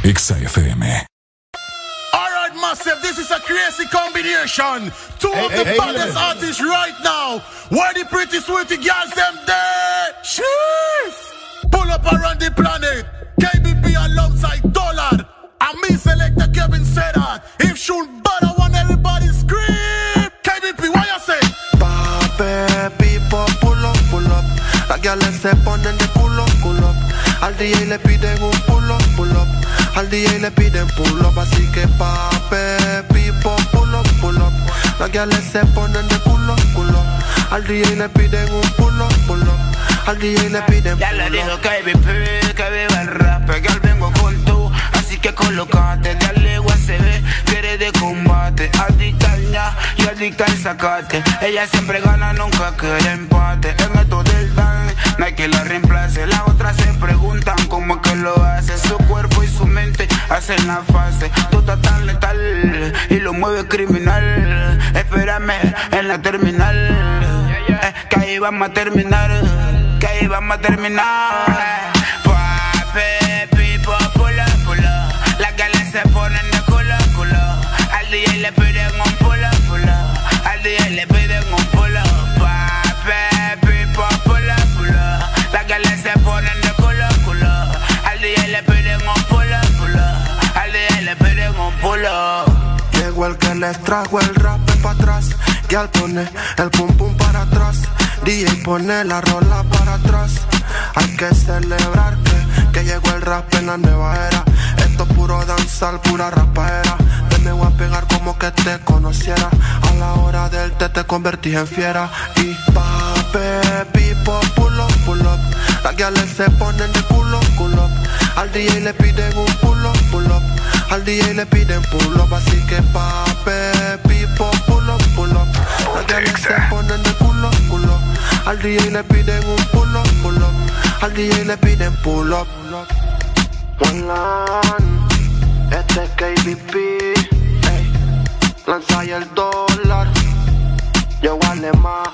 Exa FM. Alright, massive, this is a crazy combination. Two of Hey, the hey, baddest hey. artists right now. Where the pretty sweetie girls Piden pull up, así que pape, pipo, pull up, pull up. Las gales se ponen de culo, culo. Al DJ le piden un pull up, pull up. Al DJ le piden Ya le dijo up. KBP, que viva el rap, que al vengo con tú, así que colocate, dale USB, que eres de combate, adicta al ña y adicta al sacate, ella siempre gana, nunca quiere empate, en esto del dan, no hay que la reemplace, las otras se preguntan cómo que lo hace, su cuerpo y su mente hacen la fase, tú estás tan letal y lo mueve criminal, espérame en la terminal, eh, que ahí vamos a terminar, que ahí vamos a terminar. Les trajo el rap para atrás. Y al pone el pum pum para atrás. DJ pone la rola para atrás. Hay que celebrar que, que llegó el rap en la nueva era. Esto es puro danzar, pura rapaera. Te me voy a pegar como que te conociera. A la hora del té te convertí en fiera. Y pape, pipo, pull up, pull up. Las gales se ponen de culo, culo. Al DJ le piden un pull. Al DJ le piden pull up, así que pape, pipo, pull up, pull up. Las gales se ponen de culo, culo. Al DJ le piden un pull up, pull up. Al DJ le piden pull up. One land, este es KBP, ey. Lanza el dólar, yo alemán. El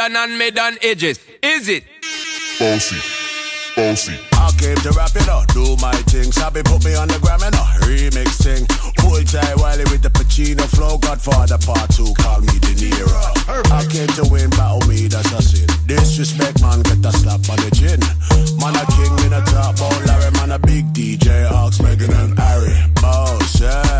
Steph and mid on edges. Is it? Bossy, bossy. I came to rap it up, do my thing. Sabi put me on the gram and a remix thing. Full tie Wiley with the Pacino flow. Godfather part two, call me De Niro. I came to win, battle me, that's a sin. Disrespect, man, get a slap on the chin. Man, a king in a top, oh Larry, man, a big DJ, Ox, Megan and Harry. Boss, yeah,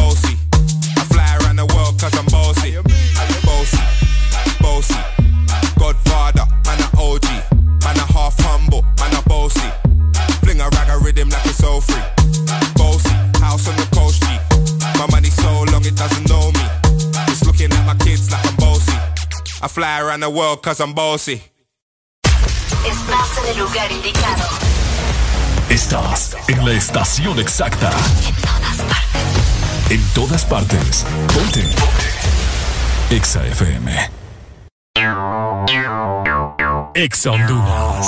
fly around the world cause I'm bossy Estás en el lugar indicado. Estás en la estación exacta. En todas partes. Ponte. Exa FM. Exa Honduras.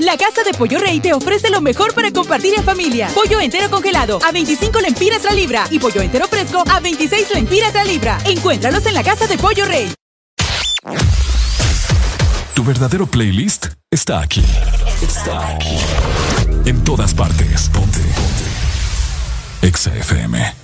La Casa de Pollo Rey te ofrece lo mejor para compartir en familia. Pollo entero congelado a 25 lempiras la libra y pollo entero fresco a 26 lempiras la libra. Encuéntralos en la Casa de Pollo Rey. Tu verdadero playlist está aquí. Está aquí. En todas partes. Ponte. Ponte. Exa FM.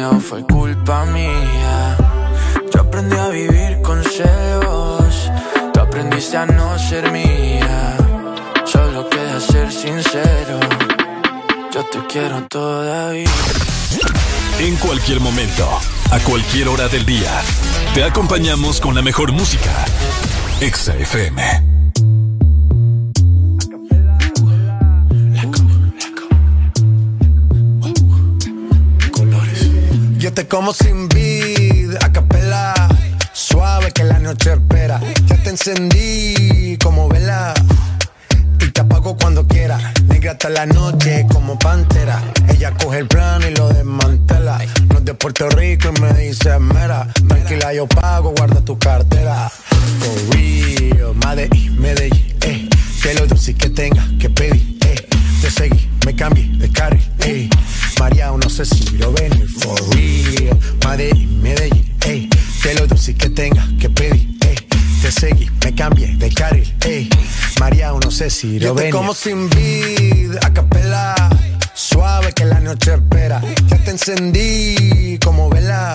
mía, fue culpa mía. Yo aprendí a vivir con celos, tú aprendiste a no ser mía. Solo queda ser sincero, yo te quiero todavía. En cualquier momento, a cualquier hora del día, te acompañamos con la mejor música. Exa FM. Como sin vid, a capela. Suave que la noche espera. Ya te encendí como vela. Y te apago cuando quiera. Negra hasta la noche como pantera. Ella coge el plano y lo desmantela. No es de Puerto Rico y me dice mera. Tranquila, yo pago, guarda tu cartera. For real, Medellín, Medellín, eh. Que lo dulce que tenga que pedir, eh. Te seguí, me cambié de carril, eh. María, no sé si lo ven, for real. Medellín, Medellín, eh. Que lo dulce que tenga que pedir, eh. Te seguí, me cambié de carril, eh. María, no sé si lo Yo te ven. como sin vid, a capela. Suave que la noche espera. Ya te encendí como vela.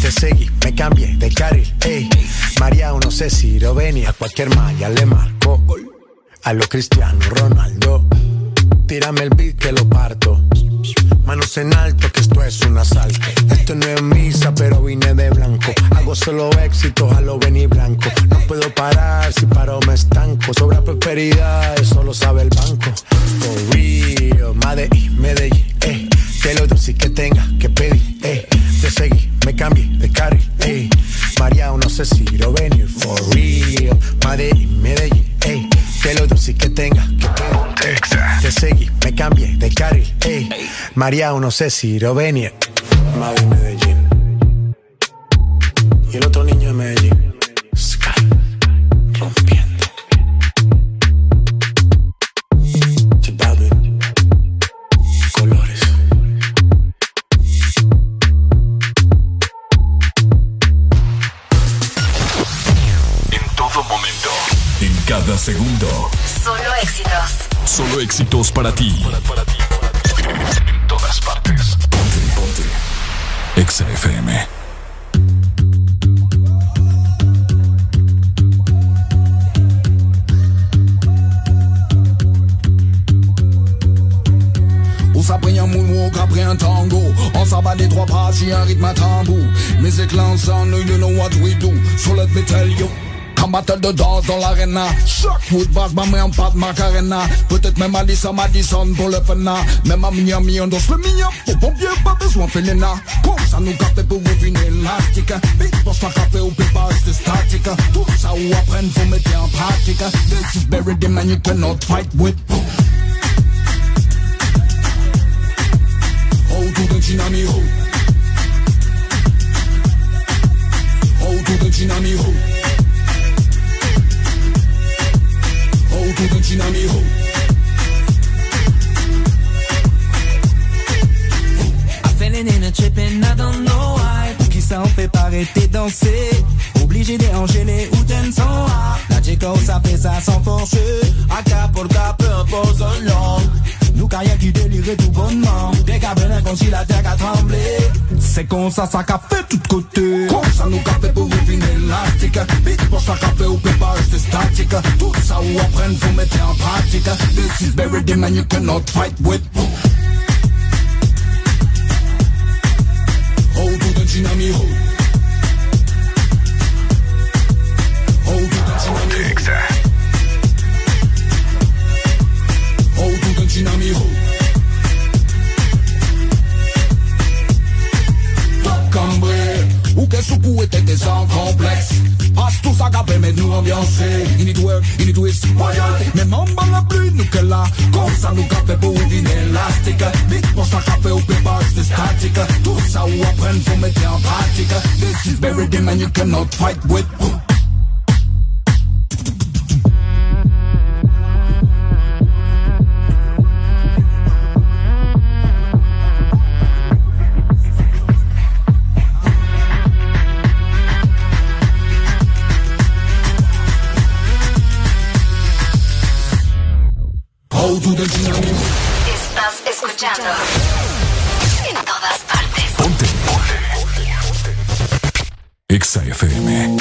Te seguí, me cambié de carril, ey. María, no sé si lo venía. Cualquier malla le marco. A lo Cristiano Ronaldo. Tírame el beat que lo parto. Manos en alto, que esto es un asalto. Esto no es misa, pero vine de blanco. Hago solo éxitos a lo venir blanco. No puedo parar, si paro me estanco. Sobra prosperidad, eso lo sabe el banco. For real, Medellín, Medellín, eh. Que lo dulce que tenga que pedir, eh. Te seguí, me cambié de carril, eh. María, no sé si lo venir. For real, Medellín, Medellín, eh. Que lo dulce que tenga que eh. Te seguí, me cambié de carril, eh. María, no sé si lo venir. Madrid, Medellín. Y el otro niño de Medellín. Solo éxitos para ti. On s'apprend un après un tango. On s'abat des trois pas sur un rythme à tambour. Music l'ensemble, you know what we do So Comme battle de danse dans l'arena. Wood bass, ma main en pas de macarena. Peut-être même Madison, Madison pour le fena Même à Miami, on danse le mignon Au pompier, pas besoin de Felena Comme ça nous café pour ouvrir une élastique. Big boss, pas café ou pépas, c'est statique. Tout ça ou apprendre, faut mettre en pratique. This is buried in man, you cannot fight with. Oh, to the chinami ho. Oh, to the chinami ho. Oh, autour d'un dynamiro. In a trip and I don't know why. Pour qui ça on fait pas arrêter danser? Obligé d'enchaîner ou t'en sans La Chico ça fait ça sans force A caporca peu importe long Carrière qui délire tout bonnement. Des cabinets comme si la terre a tremblé. C'est comme ça, ça fait tout de côté. Comme ça nous café pour une élastique Big boss, ça café ou pépas, c'est statique Tout ça ou apprendre, faut mettre en pratique This is buried in man, you cannot fight with Oh, to the chinami in a me que sans complexe Passe tout ça nous ambiancer Mais la pluie nous que là Comme ça nous pour une élastique Vite pour ça pépage statique. Tout ça ou faut mettre en pratique. This is buried and you cannot fight with. escuchando. En todas partes. Ponte. Ponte. Exa FM.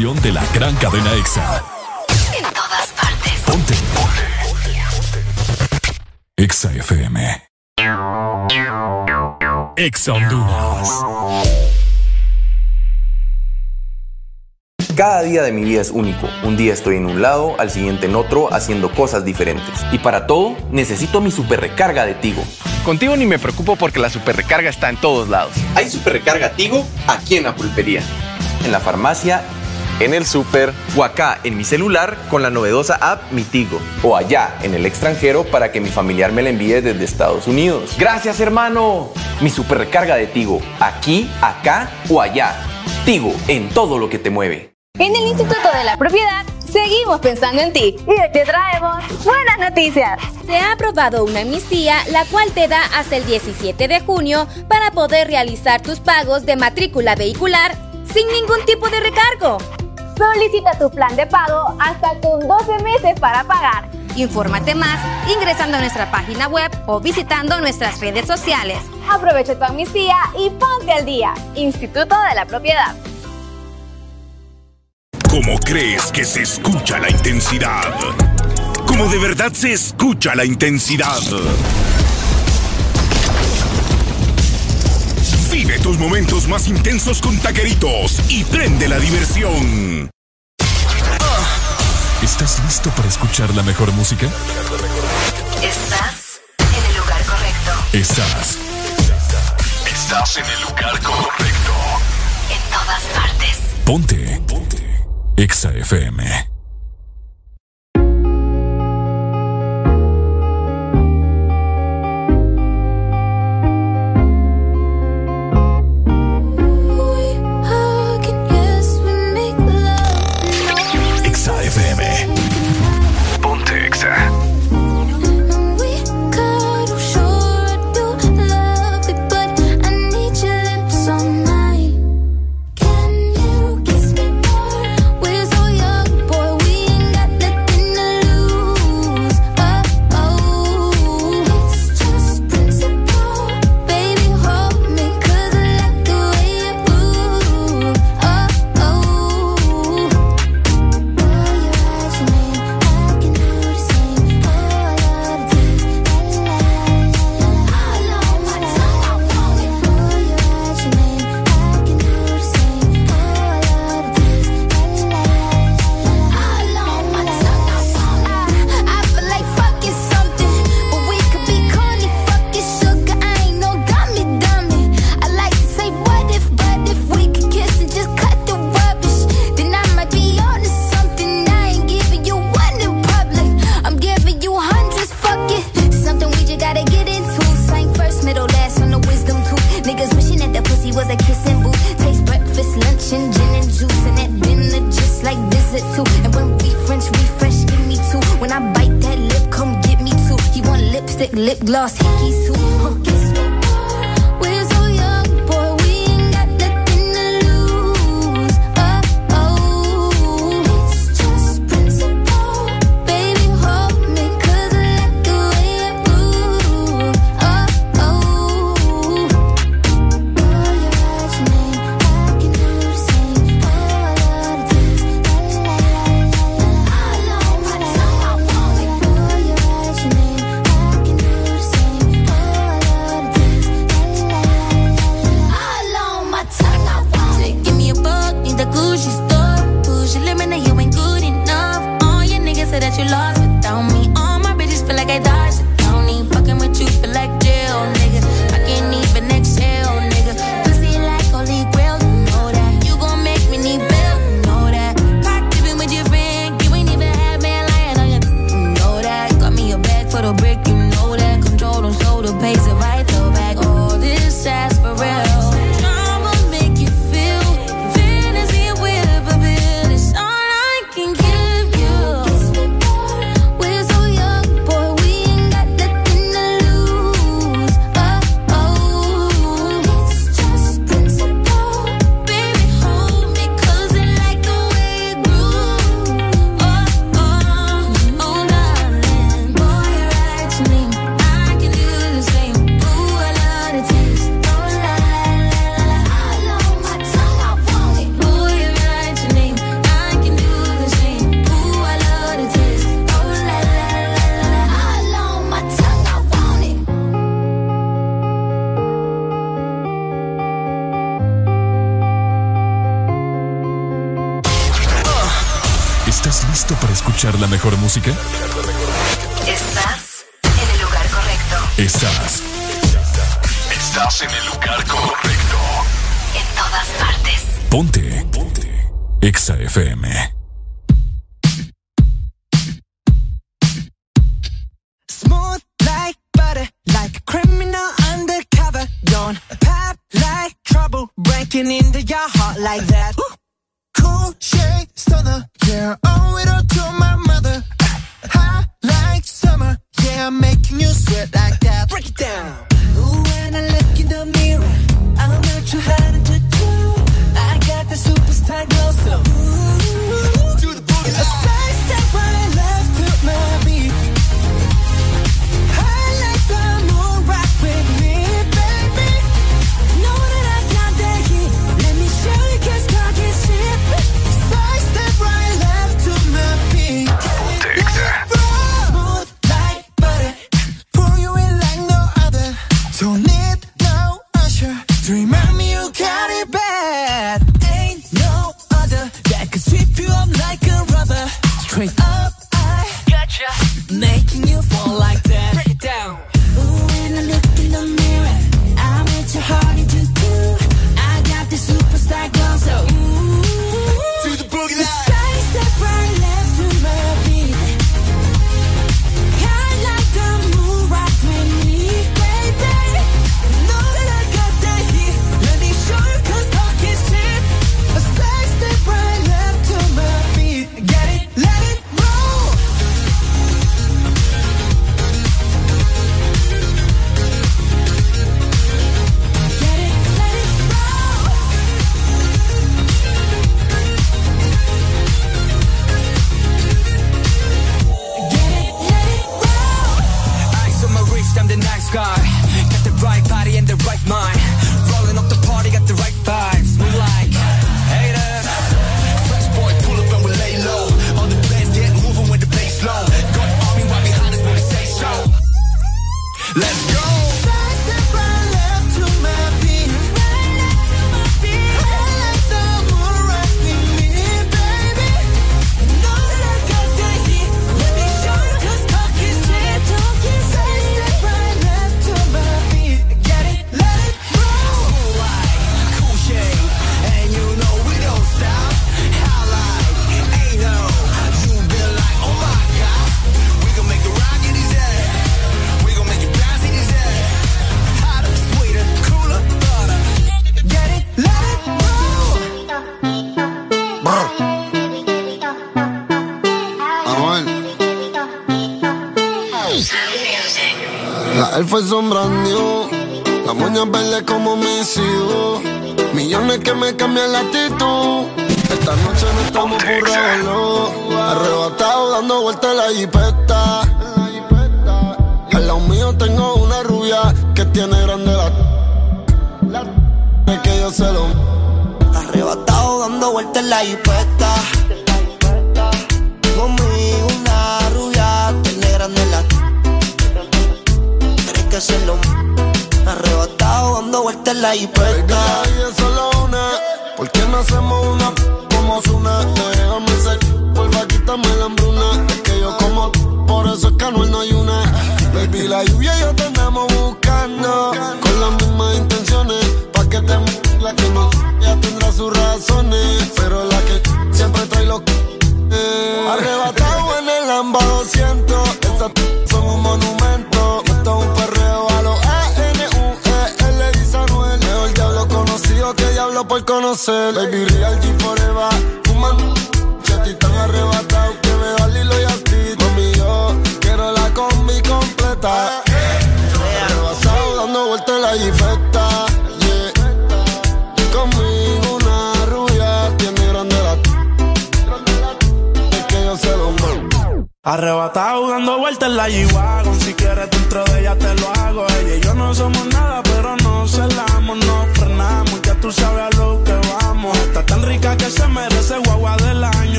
Estación de la gran cadena EXA. en todas partes. Ponte. EXA FM. EXA Honduras. Cada día de mi vida es único. Un día estoy en un lado, al siguiente en otro, haciendo cosas diferentes. Y para todo, necesito mi super recarga de Tigo. Contigo ni me preocupo porque la super recarga está en todos lados. Hay super recarga Tigo aquí en la pulpería, en la farmacia, en el super o acá en mi celular con la novedosa app Mi Tigo. O allá en el extranjero para que mi familiar me la envíe desde Estados Unidos. Gracias hermano. Mi super recarga de Tigo, aquí, acá o allá. Tigo, en todo lo que te mueve. En el Instituto de la Propiedad seguimos pensando en ti y hoy te traemos buenas noticias. Se ha aprobado una amnistía la cual te da hasta el 17 de junio para poder realizar tus pagos de matrícula vehicular sin ningún tipo de recargo. Solicita tu plan de pago hasta con 12 meses para pagar. Infórmate más ingresando a nuestra página web o visitando nuestras redes sociales. Aprovecha tu amnistía y ponte al día. Instituto de la Propiedad. ¿Cómo crees que se escucha la intensidad? ¿Cómo de verdad se escucha la intensidad? Tus momentos más intensos con taqueritos y prende la diversión. ¿Estás listo para escuchar la mejor música? Estás en el lugar correcto. Estás. Estás en el lugar correcto. En todas partes. Ponte. Ponte. Exa FM.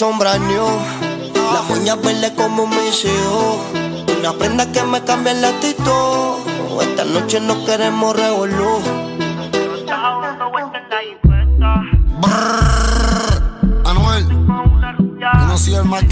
son. Las uñas verdes como mis hijos. Una prenda que me cambia el actitud. Esta noche no queremos revolú.